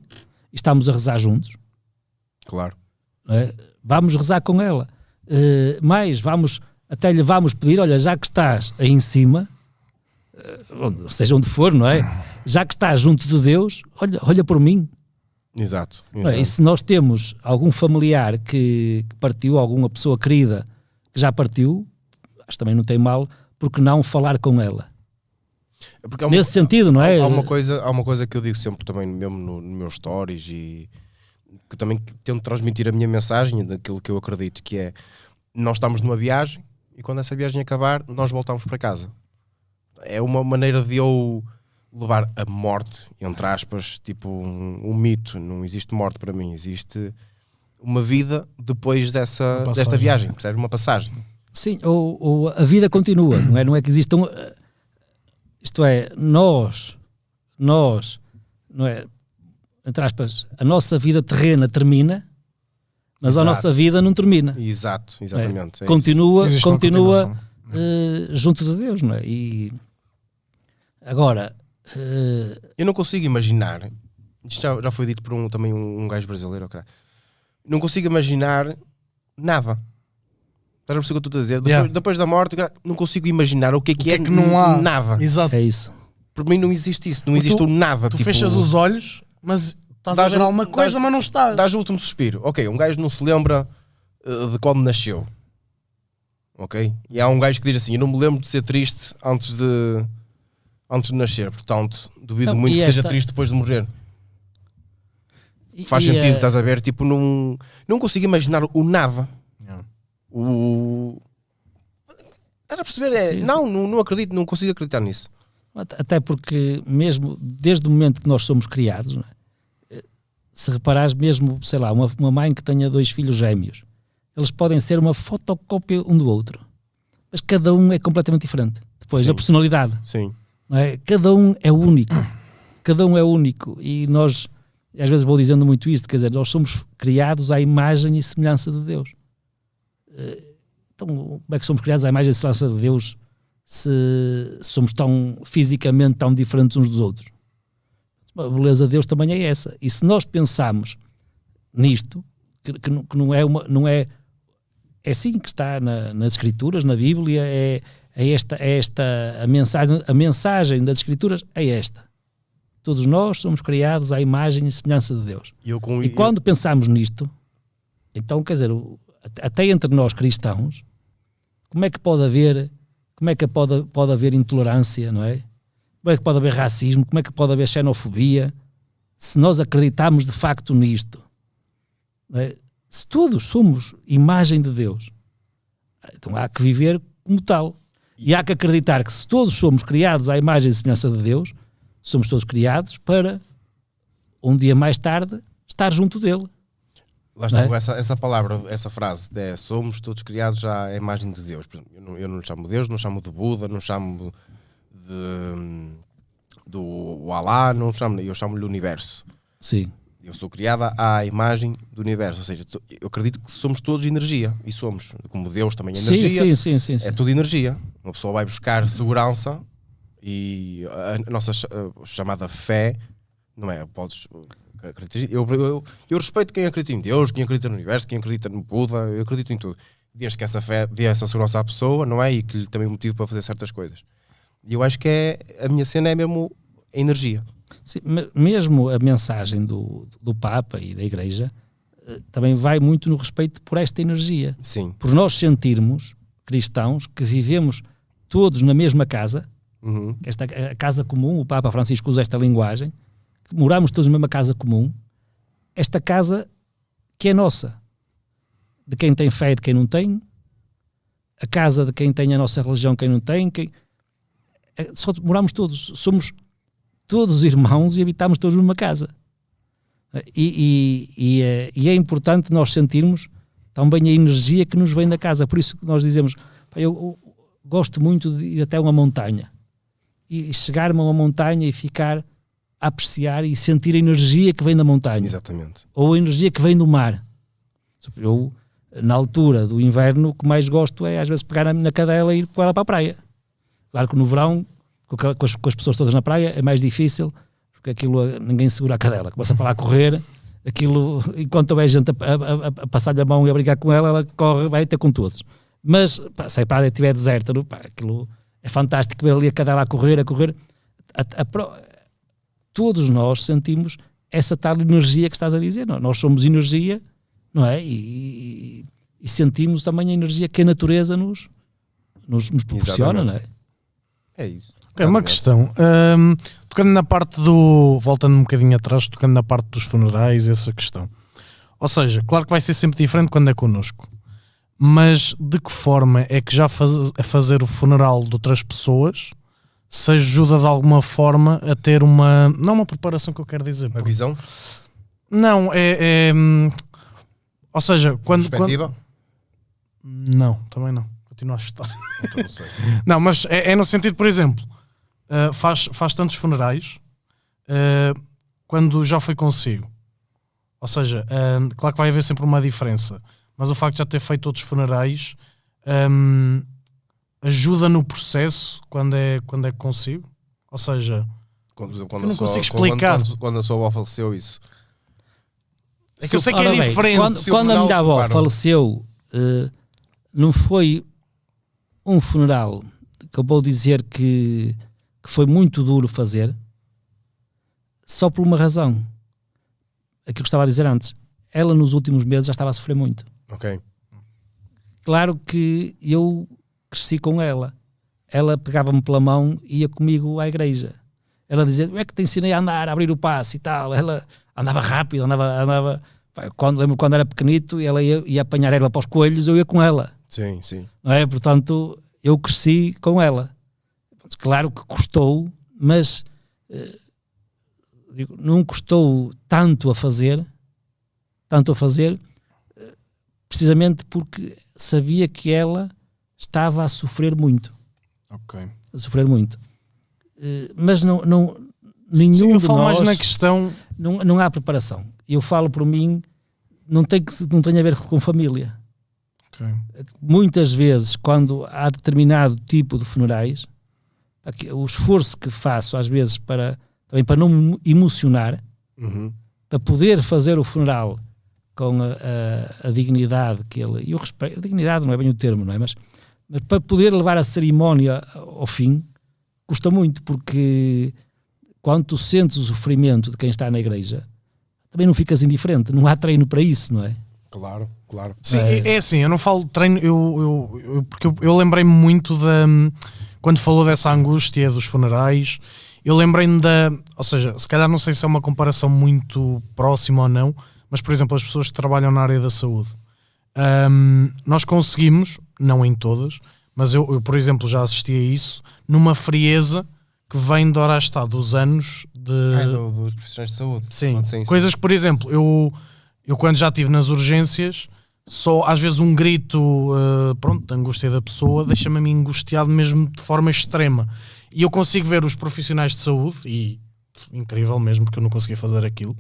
E estamos a rezar juntos. Claro. é? Vamos rezar com ela. Eh, mais, vamos, até lhe vamos pedir, olha, já que estás aí em cima, eh, onde- seja onde for, não é? [LAUGHS] Já que estás junto de Deus, olha, olha por mim. Exato. É? exato. E se nós temos algum familiar que, que partiu, alguma pessoa querida que já partiu, acho que também não tem mal, porque não falar com ela. Porque há uma- Nesse sentido, não é? Há, há uma coisa, há uma coisa que eu digo sempre também, mesmo no, no meus stories e que também tento transmitir a minha mensagem daquilo que eu acredito, que é nós estamos numa viagem e quando essa viagem acabar, nós voltamos para casa. É uma maneira de eu levar a morte, entre aspas, tipo um, um mito. Não existe morte para mim, existe uma vida depois dessa, Uma desta viagem, percebes? Uma passagem. Sim, ou, ou a vida continua, não é? Não é que existam. Isto é, nós, nós, não é? Entre aspas, a nossa vida terrena termina, mas a Exato. nossa vida não termina. Exato, exatamente. é isso. continua, continua eh, junto de Deus, não é? E agora, eh, Eu não consigo imaginar. Isto já, já foi dito por um, também um, um gajo brasileiro. Não consigo imaginar nada. Estás a perceber o que eu estou a dizer? Depois, Yeah. depois da morte, não consigo imaginar o que é que, que é que não há? nada. Exato. é isso. Para mim não existe isso. Não Porque existe tu- o nada. Tu tipo, fechas os olhos, mas estás a ver um- alguma coisa, dás- mas não estás. Dás o último suspiro. Ok, um gajo não se lembra uh, de quando nasceu. Ok? E há um gajo que diz assim: Eu não me lembro de ser triste antes de, antes de nascer. Portanto, duvido Não, muito que seja esta- triste depois de morrer. E- Faz e, sentido, eh, estás a ver? Tipo, não, não consigo imaginar o nada. O. Estás a perceber? É, Sim, sim. não, não, não acredito, não consigo acreditar nisso. At- Até porque, mesmo desde o momento que nós somos criados, é? Eh, se reparares, mesmo, sei lá, uma, uma mãe que tenha dois filhos gêmeos, eles podem ser uma fotocópia um do outro, mas cada um é completamente diferente. Depois, Sim. a personalidade, Sim. é? cada um é único, cada um é único, e nós, às vezes vou dizendo muito isto, quer dizer, nós somos criados à imagem e semelhança de Deus. Eh, Então, como é que somos criados à imagem e semelhança de Deus se somos tão fisicamente tão diferentes uns dos outros? A beleza de Deus também é essa. E se nós pensarmos nisto, que, que não, que não é uma, não é é assim que está na- nas escrituras, na Bíblia, é, é esta, é esta a mensagem, a mensagem das escrituras é esta. Todos nós somos criados à imagem e semelhança de Deus. E, com, E quando pensamos nisto, então, quer dizer, o- até entre nós cristãos, como é que pode haver, como é que pode, pode haver intolerância, não é? Como é que pode haver racismo? Como é que pode haver xenofobia? Se nós acreditamos de facto nisto, é? se todos somos imagem de Deus, então há que viver como tal. E há que acreditar que se todos somos criados à imagem e semelhança de Deus, somos todos criados para um dia mais tarde estar junto dele. Lá está, é? essa, essa palavra, essa frase, de, somos todos criados à imagem de Deus. Eu não, eu não chamo de Deus, não chamo de Buda, não chamo de, do Alá, não chamo, eu chamo-lhe universo. Sim. Eu sou criada à imagem do universo, ou seja, eu acredito que somos todos energia, e somos, como Deus também é energia, sim, sim, sim, sim. é tudo energia. Uma pessoa vai buscar segurança e a, nossa chamada fé, não é? Podes. Eu, eu, eu respeito quem acredita em Deus, quem acredita no universo, quem acredita no Buda, eu acredito em tudo. Desde que essa fé dê essa segurança à pessoa, não é? E que lhe também motivo para fazer certas coisas. E eu acho que é, a minha cena é mesmo a energia. Sim, me- mesmo a mensagem do, do Papa e da Igreja eh, também vai muito no respeito por esta energia. Sim. Por nós sentirmos, cristãos, que vivemos todos na mesma casa, Uhum. esta a casa comum, o Papa Francisco usa esta linguagem, que moramos todos na mesma casa comum, esta casa que é nossa, de quem tem fé e de quem não tem, a casa de quem tem a nossa religião, quem não tem, quem... é, só moramos todos, somos todos irmãos e habitamos todos numa casa. E, e- e é, e é importante nós sentirmos também a energia que nos vem da casa. Por isso que nós dizemos, "Pá, eu, eu gosto muito de ir até uma montanha e chegar-me a uma montanha e ficar apreciar e sentir a energia que vem da montanha Exatamente. ou a energia que vem do mar. Eu, na altura do inverno, o que mais gosto é às vezes pegar na- cadela e ir com ela para a praia. Claro que no verão com, as, com as pessoas todas na praia, é mais difícil, porque aquilo ninguém segura a cadela, começa para lá a correr, aquilo, enquanto houver gente a, a- a- passar-lhe a mão e a brincar com ela, ela corre, vai ter com todos. Mas pá, se a praia estiver deserta, não, pá, aquilo é fantástico ver ali a cadela a correr, a correr. A- todos nós sentimos essa tal energia que estás a dizer. não? Nós somos energia, não é? E, e- e sentimos também a energia que a natureza nos, nos, nos proporciona, não é? É isso. Ok, uma questão. Hum, tocando na parte do. Voltando um bocadinho atrás, tocando na parte dos funerais, essa questão. Ou seja, claro que vai ser sempre diferente quando é connosco. Mas de que forma é que já faz, a fazer o funeral de outras pessoas se ajuda de alguma forma a ter uma. Não uma preparação que eu quero dizer. Uma visão, Não, é. é, hum, ou seja, quando. quando perspectiva. não, também não. Continua a chutar. Não. [LAUGHS] Não, mas é, é no sentido, por exemplo, uh, faz, faz tantos funerais uh, quando já foi consigo. Ou seja, um, claro que vai haver sempre uma diferença, mas o facto de já ter feito outros funerais um, ajuda no processo quando é, quando é consigo. Ou seja, Quando, quando Eu não a sua- consigo explicar. Quando, quando a sua avó faleceu, isso. é que eu sei que é bem, diferente. Quando, se quando a funeral- minha avó claro. faleceu, eh, não foi um funeral que eu vou dizer que, que foi muito duro fazer, só por uma razão. Aquilo que estava a dizer antes. Ela nos últimos meses já estava a sofrer muito. Ok. Claro que eu cresci com ela. Ela pegava-me pela mão e ia comigo à igreja. Ela dizia: Eu é que te ensinei a andar, a abrir o passo e tal. Ela andava rápido, andava. andava quando, lembro quando era pequenito, ela ia, ia apanhar erva para os coelhos, eu ia com ela. Sim, sim. Não é? Portanto, eu cresci com ela. Claro que custou, mas eh, digo, não custou tanto a fazer, tanto a fazer, eh, precisamente porque sabia que ela estava a sofrer muito, Ok. a sofrer muito. Eh, Mas não, não nenhum Sim, eu de falo nós mais na questão. não, não há preparação. Eu falo por mim, não tem que não tem a ver com família Ok. muitas vezes, quando há determinado tipo de funerais, o esforço que faço às vezes para também para não me emocionar, Uhum. para poder fazer o funeral com a, a- a dignidade que ele e o respeito, a dignidade não é bem o termo, não é? Mas, mas para poder levar a cerimónia ao fim, custa muito, porque quando tu sentes o sofrimento de quem está na igreja, também não ficas indiferente, não há treino para isso, não é? Claro, claro. Sim, É. é, é assim, eu não falo de treino, eu, eu, eu- porque eu, eu lembrei-me muito da. Quando falou dessa angústia dos funerais, eu lembrei-me da. Ou seja, se calhar não sei se é uma comparação muito próxima ou não, mas por exemplo, as pessoas que trabalham na área da saúde, hum, nós conseguimos, não em todas, mas eu, eu, por exemplo, já assisti a isso, numa frieza que vem de Orastá dos anos de. Ah, do- dos profissionais de saúde. Sim, sim, sim. coisas que, por exemplo, eu, eu quando já estive nas urgências, só às vezes um grito eh, pronto, de angústia da pessoa deixa-me a mim angustiado mesmo de forma extrema. E eu consigo ver os profissionais de saúde, e incrível mesmo, porque eu não conseguia fazer aquilo,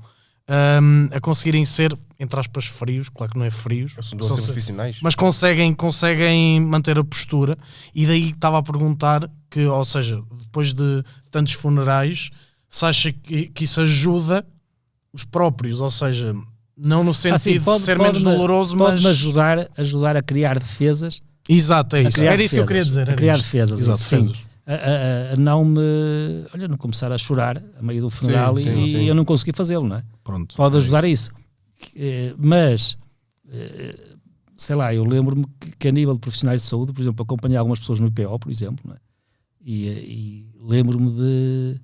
ahm, a conseguirem ser, entre aspas, frios, claro que não é frios, São profissionais. mas conseguem, conseguem manter a postura e daí estava a perguntar que, ou seja, depois de tantos funerais, se acha que, que isso ajuda os próprios, ou seja, não no sentido Assim, pode- de ser menos doloroso, mas Pode-me ajudar, ajudar a criar defesas exato, é isso. criar Era isso que eu queria defesas, dizer. era criar defesas, Exato, sim. defesas. A, a- a não me olha, não começar a chorar a meio do funeral sim, e, sim. e eu não consegui fazê-lo, não é? Pronto. Pode é ajudar a isso. Eh, Mas eh, sei lá, eu lembro-me que, a nível de profissionais de saúde, por exemplo, acompanhei algumas pessoas no IPO, por exemplo, não é? e, eh, e lembro-me de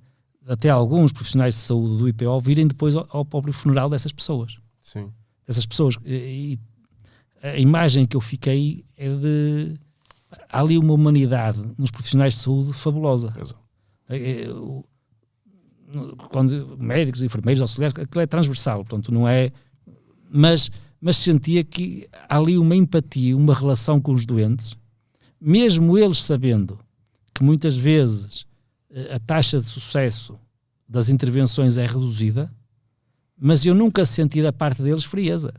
até alguns profissionais de saúde do IPO virem depois ao, ao próprio funeral dessas pessoas Sim. dessas pessoas. E, e a imagem que eu fiquei é de. Há ali uma humanidade nos profissionais de saúde fabulosa. Exato. É, é, quando médicos, enfermeiros, auxiliares, aquilo é transversal, portanto, não é. Mas, mas sentia que há ali uma empatia, uma relação com os doentes, mesmo eles sabendo que muitas vezes eh, a taxa de sucesso das intervenções é reduzida, mas eu nunca senti da parte deles frieza.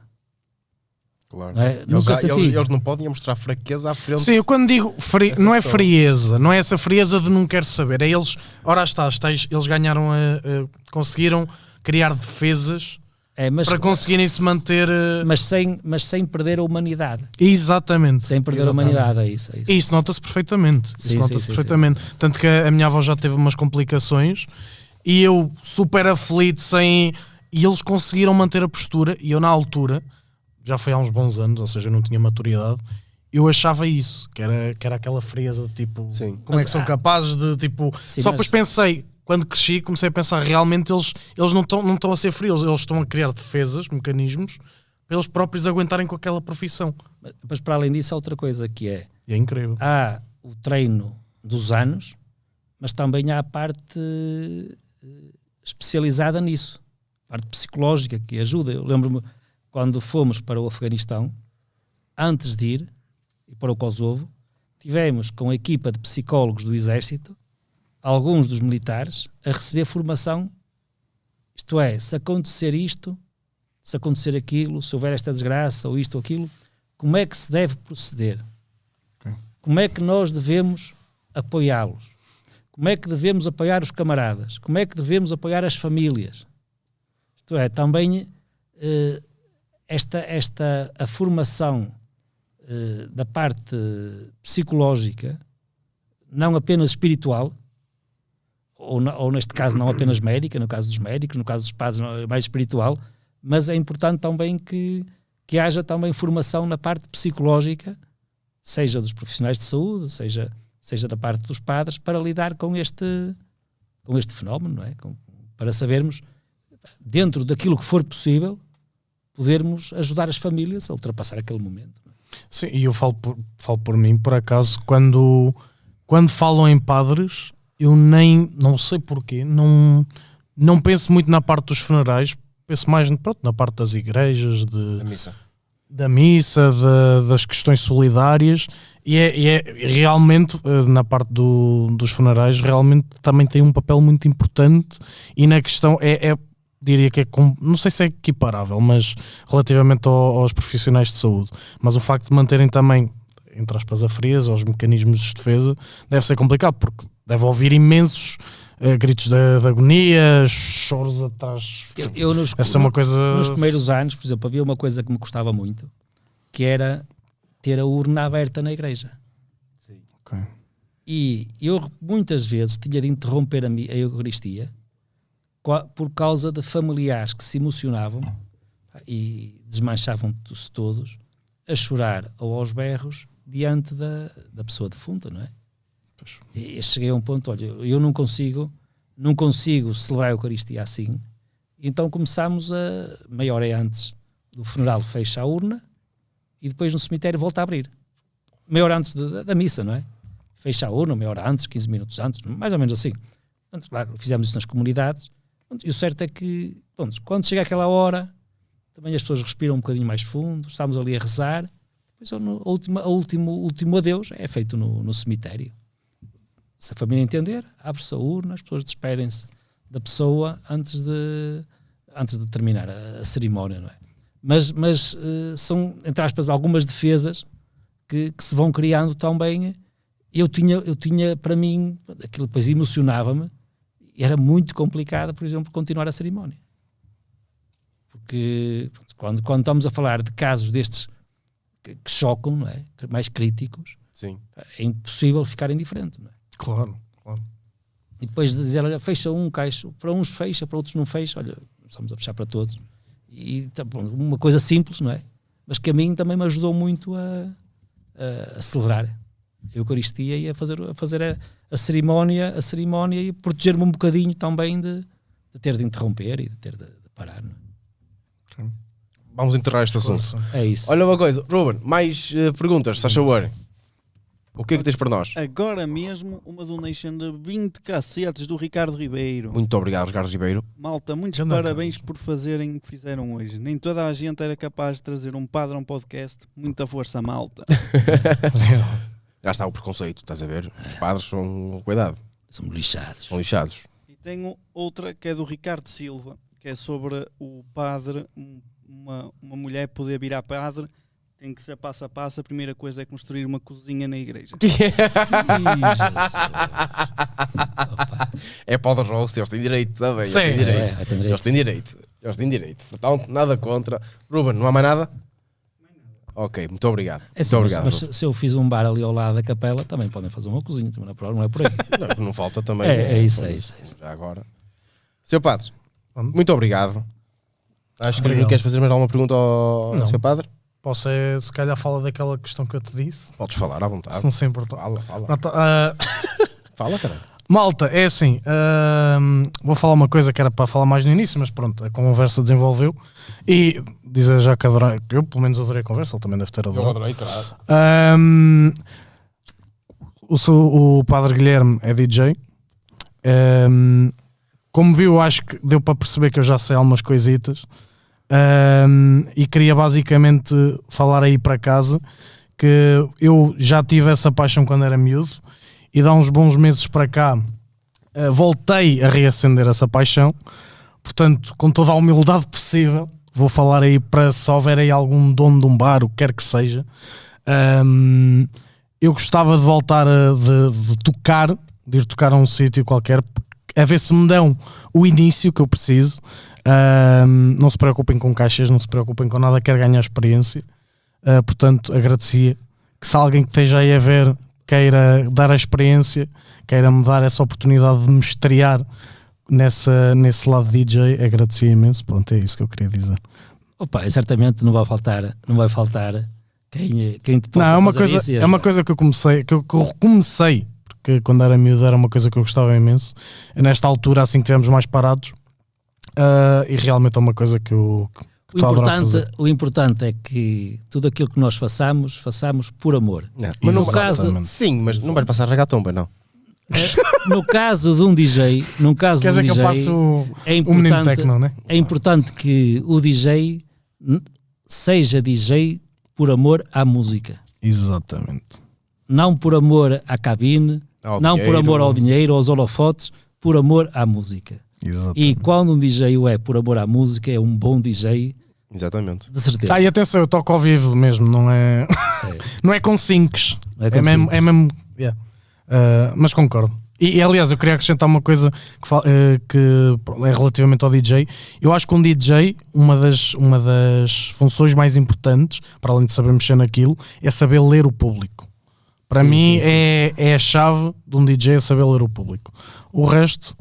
Claro. É? Eles, já- senti. eles- eles não podem mostrar fraqueza à frente. Sim, eu quando digo fri- não é frieza, não é essa frieza de não quer saber, é eles, ora está, eles ganharam, a, a- conseguiram criar defesas É, mas, para conseguirem se manter. eh, mas, sem, mas sem perder a humanidade. Exatamente. Sem perder Exatamente. a humanidade, é isso. É isso. E isso nota-se perfeitamente. Sim, isso nota-se sim, sim, perfeitamente. Tanto que a minha avó já teve umas complicações e eu super aflito sem. E eles conseguiram manter a postura e eu na altura, já foi há uns bons anos, ou seja, eu não tinha maturidade, eu achava isso, que era, que era aquela frieza de tipo, Sim. como é Mas, que são ah, capazes de tipo. Sim, só mas- depois pensei, quando cresci, comecei a pensar realmente eles, eles não estão não estão a ser frios, eles estão a criar defesas, mecanismos, para eles próprios aguentarem com aquela profissão. Mas, mas para além disso, há outra coisa que é: E é incrível. há o treino dos anos, mas também há a parte eh, especializada nisso, a parte psicológica que ajuda. Eu lembro-me quando fomos para o Afeganistão, antes de ir, e para o Kosovo, tivemos com a equipa de psicólogos do Exército, alguns dos militares, a receber formação. Isto é, se acontecer isto, se acontecer aquilo, se houver esta desgraça ou isto ou aquilo, como é que se deve proceder? Como é que nós devemos apoiá-los? Como é que devemos apoiar os camaradas? Como é que devemos apoiar as famílias? Isto é, também eh, esta, esta a formação eh, da parte psicológica, não apenas espiritual, ou, na- ou neste caso não apenas médica, no caso dos médicos, no caso dos padres é mais espiritual, mas é importante também que, que haja também formação na parte psicológica, seja dos profissionais de saúde, seja, seja da parte dos padres, para lidar com este, com este fenómeno, não é? Com- para sabermos, dentro daquilo que for possível, podermos ajudar as famílias a ultrapassar aquele momento. é? Sim, e eu falo por, falo por mim, por acaso, quando, quando falam em padres, eu nem, não sei porquê, não, não penso muito na parte dos funerais, penso mais pronto, na parte das igrejas, de, A missa. da missa, da- das questões solidárias, e é, e é- realmente, eh, na parte do- dos funerais, realmente também tem um papel muito importante, e na questão, é, é- diria que é, com, não sei se é equiparável, mas relativamente ao- aos profissionais de saúde, mas o facto de manterem também, entre aspas, a frieza, os mecanismos de defesa, deve ser complicado, porque deve ouvir imensos eh, gritos de, de agonia, choros atrás. Eu, eu nos, Essa é uma coisa. nos primeiros anos, por exemplo, havia uma coisa que me custava muito, que era ter a urna aberta na igreja. Ok. E eu muitas vezes tinha de interromper a, a Eucaristia por causa de familiares que se emocionavam e desmanchavam-se todos a chorar ou aos berros diante da, da pessoa defunta, não é? E cheguei a um ponto, olha, eu não consigo, não consigo celebrar a Eucaristia assim. Então começámos a, meia hora antes do funeral, fecha a urna e depois no cemitério volta a abrir. Meia hora antes da- da- da missa, não é? fecha a urna, meia hora antes, 15 minutos antes, mais ou menos assim. Portanto, claro, fizemos isso nas comunidades. E o certo é que, pronto, quando chega aquela hora, também as pessoas respiram um bocadinho mais fundo, estamos ali a rezar. Depois, a última, a último, o último adeus é feito no, no cemitério. Se a família entender, abre-se a urna, as pessoas despedem-se da pessoa antes de, antes de terminar a, a cerimónia, não é? Mas, mas eh, são, entre aspas, algumas defesas que, que se vão criando também eu tinha, eu tinha para mim, aquilo depois emocionava-me, era muito complicado, por exemplo, continuar a cerimónia. Porque quando, quando estamos a falar de casos destes que, que chocam, não é? mais críticos, Sim. é impossível ficar indiferente. Não é? Claro, claro. E depois de dizer, olha, fecha um caixo, para uns fecha, para outros não fecha, olha, estamos a fechar para todos. E tá bom, uma coisa simples, não é? Mas que a mim também me ajudou muito a, a, a celebrar a Eucaristia e a fazer, a, fazer a, a cerimónia, a cerimónia e proteger-me um bocadinho também de, de ter de interromper e de ter de, de parar. Não Vamos enterrar este assunto. é? é isso. Olha uma coisa, Ruben, mais eh, perguntas, se faz favor. O que é que tens para nós? Agora mesmo, uma donation de 20 cacetes do Ricardo Ribeiro. Muito obrigado, Ricardo Ribeiro. Malta, muitos Grande parabéns abraço. por fazerem o que fizeram hoje. Nem toda a gente era capaz de trazer um padrão podcast. Muita força, malta. [LAUGHS] [LAUGHS] Já está o preconceito, estás a ver? Os padres são. Cuidado, Somos lixados. são lixados. E tenho outra que é do Ricardo Silva, que é sobre o padre, um- uma, uma mulher poder virar padre, Tem que ser passo a passo. A primeira coisa é construir uma cozinha na igreja. [LAUGHS] É pau de roast, eles têm direito também. Eles Sim, têm é, direito. é, tem direito. Eles têm direito. Eles têm direito. Portanto, nada contra. Ruben, não há mais nada? Ok, muito obrigado. É assim, muito mas, obrigado. mas se- eu fiz um bar ali ao lado da capela, também podem fazer uma cozinha, também não é por- não é por aí. [LAUGHS] Não, não falta também. É, né? é isso, é isso, é isso. Já agora. Seu Padre, muito obrigado. Acho que Obrigado. queres fazer mais alguma pergunta ao Não. Seu Padre? Posso, é, se calhar, fala daquela questão que eu te disse, Podes falar à vontade. se não se importa. Fala, fala. Pronto, ah, [LAUGHS] Fala, caralho. malta, é assim, ahm, vou falar uma coisa que era para falar mais no início, mas pronto, a conversa desenvolveu. E dizer já que adorei, eu pelo menos adorei a conversa, ele também deve ter adorado. adorei, caralho. Ahm, o, o Padre Guilherme é DJ. Ahm, como viu, acho que deu para perceber que eu já sei algumas coisitas. Ahm, e queria basicamente falar aí para casa que eu já tive essa paixão quando era miúdo e dá uns bons meses para cá ah, voltei a reacender essa paixão. Portanto, com toda a humildade possível, vou falar aí para se houver aí algum dono de um bar, o que quer que seja, Hum, eu gostava de voltar a de, de tocar, de ir tocar a um sítio qualquer, a ver se me dão o início que eu preciso. Hum, não se preocupem com caixas, não se preocupem com nada, quero ganhar experiência. Uh, portanto, agradecia que se alguém que esteja aí a ver queira dar a experiência, queira me dar essa oportunidade de me estrear nessa, nesse lado DJ, agradecia imenso. Pronto, é isso que eu queria dizer. Opa, certamente não vai faltar, não vai faltar quem, quem te possa Não, é uma, fazer coisa, isso é uma coisa que eu comecei, que eu, que eu comecei, porque quando era miúdo era uma coisa que eu gostava imenso. E nesta altura, assim que estivemos mais parados, ah, e realmente é uma coisa que eu que O importante, fazer. o importante é que tudo aquilo que nós façamos, façamos por amor. Não, mas não, No caso- sim, mas não vais passar ragatomba, não. No caso de um DJ, no caso Quer de um dizer que eu DJ, passo é importante, tecno, né? é importante que o DJ seja DJ por amor à música, Exatamente. não por amor à cabine, Ao não por amor ao dinheiro, aos holofotes, por amor à música. Exatamente. E quando um DJ o é por amor à música, é um bom DJ, Exatamente. de certeza. Ah, e atenção, eu toco ao vivo mesmo, não é, É. [LAUGHS] não é com sinks. Não é É, mesmo, é mesmo yeah. Ah, mas concordo. E, e, aliás, eu queria acrescentar uma coisa que, eh, que é relativamente ao DJ. Eu acho que um DJ, uma das, uma das funções mais importantes, para além de saber mexer naquilo, é saber ler o público. Para Sim, mim sim, sim. É, é a chave de um DJ é saber ler o público. O resto,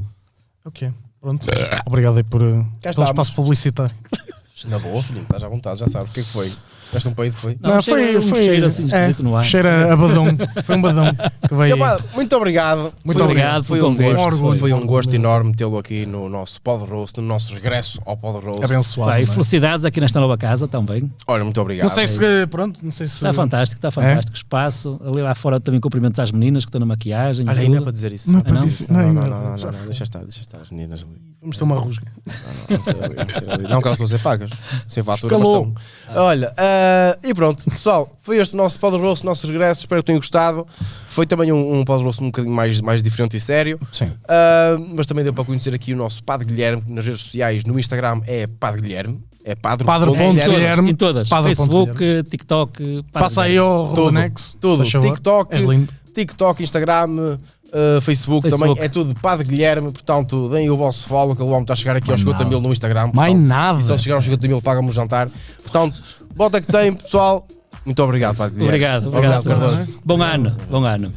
ok. Pronto. Obrigado aí por, eh, pelo espaço publicitário. [LAUGHS] Na boa, filhinho, estás à vontade, já sabes o que é que foi. Deste um peito, foi. Não, cheira- um cheiro assim esquisito no ar. Cheira a badão. Foi um badão que veio. Padre, muito obrigado. Muito Foi um- obrigado Foi um gosto, Orgulho. foi um gosto Orgulho. enorme tê-lo aqui no nosso Pod Roast, no nosso regresso ao Pod Roast. abençoado. E não é? felicidades aqui nesta nova casa também. Olha, muito obrigado. Não sei se. Pronto, não sei se. Está fantástico, está fantástico. Espaço. Ali lá fora também cumprimentos às meninas que estão na maquiaging. e Olha, não é para dizer isso. Não é Não, não? não, não, não, não, não, não, já não, foi. deixa estar, deixa estar, as meninas ali. Vamos ter uma rusga. Não, não, não, não, não, não que elas estão a ser pagas. Sem fatura, mas Escalou. estão. Olha, ah, e pronto, pessoal, foi este o nosso Pod Roast, nosso regresso. Espero que tenham gostado. Foi também um, um Pod Roast um bocadinho mais, mais diferente e sério. Sim. Ah, mas também deu para conhecer aqui o nosso Padre Guilherme, que nas redes sociais, no Instagram é Padre Guilherme. É Padre, Padre ponto É, Guilherme, em todas. Padre Facebook, TikTok. Padre Passa aí Guilherme. ao Tudo, Ronex. tudo. favor. TikTok. TikTok, Instagram, uh, Facebook, Facebook. também é tudo Padre Guilherme. Portanto, deem o vosso follow, que o homem está a chegar aqui aos Mais 50 mil no Instagram. Mais portanto, nada. E se ele chegar aos 50 mil, pagam-me o jantar. Portanto, bota que tem, pessoal. Muito obrigado, Padre Guilherme. Obrigado, obrigado. Cardoso. Bom ano, bom ano.